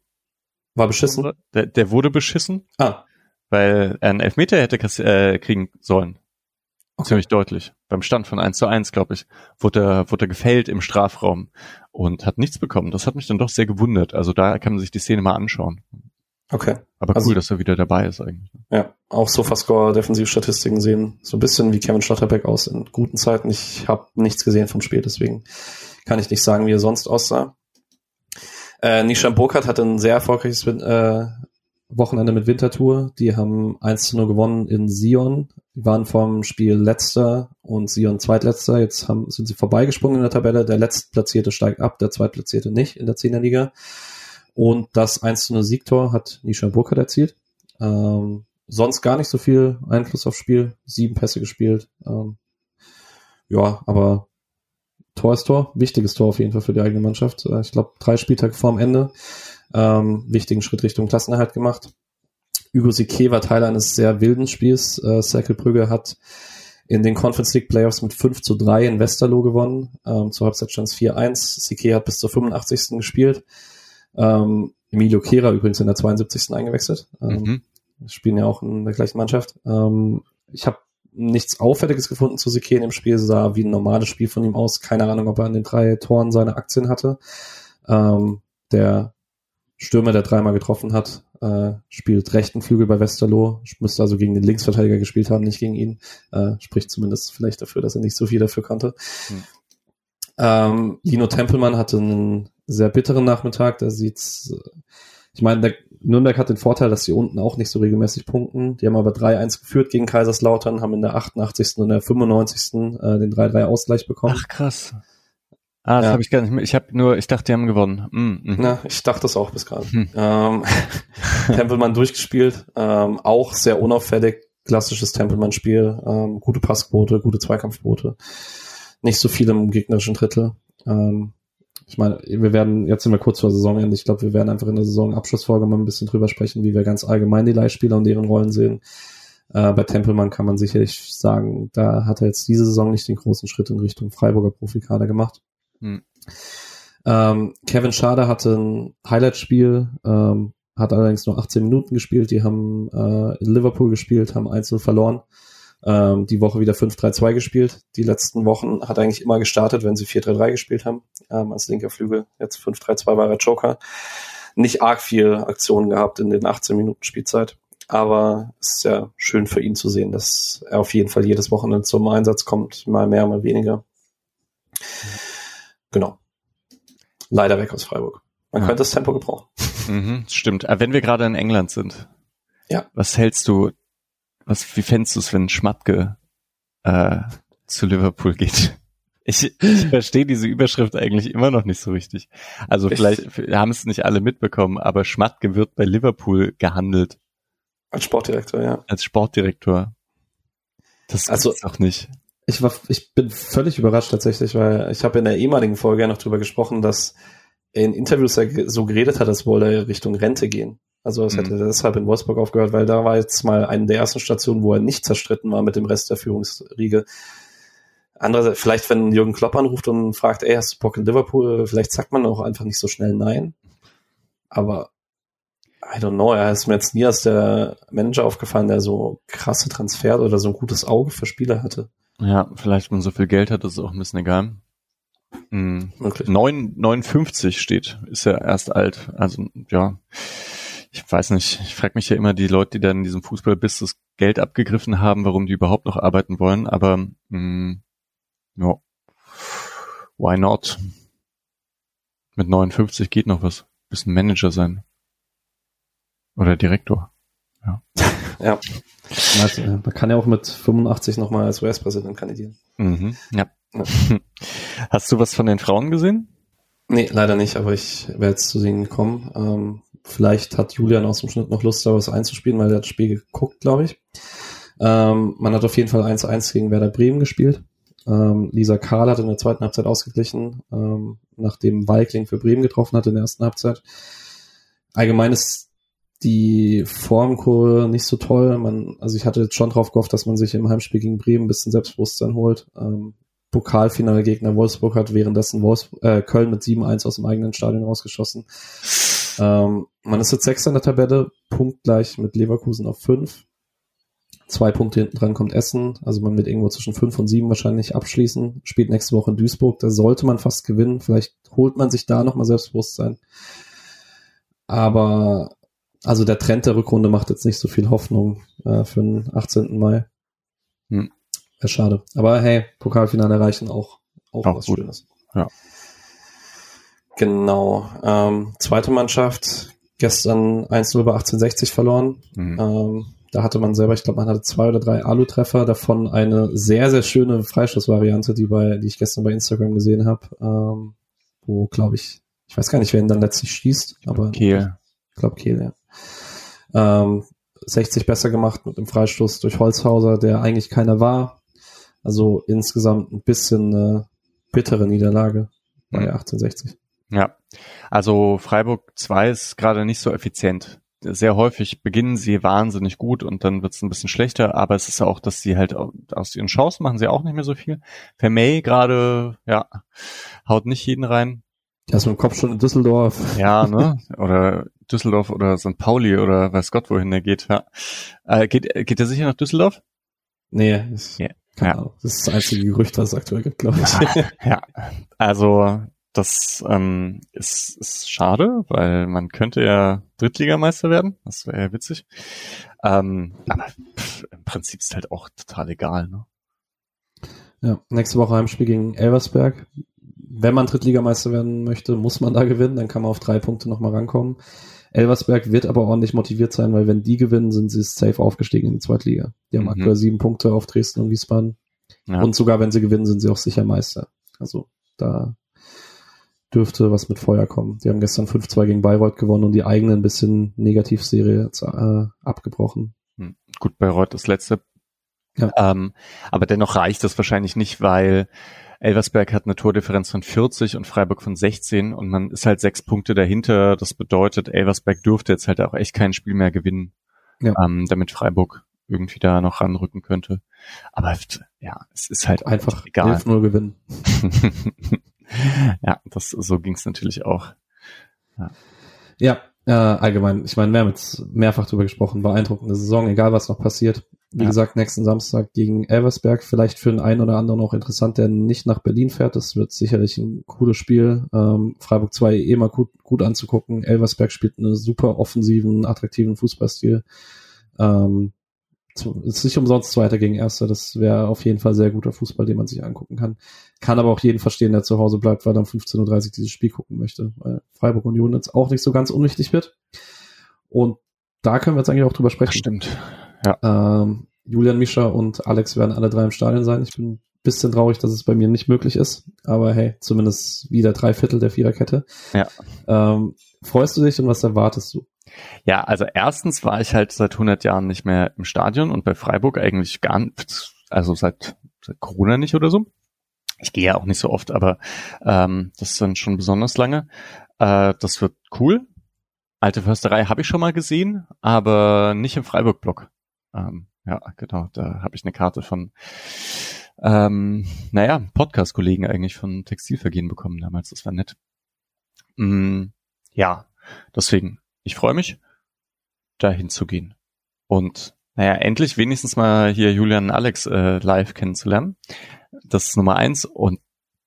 War beschissen. Der, der wurde beschissen, Ah, weil er einen Elfmeter hätte äh, kriegen sollen. Ziemlich deutlich. Beim Stand von 1 zu 1, glaube ich, wurde er, wurde er gefällt im Strafraum und hat nichts bekommen. Das hat mich dann doch sehr gewundert. Also da kann man sich die Szene mal anschauen. Okay. Aber Also- cool, dass er wieder dabei ist eigentlich. Ja, auch Sofascore, Defensivstatistiken sehen so ein bisschen wie Kevin Schlotterbeck aus in guten Zeiten. Ich habe nichts gesehen vom Spiel, deswegen kann ich nicht sagen, wie er sonst aussah. Äh, Nishan Burkhardt hatte ein sehr erfolgreiches äh, Wochenende mit Wintertour. Die haben 1 zu 0 gewonnen in Sion. Die waren vom Spiel letzter und Sion zweitletzter. Jetzt haben, sind sie vorbeigesprungen in der Tabelle. Der letztplatzierte steigt ab, der zweitplatzierte nicht in der Zehnerliga. Und das 1 zu 0 Siegtor hat Nishan Burkhardt erzielt. Ähm, sonst gar nicht so viel Einfluss aufs Spiel. Sieben Pässe gespielt. Ähm, ja, aber Tor ist Tor. Wichtiges Tor auf jeden Fall für die eigene Mannschaft. Äh, ich glaube, drei Spieltage vorm Ende. Ähm, wichtigen Schritt Richtung Klassenerhalt gemacht. Hugo Sique war Teil eines sehr wilden Spiels. Äh, Cercle Brügge hat in den Conference League Playoffs mit 5 zu 3 in Westerlo gewonnen. Ähm, zur Halbzeit stand es 4-1. Sique hat bis zur 85. gespielt. Ähm, Emilio Kehrer übrigens in der 72. eingewechselt. Ähm, Mhm. spielen ja auch in der gleichen Mannschaft. Ähm, ich habe nichts Auffälliges gefunden zu Sique in dem Spiel, sah wie ein normales Spiel von ihm aus. Keine Ahnung, ob er an den drei Toren seine Aktien hatte. Ähm, der Stürmer, der dreimal getroffen hat, äh, spielt rechten Flügel bei Westerlo, müsste also gegen den Linksverteidiger gespielt haben, nicht gegen ihn. Äh, spricht zumindest vielleicht dafür, dass er nicht so viel dafür konnte. Hm. Ähm, Lino Tempelmann hatte einen sehr bitteren Nachmittag. Da sieht's, äh, ich meine, der Nürnberg hat den Vorteil, dass sie unten auch nicht so regelmäßig punkten. Die haben aber 3-1 geführt gegen Kaiserslautern, haben in der 88. und der 95. Äh, den 3-3 Ausgleich bekommen. Ach krass. Ah, das Ja. habe ich gar nicht mehr. Ich habe nur, ich dachte, die haben gewonnen. Mm, mhm. Na, ich dachte es auch bis gerade. Hm. Ähm, Tempelmann durchgespielt, ähm, auch sehr unauffällig, klassisches Tempelmann-Spiel, ähm, gute Passquote, gute Zweikampfquote, nicht so viel im gegnerischen Drittel. Ähm, ich meine, wir werden, jetzt sind wir kurz vor Saisonende, ich glaube, wir werden einfach in der Saisonabschlussfolge mal ein bisschen drüber sprechen, wie wir ganz allgemein die Leihspieler und deren Rollen sehen. Äh, bei Tempelmann kann man sicherlich sagen, da hat er jetzt diese Saison nicht den großen Schritt in Richtung Freiburger Profikader gemacht. Hm. Ähm, Kevin Schade hatte ein Highlight-Spiel, ähm, hat allerdings nur 18 Minuten gespielt. Die haben äh, in Liverpool gespielt, haben 1-0 verloren. Ähm, die Woche wieder 5-3-2 gespielt. Die letzten Wochen hat eigentlich immer gestartet, wenn sie 4-3-3 gespielt haben, ähm, als linker Flügel. Jetzt 5-3-2 war er Joker. Nicht arg viel Aktionen gehabt in den 18 Minuten Spielzeit. Aber es ist ja schön für ihn zu sehen, dass er auf jeden Fall jedes Wochenende zum Einsatz kommt, mal mehr, mal weniger. Genau. Leider weg aus Freiburg. Man Ja. könnte das Tempo gebrauchen. Mhm, stimmt. Aber wenn wir gerade in England sind, Ja. was hältst du, was, wie fändest du es, wenn Schmatke äh, zu Liverpool geht? Ich, ich verstehe diese Überschrift eigentlich immer noch nicht so richtig. Also Ich- vielleicht wir haben es nicht alle mitbekommen, aber Schmatke wird bei Liverpool gehandelt Als Sportdirektor, ja. als Sportdirektor. Das Also- gibt's doch nicht. Ich war, ich bin völlig überrascht tatsächlich, weil ich habe in der ehemaligen Folge ja noch drüber gesprochen, dass er in Interviews ge- so geredet hat, als wolle er Richtung Rente gehen. Also es Mhm. hätte deshalb in Wolfsburg aufgehört, weil da war jetzt mal eine der ersten Stationen, wo er nicht zerstritten war mit dem Rest der Führungsriege. Andererseits, vielleicht wenn Jürgen Klopp anruft und fragt, ey, hast du Bock in Liverpool? Vielleicht sagt man auch einfach nicht so schnell nein. Aber I don't know, er ist mir jetzt nie als der Manager aufgefallen, der so krasse Transfer oder so ein gutes Auge für Spieler hatte. Ja, vielleicht, wenn man so viel Geld hat, ist es auch ein bisschen egal. Mhm. Wirklich. 9, 59 steht, ist ja erst alt. Also ja, ich weiß nicht. Ich frage mich ja immer die Leute, die dann in diesem Fußballbusiness Geld abgegriffen haben, warum die überhaupt noch arbeiten wollen. Aber mh, ja, why not? Mit 59 geht noch was. Bisschen Manager sein. Oder Direktor. Ja. Also, äh, man kann ja auch mit 85 nochmal als US-Präsident kandidieren. Mhm, ja. Ja. Hast du was von den Frauen gesehen? Nee, leider nicht, aber ich werde jetzt zu sehen kommen. Ähm, vielleicht hat Julian aus dem Schnitt noch Lust, da was einzuspielen, weil er hat das Spiel geguckt, glaube ich. Ähm, man hat auf jeden Fall 1-1 gegen Werder Bremen gespielt. Ähm, Lisa Karl hat in der zweiten Halbzeit ausgeglichen, ähm, nachdem Weikling für Bremen getroffen hat in der ersten Halbzeit. Allgemein ist die Formkurve nicht so toll. Man, also ich hatte jetzt schon drauf gehofft, dass man sich im Heimspiel gegen Bremen ein bisschen Selbstbewusstsein holt. Ähm, Pokalfinalgegner Wolfsburg hat währenddessen Wolfs äh, Köln mit 7-1 aus dem eigenen Stadion rausgeschossen. Ähm, man ist jetzt Sechster in der Tabelle, punktgleich mit Leverkusen auf 5. zwei Punkte hinten dran kommt Essen. Also man wird irgendwo zwischen fünf und sieben wahrscheinlich abschließen. Spielt nächste Woche in Duisburg. Da sollte man fast gewinnen. Vielleicht holt man sich da nochmal Selbstbewusstsein. Aber also der Trend der Rückrunde macht jetzt nicht so viel Hoffnung äh, für den 18. Mai. Hm. Wäre schade. Aber hey, Pokalfinale erreichen auch, auch, auch was gut. Schönes. Ja. Genau. Ähm, zweite Mannschaft, gestern 1-0 bei 1860 verloren. Mhm. Ähm, da hatte man selber, ich glaube, man hatte zwei oder drei Alu-Treffer, davon eine sehr, sehr schöne Freistoßvariante, die bei, die ich gestern bei Instagram gesehen habe, ähm, wo, glaube ich, ich weiß gar nicht, wer ihn dann letztlich schießt, aber Kehl. ich glaube Kehl, ja. Ähm, 60 besser gemacht mit dem Freistoß durch Holzhauser, der eigentlich keiner war. Also insgesamt ein bisschen eine bittere Niederlage bei 1860. Mhm. Ja, also Freiburg 2 ist gerade nicht so effizient sehr häufig beginnen sie wahnsinnig gut und dann wird es ein bisschen schlechter, aber es ist auch, dass sie halt aus ihren Chancen machen sie auch nicht mehr so viel. Vermey gerade, ja, haut nicht jeden rein. Der ist mit dem Kopf schon in Düsseldorf. Ja, ne? Oder Düsseldorf oder St. Pauli oder weiß Gott, wohin der geht. Ja. Äh, geht, geht er sicher nach Düsseldorf? Nee, ist, yeah. ja. das ist das einzige Gerücht, was es aktuell gibt, glaube ich. Ja, ja. also das ähm, ist, ist schade, weil man könnte ja Drittligameister werden. Das wäre ja witzig. Ähm, aber pff, im Prinzip ist halt auch total egal. Ne? Ja, nächste Woche Heimspiel gegen Elversberg. Wenn man Drittligameister werden möchte, muss man da gewinnen. Dann kann man auf drei Punkte nochmal rankommen. Elversberg wird aber ordentlich motiviert sein, weil wenn die gewinnen, sind sie safe aufgestiegen in die Zweitliga. Die haben mhm. aktuell sieben Punkte auf Dresden und Wiesbaden. Ja. Und sogar wenn sie gewinnen, sind sie auch sicher Meister. Also da dürfte was mit Feuer kommen. Die haben gestern 5-2 gegen Bayreuth gewonnen und die eigene ein bisschen Negativserie äh, abgebrochen. Hm. Gut, Bayreuth das letzte. Ja. Ähm, aber dennoch reicht das wahrscheinlich nicht, weil Elversberg hat eine Tordifferenz von 40 und Freiburg von 16 und man ist halt sechs Punkte dahinter. Das bedeutet, Elversberg dürfte jetzt halt auch echt kein Spiel mehr gewinnen, ja. ähm, damit Freiburg irgendwie da noch ranrücken könnte. Aber ja, es ist halt einfach egal. 11-0 gewinnen. ja, das so ging es natürlich auch. Ja, ja äh, allgemein, ich meine, wir haben jetzt mehrfach drüber gesprochen, beeindruckende Saison, egal was noch passiert. Wie ja. gesagt, nächsten Samstag gegen Elversberg, vielleicht für den einen oder anderen auch interessant, der nicht nach Berlin fährt. Das wird sicherlich ein cooles Spiel. Ähm, Freiburg 2 eh mal gut, gut anzugucken. Elversberg spielt einen super offensiven, attraktiven Fußballstil. Ähm, ist nicht umsonst Zweiter gegen Erster. Das wäre auf jeden Fall sehr guter Fußball, den man sich angucken kann. Kann aber auch jeden verstehen, der zu Hause bleibt, weil er um 15.30 Uhr dieses Spiel gucken möchte, weil Freiburg Union jetzt auch nicht so ganz unwichtig wird. Und da können wir jetzt eigentlich auch drüber sprechen. Stimmt. Ja. Ähm, Julian Mischa und Alex werden alle drei im Stadion sein. Ich bin ein bisschen traurig, dass es bei mir nicht möglich ist. Aber hey, zumindest wieder drei Viertel der Viererkette. Ja. Ähm, freust du dich und was erwartest du? Ja, also erstens war ich halt seit 100 Jahren nicht mehr im Stadion und bei Freiburg eigentlich gar nicht, also seit, seit Corona nicht oder so. Ich gehe ja auch nicht so oft, aber ähm, das ist dann schon besonders lange. Äh, das wird cool. Alte Försterei habe ich schon mal gesehen, aber nicht im Freiburg-Block. Ähm, ja, genau, da habe ich eine Karte von, ähm, naja, Podcast-Kollegen eigentlich von Textilvergehen bekommen damals. Das war nett. Mm, ja, deswegen ich freue mich, dahin zu gehen. Und naja, endlich wenigstens mal hier Julian und Alex äh, live kennenzulernen. Das ist Nummer eins. Und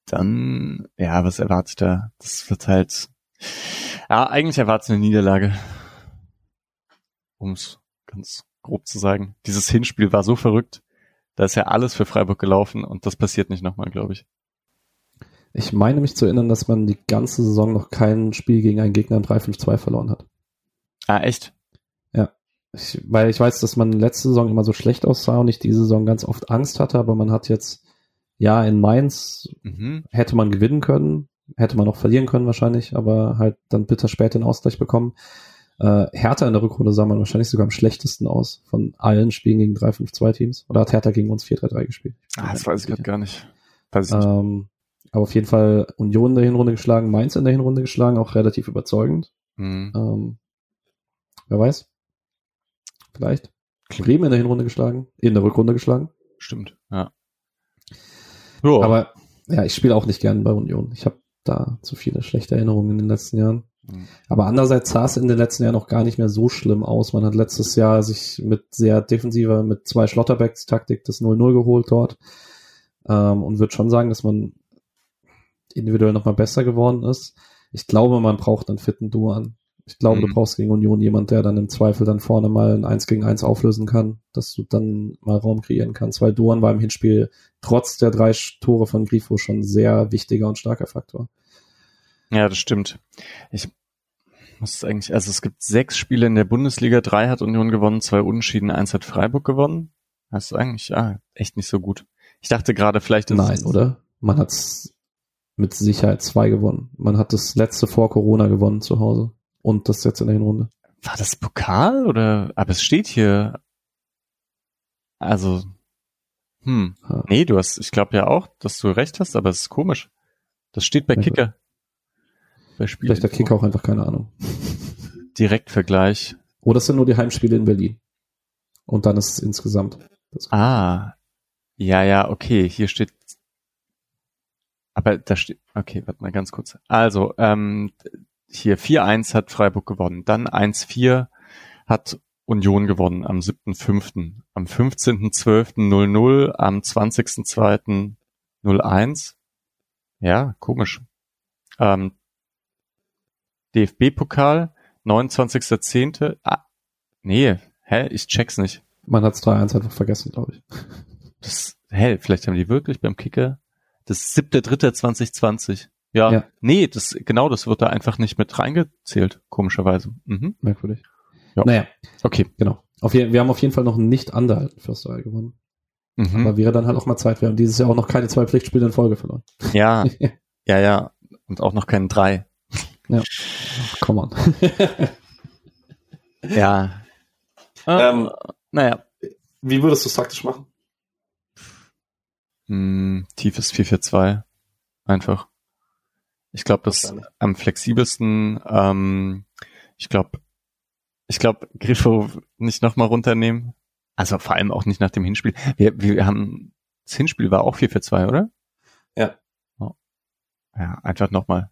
dann, ja, was erwartet da? Das wird halt, ja, eigentlich erwartet eine Niederlage. Um es ganz grob zu sagen. Dieses Hinspiel war so verrückt. Da ist ja alles für Freiburg gelaufen und das passiert nicht nochmal, glaube ich. Ich meine mich zu erinnern, dass man die ganze Saison noch kein Spiel gegen einen Gegner im 3-5-2 verloren hat. Ah, echt? Ja. Ich, weil ich weiß, dass man letzte Saison immer so schlecht aussah und ich diese Saison ganz oft Angst hatte, aber man hat jetzt, ja, in Mainz mhm. hätte man gewinnen können, hätte man auch verlieren können wahrscheinlich, aber halt dann bitter spät den Ausgleich bekommen. Äh, Hertha in der Rückrunde sah man wahrscheinlich sogar am schlechtesten aus von allen Spielen gegen 3-5-2-Teams. Oder hat Hertha gegen uns 4-3-3 gespielt? Ah, das weiß ich gerade gar nicht. Weiß ich nicht. Ähm, aber auf jeden Fall Union in der Hinrunde geschlagen, Mainz in der Hinrunde geschlagen, auch relativ überzeugend. Mhm. Ähm, Wer weiß. Vielleicht. Bremen in der Hinrunde geschlagen, in der Rückrunde geschlagen. Stimmt, ja. Jo. Aber ja, ich spiele auch nicht gern bei Union. Ich habe da zu viele schlechte Erinnerungen in den letzten Jahren. Mhm. Aber andererseits sah es in den letzten Jahren noch gar nicht mehr so schlimm aus. Man hat letztes Jahr sich mit sehr defensiver, mit zwei Schlotterbacks-Taktik das 0-0 geholt dort. Ähm, und würde schon sagen, dass man individuell nochmal besser geworden ist. Ich glaube, man braucht einen fitten Duan. Ich glaube, Mhm. du brauchst gegen Union jemand, der dann im Zweifel dann vorne mal ein 1 gegen 1 auflösen kann, dass du dann mal Raum kreieren kannst, weil Duan war im Hinspiel trotz der drei Tore von Grifo schon sehr wichtiger und starker Faktor. Ja, das stimmt. Ich muss eigentlich, also es gibt sechs Spiele in der Bundesliga, drei hat Union gewonnen, zwei Unentschieden, eins hat Freiburg gewonnen. Das ist eigentlich ja, echt nicht so gut. Ich dachte gerade, vielleicht ist Nein, oder? Man hat's mit Sicherheit zwei gewonnen. Man hat das letzte vor Corona gewonnen zu Hause. Und das jetzt in der Hinrunde. War das Pokal oder? Aber es steht hier. Also, hm. Ja. Nee, du hast, ich glaube ja auch, dass du recht hast, aber es ist komisch. Das steht bei Kicker. Bei Spiel Vielleicht der Kicker auch einfach keine Ahnung. Direktvergleich. Oder es sind nur die Heimspiele in Berlin. Und dann ist es insgesamt. Das Ah. Ja, ja, okay, hier steht. Aber da steht. Okay, warte mal ganz kurz. Also, ähm, hier 4-1 hat Freiburg gewonnen. Dann 1-4 hat Union gewonnen am 7.5. Am 15.12. 0-0, am 20.2. 0-1. Ja, komisch. Ähm, DFB-Pokal, 29.10. Ah, nee, hä, ich check's nicht. Man hat's 3-1 einfach vergessen, glaube ich. Das, hä, vielleicht haben die wirklich beim Kicker das 7.3.2020. Ja, Ja. nee, das, genau, das wird da einfach nicht mit reingezählt, komischerweise. Mhm. Merkwürdig. Ja. Naja, Okay. genau. Auf wir haben auf jeden Fall noch nicht anderthalten Försterei gewonnen. Mhm. Aber wäre dann halt auch mal Zeit. Wir haben dieses Jahr auch noch keine zwei Pflichtspiele in Folge verloren. Ja, ja, ja. Und auch noch keinen drei. Come on. Ja. Ähm, naja. Wie würdest du es taktisch machen? Hm, tiefes 4-4-2. Einfach. Ich glaube, das Wahrscheinlich. am flexibelsten, ähm, ich glaube, ich glaube, Griffo nicht nochmal runternehmen. Also vor allem auch nicht nach dem Hinspiel. Wir, wir haben, das Hinspiel war auch 4-4-2, oder? Ja. Oh. Ja, einfach nochmal.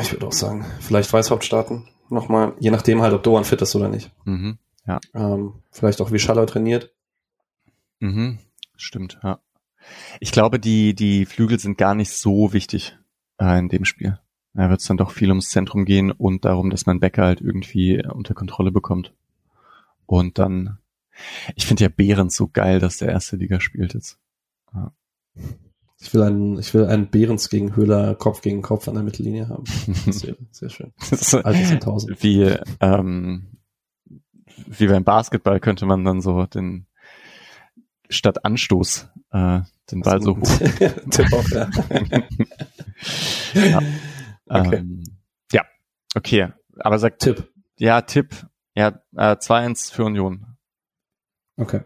Ich würde auch sagen, vielleicht Weißhaupt starten. Nochmal, je nachdem halt, ob Doan fit ist oder nicht. Mhm. Ähm, vielleicht auch wie Schaller trainiert. Mhm. Stimmt, ja. Ich glaube, die, die Flügel sind gar nicht so wichtig äh, in dem Spiel. Da wird es dann doch viel ums Zentrum gehen und darum, dass man Becker halt irgendwie unter Kontrolle bekommt. Und dann, ich finde ja Behrens so geil, dass der erste Liga spielt jetzt. Ich will einen, ich will einen Behrens gegen Höhler Kopf gegen Kopf an der Mittellinie haben. Wäre sehr schön. 1000. wie, ähm, wie beim Basketball könnte man dann so den statt Anstoß äh, den Ball so hoch. Tipp auf, ja. ja. Okay. Ähm, ja, okay. Aber sagt Tipp. ja Tipp, ja äh, 2-1 für Union. Okay.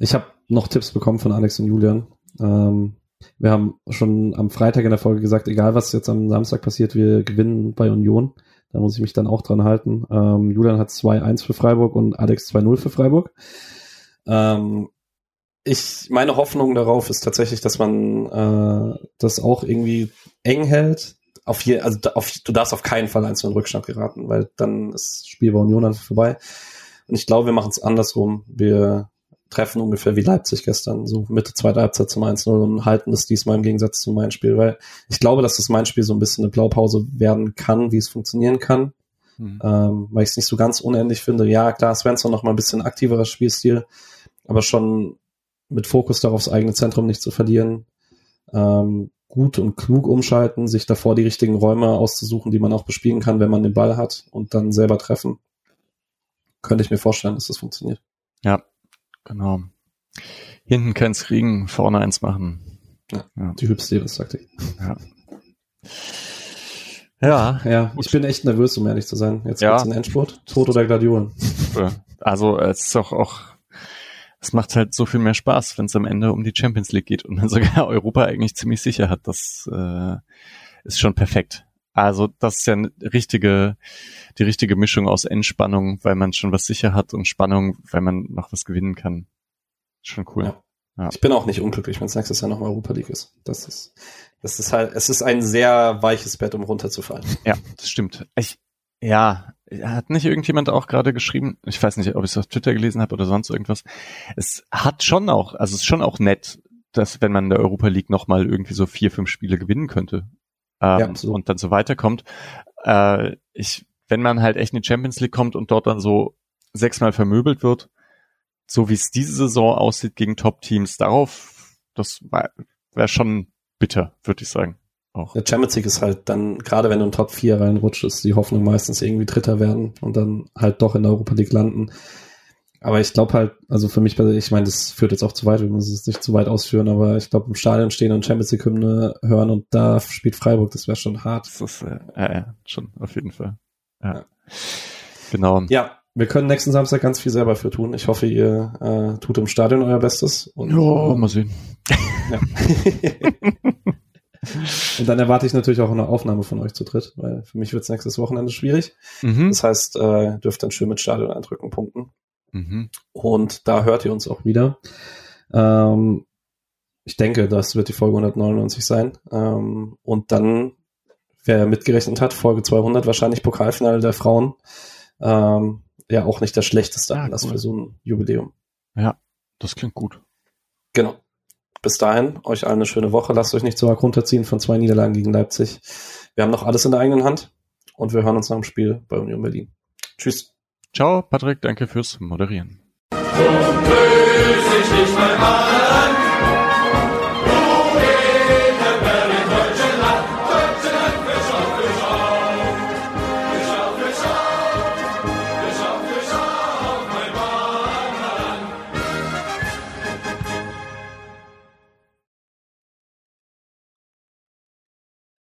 Ich habe noch Tipps bekommen von Alex und Julian. Ähm, wir haben schon am Freitag in der Folge gesagt, egal was jetzt am Samstag passiert, wir gewinnen bei Union. Da muss ich mich dann auch dran halten. Ähm, Julian hat 2-1 für Freiburg und Alex 2-0 für Freiburg. Ähm, ich, meine Hoffnung darauf ist tatsächlich, dass man äh, das auch irgendwie eng hält. Auf je, also auf, du darfst auf keinen Fall eins in den Rückstand geraten, weil dann ist das Spiel bei Union einfach vorbei. Und ich glaube, wir machen es andersrum. Wir treffen ungefähr wie Leipzig gestern, so Mitte zweiter Halbzeit zum 1-0 und halten es diesmal im Gegensatz zu meinem Spiel, weil ich glaube, dass das mein Spiel so ein bisschen eine Blaupause werden kann, wie es funktionieren kann, Hm. ähm, weil ich es nicht so ganz unendlich finde. Ja, klar, Svensson noch mal ein bisschen aktiverer Spielstil, aber schon mit Fokus darauf, das eigene Zentrum nicht zu verlieren, ähm, gut und klug umschalten, sich davor die richtigen Räume auszusuchen, die man auch bespielen kann, wenn man den Ball hat und dann selber treffen. Könnte ich mir vorstellen, dass das funktioniert. Ja, genau. Hinten keins kriegen, vorne eins machen. Die Hübsch-Stevens-Taktik. Ja. Ja, Ja, ich bin echt nervös, um ehrlich zu sein. Jetzt Ja. wird's ein Endspurt. Tod oder Gladiolen. also es ist auch, auch es macht halt so viel mehr Spaß, wenn es am Ende um die Champions League geht und man sogar Europa eigentlich ziemlich sicher hat. Das äh, ist schon perfekt. Also das ist ja eine richtige, die richtige Mischung aus Entspannung, weil man schon was sicher hat und Spannung, weil man noch was gewinnen kann. Schon cool. Ja. Ja. Ich bin auch nicht unglücklich, wenn es nächstes Jahr nochmal Europa League ist. Das ist, das ist halt, es ist ein sehr weiches Bett, um runterzufallen. Ja, das stimmt. Ich, ja, hat nicht irgendjemand auch gerade geschrieben, ich weiß nicht, ob ich es auf Twitter gelesen habe oder sonst irgendwas. Es hat schon auch, also es ist schon auch nett, dass wenn man in der Europa League nochmal irgendwie so vier, fünf Spiele gewinnen könnte ähm, ja, und dann so weiterkommt. Äh, ich, wenn man halt echt in die Champions League kommt und dort dann so sechsmal vermöbelt wird, so wie es diese Saison aussieht gegen Top-Teams, darauf, das wäre schon bitter, würde ich sagen. Auch. Der Champions League ist halt dann, gerade wenn du in Top 4 reinrutscht, ist die Hoffnung meistens irgendwie Dritter werden und dann halt doch in der Europa League landen. Aber ich glaube halt, also für mich, ich meine, das führt jetzt auch zu weit, wir müssen es nicht zu weit ausführen, aber ich glaube, im Stadion stehen und Champions League Hymne hören und da spielt Freiburg, das wäre schon hart. Das ist, äh, äh, schon, auf jeden Fall. Ja. ja. Genau. Ja, wir können nächsten Samstag ganz viel selber für tun. Ich hoffe, ihr äh, tut im Stadion euer Bestes. Und, ja, mal sehen. Ja. und dann erwarte ich natürlich auch eine Aufnahme von euch zu dritt, weil für mich wird es nächstes Wochenende schwierig. Mhm. Das heißt, äh, dürft dann schön mit Stadion-Eindrücken punkten. Mhm. Und da hört ihr uns auch wieder. Ähm, ich denke, das wird die Folge 199 sein. Ähm, und dann, wer mitgerechnet hat, Folge 200 wahrscheinlich Pokalfinale der Frauen. Ähm, ja, auch nicht das schlechteste ja, Anlass cool. für so ein Jubiläum. Ja, das klingt gut. Genau. Bis dahin, euch allen eine schöne Woche. Lasst euch nicht so arg runterziehen von zwei Niederlagen gegen Leipzig. Wir haben noch alles in der eigenen Hand und wir hören uns nach dem Spiel bei Union Berlin. Tschüss. Ciao, Patrick, danke fürs Moderieren. So